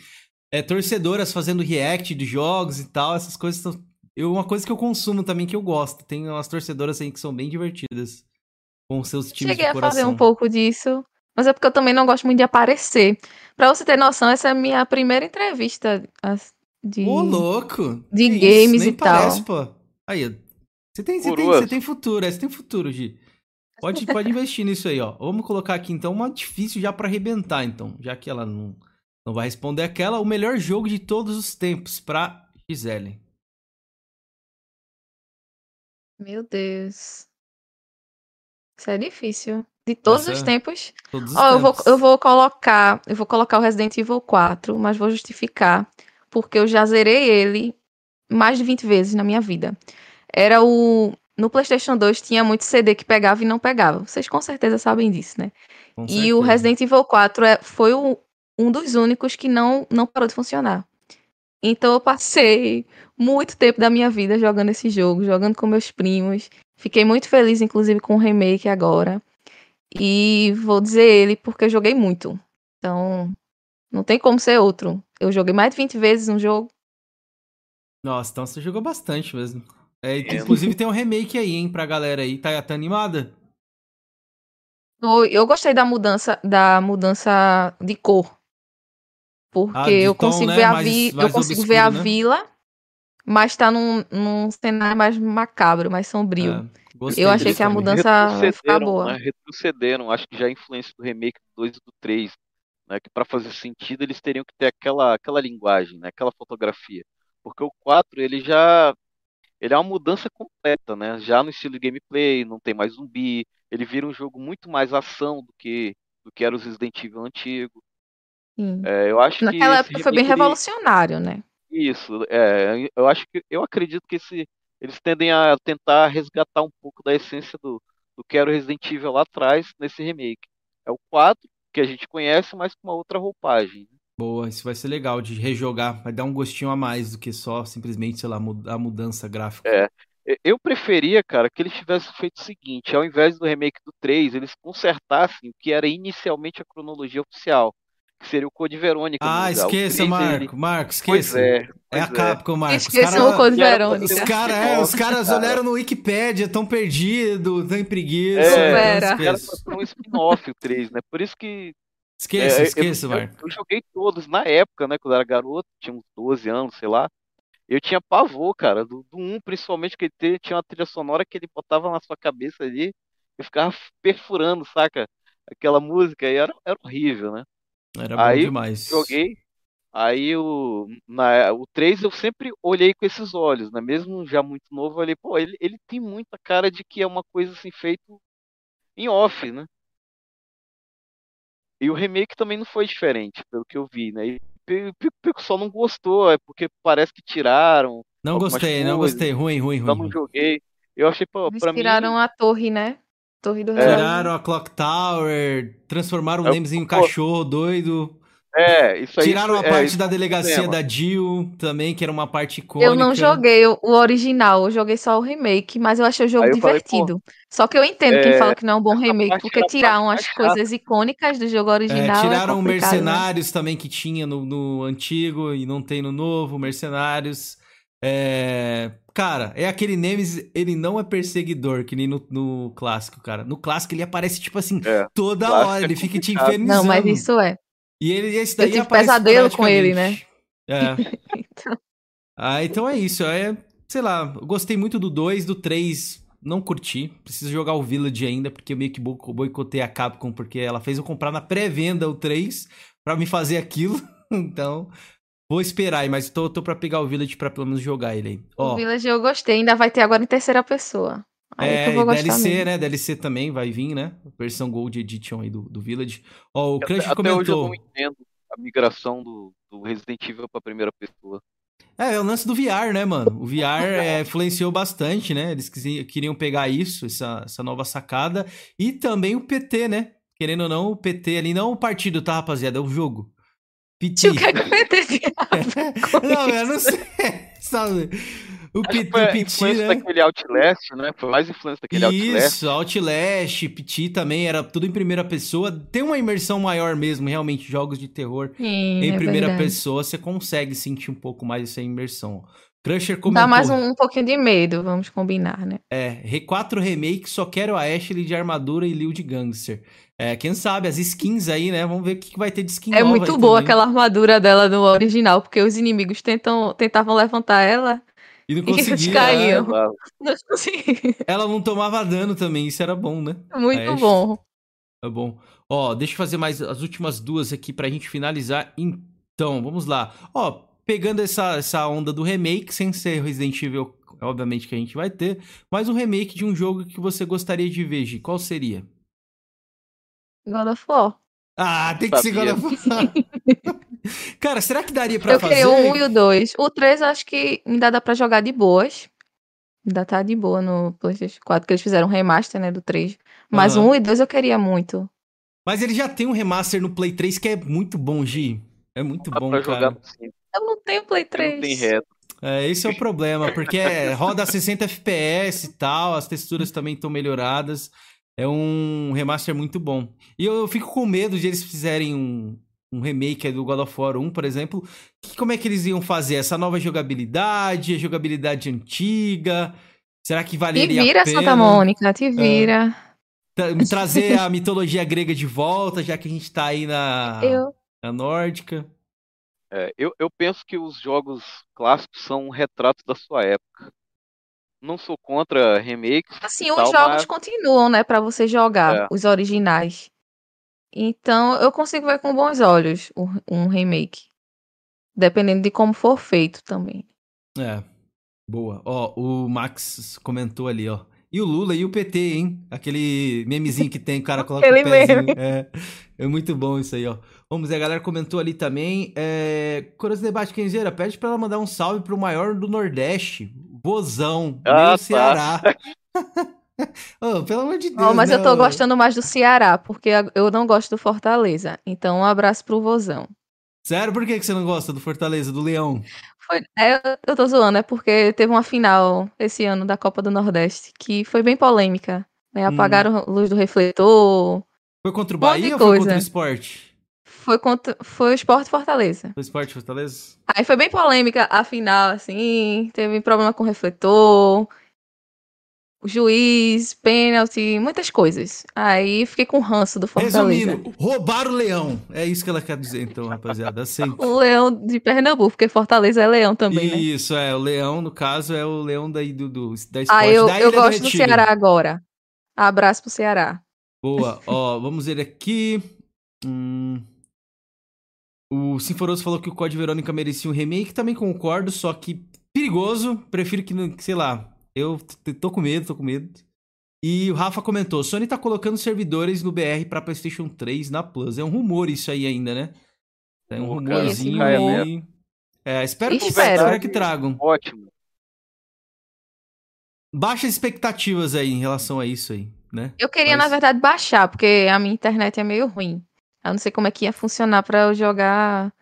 É, torcedoras fazendo react de jogos e tal. Essas coisas são. Eu, uma coisa que eu consumo também que eu gosto. Tem umas torcedoras aí que são bem divertidas. Com seus times Cheguei de a fazer um pouco disso, mas é porque eu também não gosto muito de aparecer. Pra você ter noção, essa é a minha primeira entrevista de. Ô, louco! de Que games Nem e tal. parece, pô. Aí. Você tem, você tem, você tem futuro, é, você tem futuro, Gi. Pode, pode investir nisso aí, ó. Vamos colocar aqui, então, uma difícil já pra arrebentar, então. Já que ela não, não vai responder aquela, o melhor jogo de todos os tempos pra Gisele. Meu Deus. Isso é difícil. De todos Essa os tempos. Todos os Ó, eu vou, tempos. eu vou colocar. Eu vou colocar o Resident Evil 4, mas vou justificar. Porque eu já zerei ele mais de 20 vezes na minha vida. Era o. No PlayStation 2 tinha muito CD que pegava e não pegava. Vocês com certeza sabem disso, né? Com E o certeza. Resident Evil 4 é, foi o- um dos únicos que não, não parou de funcionar. Então eu passei muito tempo da minha vida jogando esse jogo, jogando com meus primos. Fiquei muito feliz, inclusive, com o remake agora. E vou dizer ele porque eu joguei muito. Então, não tem como ser outro. Eu joguei mais de 20 vezes um jogo. Nossa, então você jogou bastante mesmo. É, É. inclusive tem um remake aí, hein, pra galera aí. Tá, tá animada? Eu, eu gostei da mudança, da mudança de cor. Porque Ah, de eu tom, consigo né? ver a Mais- vi, eu mais consigo obscuro, ver a né? vila, mas tá num, num cenário mais macabro, mais sombrio. É, gostei Eu achei que a mudança Retrocederam, boa. Né? Retrocederam, acho que já a influência do remake do 2 e do 3. Né? Que para fazer sentido eles teriam que ter aquela, aquela linguagem, né? aquela fotografia. Porque o 4 ele já ele é uma mudança completa, né? Já no estilo de gameplay, não tem mais zumbi, ele vira um jogo muito mais ação do que do que era os Resident Evil antigo. É, eu acho que Naquela esse época foi bem ele- revolucionário, né? Isso, é, eu acho que eu acredito que esse, eles tendem a tentar resgatar um pouco da essência do, do que era o Resident Evil lá atrás nesse remake. É o 4 que a gente conhece, mas com uma outra roupagem. Boa, isso vai ser legal de rejogar. Vai dar um gostinho a mais do que só simplesmente, sei lá, a mudança gráfica. É, eu preferia, cara, que eles tivessem feito o seguinte, ao invés do remake do 3, eles consertassem o que era inicialmente a cronologia oficial, que seria o Code Verônica. Ah. O esqueça, 3, Marco. Marco, Pois esqueça. é, É pois a Capcom, Marco. Esqueçam o Code Verônica. Os, cara, é, os caras Cara. olharam no Wikipedia, tão perdidos, tão em preguiça. É, Era. Era um spin-off o 3, né? Por isso que Esqueça, É, eu- esqueça, eu, Marco. eu joguei todos na época, né? Quando eu era garoto, tinha uns 12 anos, sei lá. Eu tinha pavor, cara, do, do 1, principalmente, que ele tinha uma trilha sonora que ele botava na sua cabeça ali, eu ficava perfurando, saca? Aquela música aí era, era horrível, né? Era bom Aí demais. Joguei. Aí o, na, o 3 eu sempre olhei com esses olhos, né? Mesmo já muito novo, eu olhei, pô, ele, ele tem muita cara de que é uma coisa assim feito em off, né? E o remake também não foi diferente, pelo que eu vi, né? E o pessoal não gostou, é porque parece que tiraram, Não gostei, não coisas, gostei. Ruim, ruim, eu ruim. não joguei. Eu achei, pô, Eles pra mim, tiraram a torre, né? Torre do É. relógio. Tiraram a Clock Tower, transformaram o Eu- Nemesis em um cachorro doido. é, isso aí Tiraram a é, parte da delegacia problema. da Jill também, que era uma parte icônica. Eu não joguei o original, eu joguei só o remake, mas eu achei o jogo eu falei, divertido. Só que eu entendo quem é, fala que não é um bom remake, porque tiraram as coisas icônicas do jogo É, original é tiraram né? Mercenários também que tinha no, no antigo e não tem no novo, Mercenários. Cara, é aquele Nemesis, ele não é perseguidor, que nem no, no clássico, cara. No clássico ele aparece, tipo assim, É, toda hora, é ele fica te infernizando. Não, mas isso é. E ele, esse daí tive aparece pesadelo com ele, esporadicamente. É. [laughs] Então, Ah, então é isso. É, sei lá, eu gostei muito do 2, do 3. não curti. Preciso jogar o Village ainda, porque eu meio que bo- boicotei a Capcom, porque ela fez eu comprar na pré-venda o 3 pra me fazer aquilo. [laughs] Então, vou esperar aí, mas tô, tô pra pegar o Village pra pelo menos jogar ele aí. O Ó, Village eu gostei, ainda vai ter agora em terceira pessoa. Aí que é, eu vou e gostar DLC, mesmo. né? DLC também vai vir, né? Versão Gold Edition aí do, do Village. Ó, o Até, Crush até hoje eu comentou. não entendo a migração do, do Resident Evil pra primeira pessoa. É, é o lance do VR, né, mano? O VR é, [laughs] influenciou bastante, né? Eles queriam pegar isso, essa, essa nova sacada. E também o PT, né? Querendo ou não, o PT ali, não o partido, tá, rapaziada? É o jogo. PT. Tio, o que é que Não, eu isso? não sei. [laughs] Sabe? O PT, foi PT, influência né? daquele Outlast, né? Foi mais influência daquele Outlast. Isso, Outlast, PT também, era tudo em primeira pessoa. Tem uma imersão maior mesmo, realmente, jogos de terror Sim, em é primeira verdade. pessoa, você consegue sentir um pouco mais essa imersão. Crusher Dá comentou. mais um, um pouquinho de medo, vamos combinar, né? É, R4 Remake, só quero a Ashley de armadura e Liu de gangster. É, quem sabe, as skins aí, né? Vamos ver o que vai ter de skin É nova muito aí boa também. aquela armadura dela no original, porque os inimigos tentam, tentavam levantar ela E não [laughs] e eles conseguia. caíam. Ah, Não consegui. Ela não tomava dano também, isso era bom, né? Muito Ashe. bom. É bom. Ó, deixa eu fazer mais as últimas duas aqui pra gente finalizar. Então, vamos lá. Ó, pegando essa, essa onda do remake, sem ser Resident Evil, obviamente que a gente vai ter, mas um remake de um jogo que você gostaria de ver, Gi, qual seria? God of War. Ah, tem que ser God of War. [laughs] Cara, será que daria pra eu fazer? queria o 1 e o 2. O 3 eu acho que ainda dá pra jogar de boas. Ainda tá de boa no PlayStation 4, que eles fizeram um remaster, né, do 3. Mas o 1 e 2 eu queria muito. Mas ele já tem um remaster no Play 3 que é muito bom, Gi. É muito dá bom, pra cara. jogar. Eu não tenho Play 3. Não tem reto. É, esse é o problema, porque é- roda 60 FPS e tal, as texturas também estão melhoradas. É um remaster muito bom. E eu fico com medo de eles fizerem um, um remake do God of War 1, por exemplo. Que, como é que eles iam fazer? Essa nova jogabilidade, a jogabilidade antiga? Será que Te valeria vira, a pena? Santa Mônica, te vira. Tra- Trazer a mitologia grega de volta, já que a gente tá aí na, Eu, na nórdica. É, eu, eu penso que os jogos clássicos são um retrato da sua época. Não sou contra remakes. assim, os tal, jogos mas- continuam, né, pra você jogar, É. os originais. Então, eu consigo ver com bons olhos um remake. Dependendo de como for feito também. É, boa. Ó, o Max comentou ali, ó. E o Lula e o PT, hein? Aquele memezinho que tem, o cara coloca Aquele o pezinho. meme. É, é muito bom isso aí, ó. Vamos ver, a galera comentou ali também. É... Coroas Debate Kenzeira, pede pra ela mandar um salve pro maior do Nordeste, Vozão, Ah, meu tá. Ceará. [laughs] Ô, pelo amor de Deus, Ó, mas né, eu tô ô? gostando mais do Ceará, porque eu não gosto do Fortaleza. Então, um abraço pro Vozão. Sério, por que que você não gosta do Fortaleza, do Leão? Foi, é, eu tô zoando, é porque teve uma final esse ano da Copa do Nordeste que foi bem polêmica. Né? Hum. Apagaram a luz do refletor. Foi contra o Bahia ou foi contra o Esporte? Foi, contra, foi o Sport Fortaleza. Foi o Esporte Fortaleza? Aí foi bem polêmica a final, assim. Teve problema com o refletor, o juiz, pênalti, muitas coisas. Aí fiquei com ranço do Fortaleza. Resumindo, roubaram o Leão. É isso que ela quer dizer, então, rapaziada. Aceito. [laughs] O leão de Pernambuco, porque Fortaleza é leão também, né? Isso, é. O leão, no caso, é o leão daí do, do, da esporte Ah, eu, da eu gosto do Retiro. Ceará agora. Abraço pro Ceará. Boa. Ó, vamos ver aqui. Hum, O Sinforoso falou que o Code Verônica merecia um remake. Também concordo, só que perigoso. Prefiro que, não- que, sei lá. Eu tô com medo, tô com medo. E o Rafa comentou: Sony tá colocando servidores no BR pra PlayStation 3 na Plus. É um rumor isso aí ainda, né? É um rumorzinho aí. É, espero que, espero que tragam. Ótimo. Baixas expectativas aí em relação a isso aí, né? Eu queria, Mas- na verdade, baixar, porque a minha internet é meio ruim. Eu não sei como é que ia funcionar pra eu jogar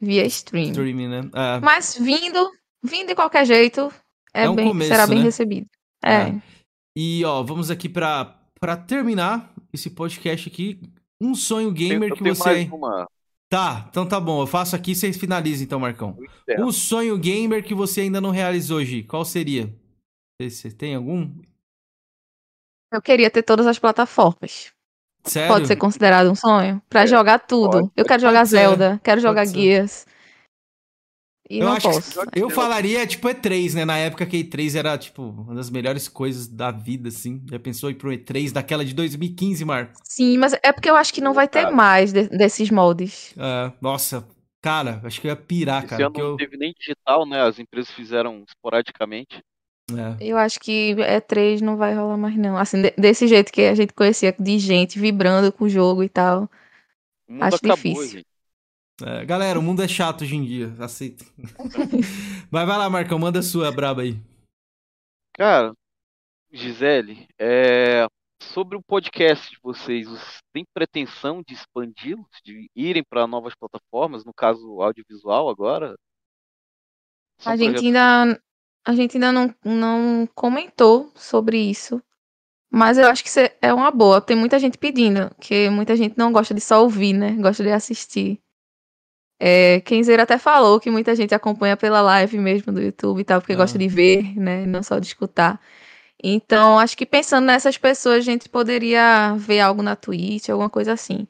via stream. Streaming, né? É. Mas vindo, vindo de qualquer jeito, é É um bem, começo, será bem né? recebido. É. É. E, ó, vamos aqui pra, pra terminar esse podcast aqui. Um sonho gamer eu que você. mais uma. Tá, então tá bom. Eu faço aqui e vocês finalizam, então, Marcão. Um sonho gamer que você ainda não realizou hoje. Qual seria? Você tem algum? Eu queria ter todas as plataformas. Sério? Pode ser considerado um sonho? Pra É, jogar tudo. pode. Eu quero jogar ser, Zelda, quero pode jogar ser. Gears. E eu não acho posso. que eu falaria, tipo, E3, né? Na época que E3 era, tipo, uma das melhores coisas da vida, assim. Já pensou em ir pro E3 daquela de 2015, Marco? Sim, mas é porque eu acho que não vai ter Cara. mais de- desses moldes. É, nossa, cara, acho que eu ia pirar, Esse cara. ano não eu- teve nem digital, né? As empresas fizeram esporadicamente. É. Eu acho que E3 não vai rolar mais, não. Assim, de- desse jeito que a gente conhecia, de gente vibrando com o jogo e tal. Acho acabou, difícil. É, galera, o mundo é chato hoje em dia, aceita. [laughs] Mas vai lá, Marcão, manda a sua braba aí. Cara, Gisele, é, sobre o podcast de vocês, vocês têm pretensão de expandi-los, de irem para novas plataformas, no caso audiovisual agora? São A gente projetos ainda, a gente ainda não, não comentou sobre isso. Mas eu acho que é uma boa. Tem muita gente pedindo, que muita gente não gosta de só ouvir, né? Gosta de assistir. É, Kenzeira até falou que muita gente acompanha pela live mesmo do YouTube e tal, porque Ah. gosta de ver, né? Não só de escutar. Então, acho que pensando nessas pessoas, a gente poderia ver algo na Twitch, alguma coisa assim.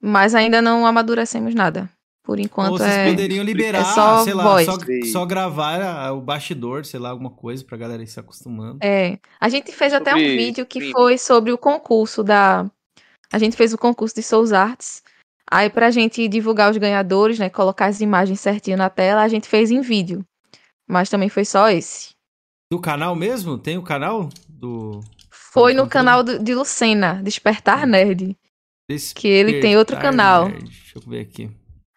Mas ainda não amadurecemos nada. Por Ou enquanto vocês é. poderiam liberar, só sei lá, voz. só, só gravar a- o bastidor, sei lá, alguma coisa pra galera ir se acostumando. É, a gente fez até um vídeo que foi sobre o concurso da. A gente fez o concurso de Souls Arts. Aí, pra gente divulgar os ganhadores, né? Colocar as imagens certinho na tela, a gente fez em vídeo. Mas também foi só esse. Do canal mesmo? Tem o canal do. Foi no canal do- de Lucena, Despertar Nerd. Desse Que ele tem outro canal. Deixa eu ver aqui.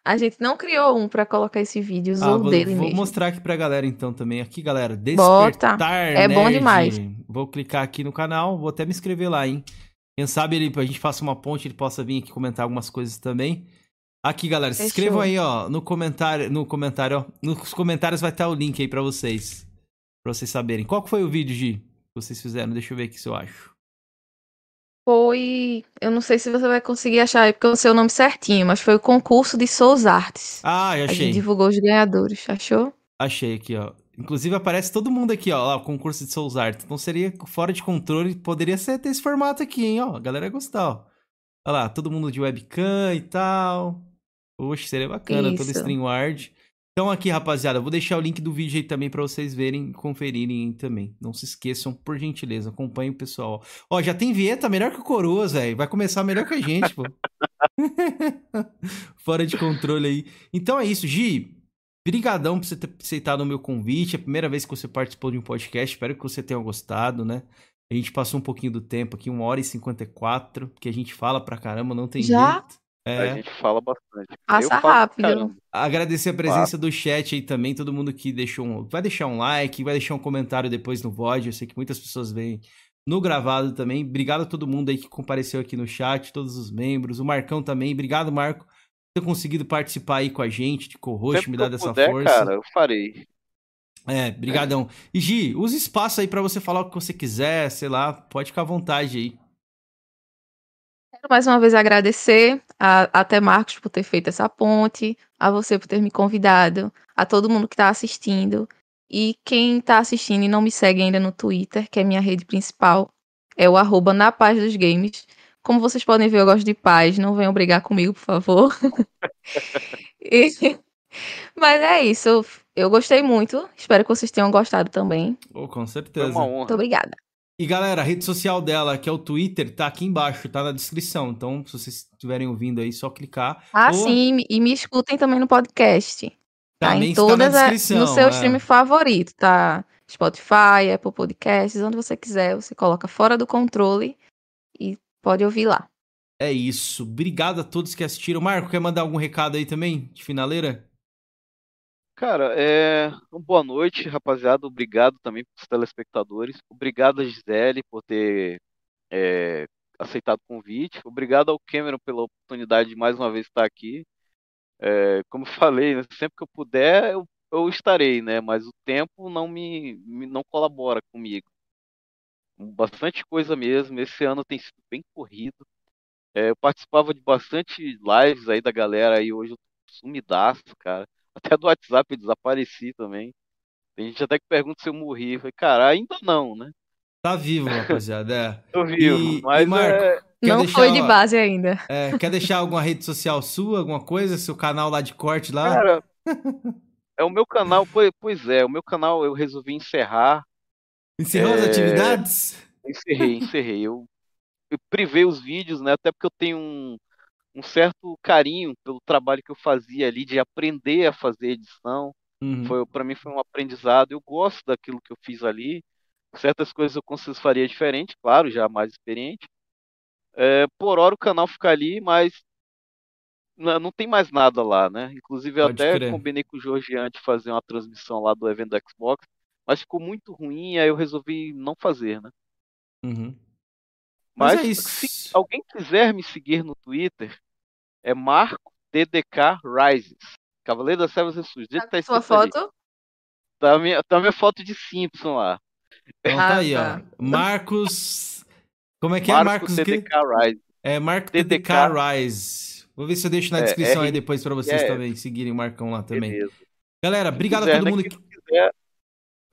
A gente não criou um pra colocar esse vídeo, usou Ah, vou, dele vou mesmo. mostrar aqui pra galera então também. Aqui, galera, Bota. Despertar É bom Nerd. demais. Vou clicar aqui no canal, vou até me inscrever lá, hein? Quem sabe ele, a gente faça uma ponte, ele possa vir aqui comentar algumas coisas também. Aqui, galera, se Fechou. inscrevam aí, ó, no comentário, no comentário, ó, nos comentários vai estar o link aí pra vocês, Pra vocês saberem. Qual que foi o vídeo, Gi, que vocês fizeram? Deixa eu ver aqui se eu acho. Foi. Eu não sei se você vai conseguir achar aí, porque eu não sei o nome certinho, mas foi o concurso de Souls Arts. Ah, já A gente achei. divulgou os ganhadores, achou? Achei aqui, ó. Inclusive aparece todo mundo aqui, ó, lá, o concurso de Souls Art. Então seria fora de controle, poderia ser ter esse formato aqui, hein, ó. A galera ia gostar, ó. Olha lá, todo mundo de webcam e tal. Oxe, seria bacana, todo Isso. Então aqui, rapaziada, eu vou deixar o link do vídeo aí também pra vocês verem e conferirem também. Não se esqueçam, por gentileza, acompanhem o pessoal. Ó, já tem vinheta melhor que o Coroas, velho. Vai começar melhor que a gente, pô. [laughs] Fora de controle aí. Então é isso, Gi. Brigadão por você ter aceitado o meu convite. É a primeira vez que você participou de um podcast. Espero que você tenha gostado, né? A gente passou um pouquinho do tempo aqui, 1 hora e 54, porque a gente fala pra caramba, não tem Já? jeito. A É. gente fala bastante. Passa rápido. caramba. Agradecer a presença do chat aí também, todo mundo que deixou um. Vai deixar um like, vai deixar um comentário depois no VOD. Eu sei que muitas pessoas veem no gravado também. Obrigado a todo mundo aí que compareceu aqui no chat, todos os membros. O Marcão também. Obrigado, Marco, por ter conseguido participar aí com a gente, de co-host, Sempre me dar dessa puder, força. cara, eu farei. É, brigadão. E Gi, usa espaço aí pra você falar o que você quiser, sei lá, pode ficar à vontade aí. Quero mais uma vez agradecer a, até Marcos por ter feito essa ponte, a você por ter me convidado, a todo mundo que está assistindo. E quem está assistindo e não me segue ainda no Twitter, que é minha rede principal, é o arroba na paz dos games. Como vocês podem ver, eu gosto de paz, não venham brigar comigo, por favor. [laughs] E- Mas é isso, eu, gostei muito, espero que vocês tenham gostado também. Oh, com Foi certeza. uma honra. Muito obrigada. E galera, a rede social dela, que é o Twitter, tá aqui embaixo, tá na descrição. Então, se vocês estiverem ouvindo aí, só clicar. Ah, Ou sim, e me escutem também no podcast. Tá em todas a- descrição. no seu é. stream favorito, tá? Spotify, Apple Podcasts, onde você quiser, você coloca fora do controle e pode ouvir lá. É isso. Obrigado a todos que assistiram. Marco, quer mandar algum recado aí também? De finaleira? Cara, é... uma boa noite, rapaziada. Obrigado também pros telespectadores. Obrigado a Gisele por ter é, aceitado o convite. Obrigado ao Cameron pela oportunidade de mais uma vez estar aqui. É, como [laughs] falei, né, sempre que eu puder, eu, eu estarei, né? Mas o tempo não me, me- não colabora comigo. Bastante coisa mesmo. Esse ano tem sido bem corrido. É, eu participava de bastante lives aí da galera aí hoje eu sumidaço, cara. Até do WhatsApp eu desapareci também. Tem gente até que pergunta se eu morri. Eu falei, cara, ainda não, né? Tá vivo, rapaziada. É. [laughs] Eu vivo, E- mas e, Marco, é, não deixar foi de base ainda. é, quer deixar alguma rede social sua, alguma coisa? Seu canal lá de corte lá? cara, [laughs] É o meu canal, pois, pois é, o meu canal eu resolvi encerrar. Encerrou as É. atividades? Encerrei, encerrei. Eu, eu privei os vídeos, né? Até porque eu tenho um, um certo carinho pelo trabalho que eu fazia ali, de aprender a fazer edição. Uhum. Foi, para mim foi um aprendizado. Eu gosto daquilo que eu fiz ali. Certas coisas eu certeza faria diferente, claro, já mais experiente. É, por hora o canal fica ali, mas não, não tem mais nada lá, né? Inclusive eu Pode até crer. combinei com o Jorge de fazer uma transmissão lá do evento do Xbox, mas ficou muito ruim, aí eu resolvi não fazer, né? Uhum. Mas, Mas é se alguém quiser me seguir no Twitter, é Marco DDK Rises. Cavaleiro das Servas Jesus. Do jeito que tá Sua escrito ali. foto? Tá a minha, tá a minha foto de Simpson lá. Então tá Ah, aí, ó. tá. Marcos. Como é que é, Marco Marcos? o quê? DDK Rise. É Marco TDK. TDK Rise. Vou ver se eu deixo na É, descrição R- aí depois pra vocês é. também seguirem o Marcão lá também. Beleza. Galera, obrigado a quiser, todo né? mundo Quem que. não quiser,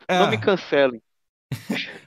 É, não me cancelem. [laughs]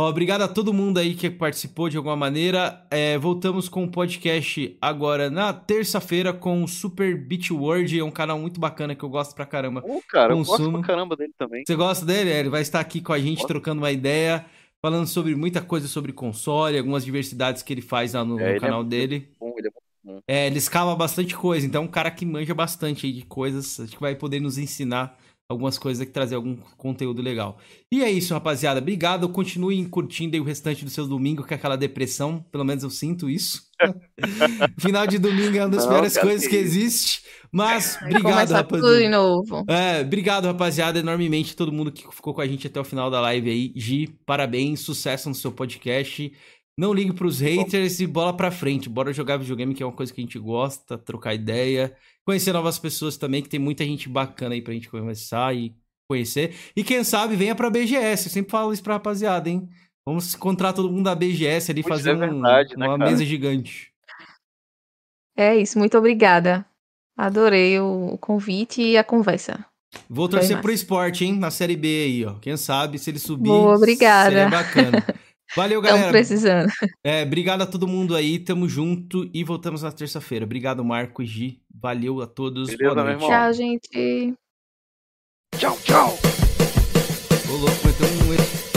ó, obrigado a todo mundo aí que participou de alguma maneira. É, voltamos com o podcast agora na terça-feira com o Super Beat World. É um canal muito bacana que eu gosto pra caramba. Pô, cara, eu gosto Consumo. pra caramba dele também. Você gosta dele? É, Ele vai estar aqui com a gente Gosto. trocando uma ideia, falando sobre muita coisa sobre console, algumas diversidades que ele faz lá no, É, no é canal dele. Bom, ele é muito É, ele escala bastante coisa, então é um cara que manja bastante aí de coisas, acho que vai poder nos ensinar algumas coisas que trazer algum conteúdo legal. E é isso, rapaziada. Obrigado. Continuem curtindo aí o restante do seu domingo com aquela depressão, pelo menos eu sinto isso. [laughs] Final de domingo é uma das Não, piores coisas que que existe. Mas obrigado, começar tudo de rapaziada. novo. É, obrigado, rapaziada, enormemente todo mundo que ficou com a gente até o final da live aí. Gi, parabéns, sucesso no seu podcast. Não ligue pros haters e bola pra frente. Bora jogar videogame, que é uma coisa que a gente gosta, trocar ideia, conhecer novas pessoas também, que tem muita gente bacana aí pra gente conversar e conhecer. E quem sabe venha pra BGS. Eu sempre falo isso pra rapaziada, hein? Vamos encontrar todo mundo da BGS ali, Pois fazer é um- verdade, né, uma cara? mesa gigante. É isso, muito obrigada. Adorei o convite e a conversa. Vou torcer pro esporte, hein? Na Série B aí, ó. Quem sabe, se ele subir, Boa, obrigada. seria bacana. [laughs] Valeu, Estamos galera. precisando. É, obrigado a todo mundo aí, tamo junto e voltamos na terça-feira. Obrigado, Marco e Gi. Valeu a todos. Beleza, Boa noite. Tchau, gente. Tchau, tchau. Ô, louco, meteu um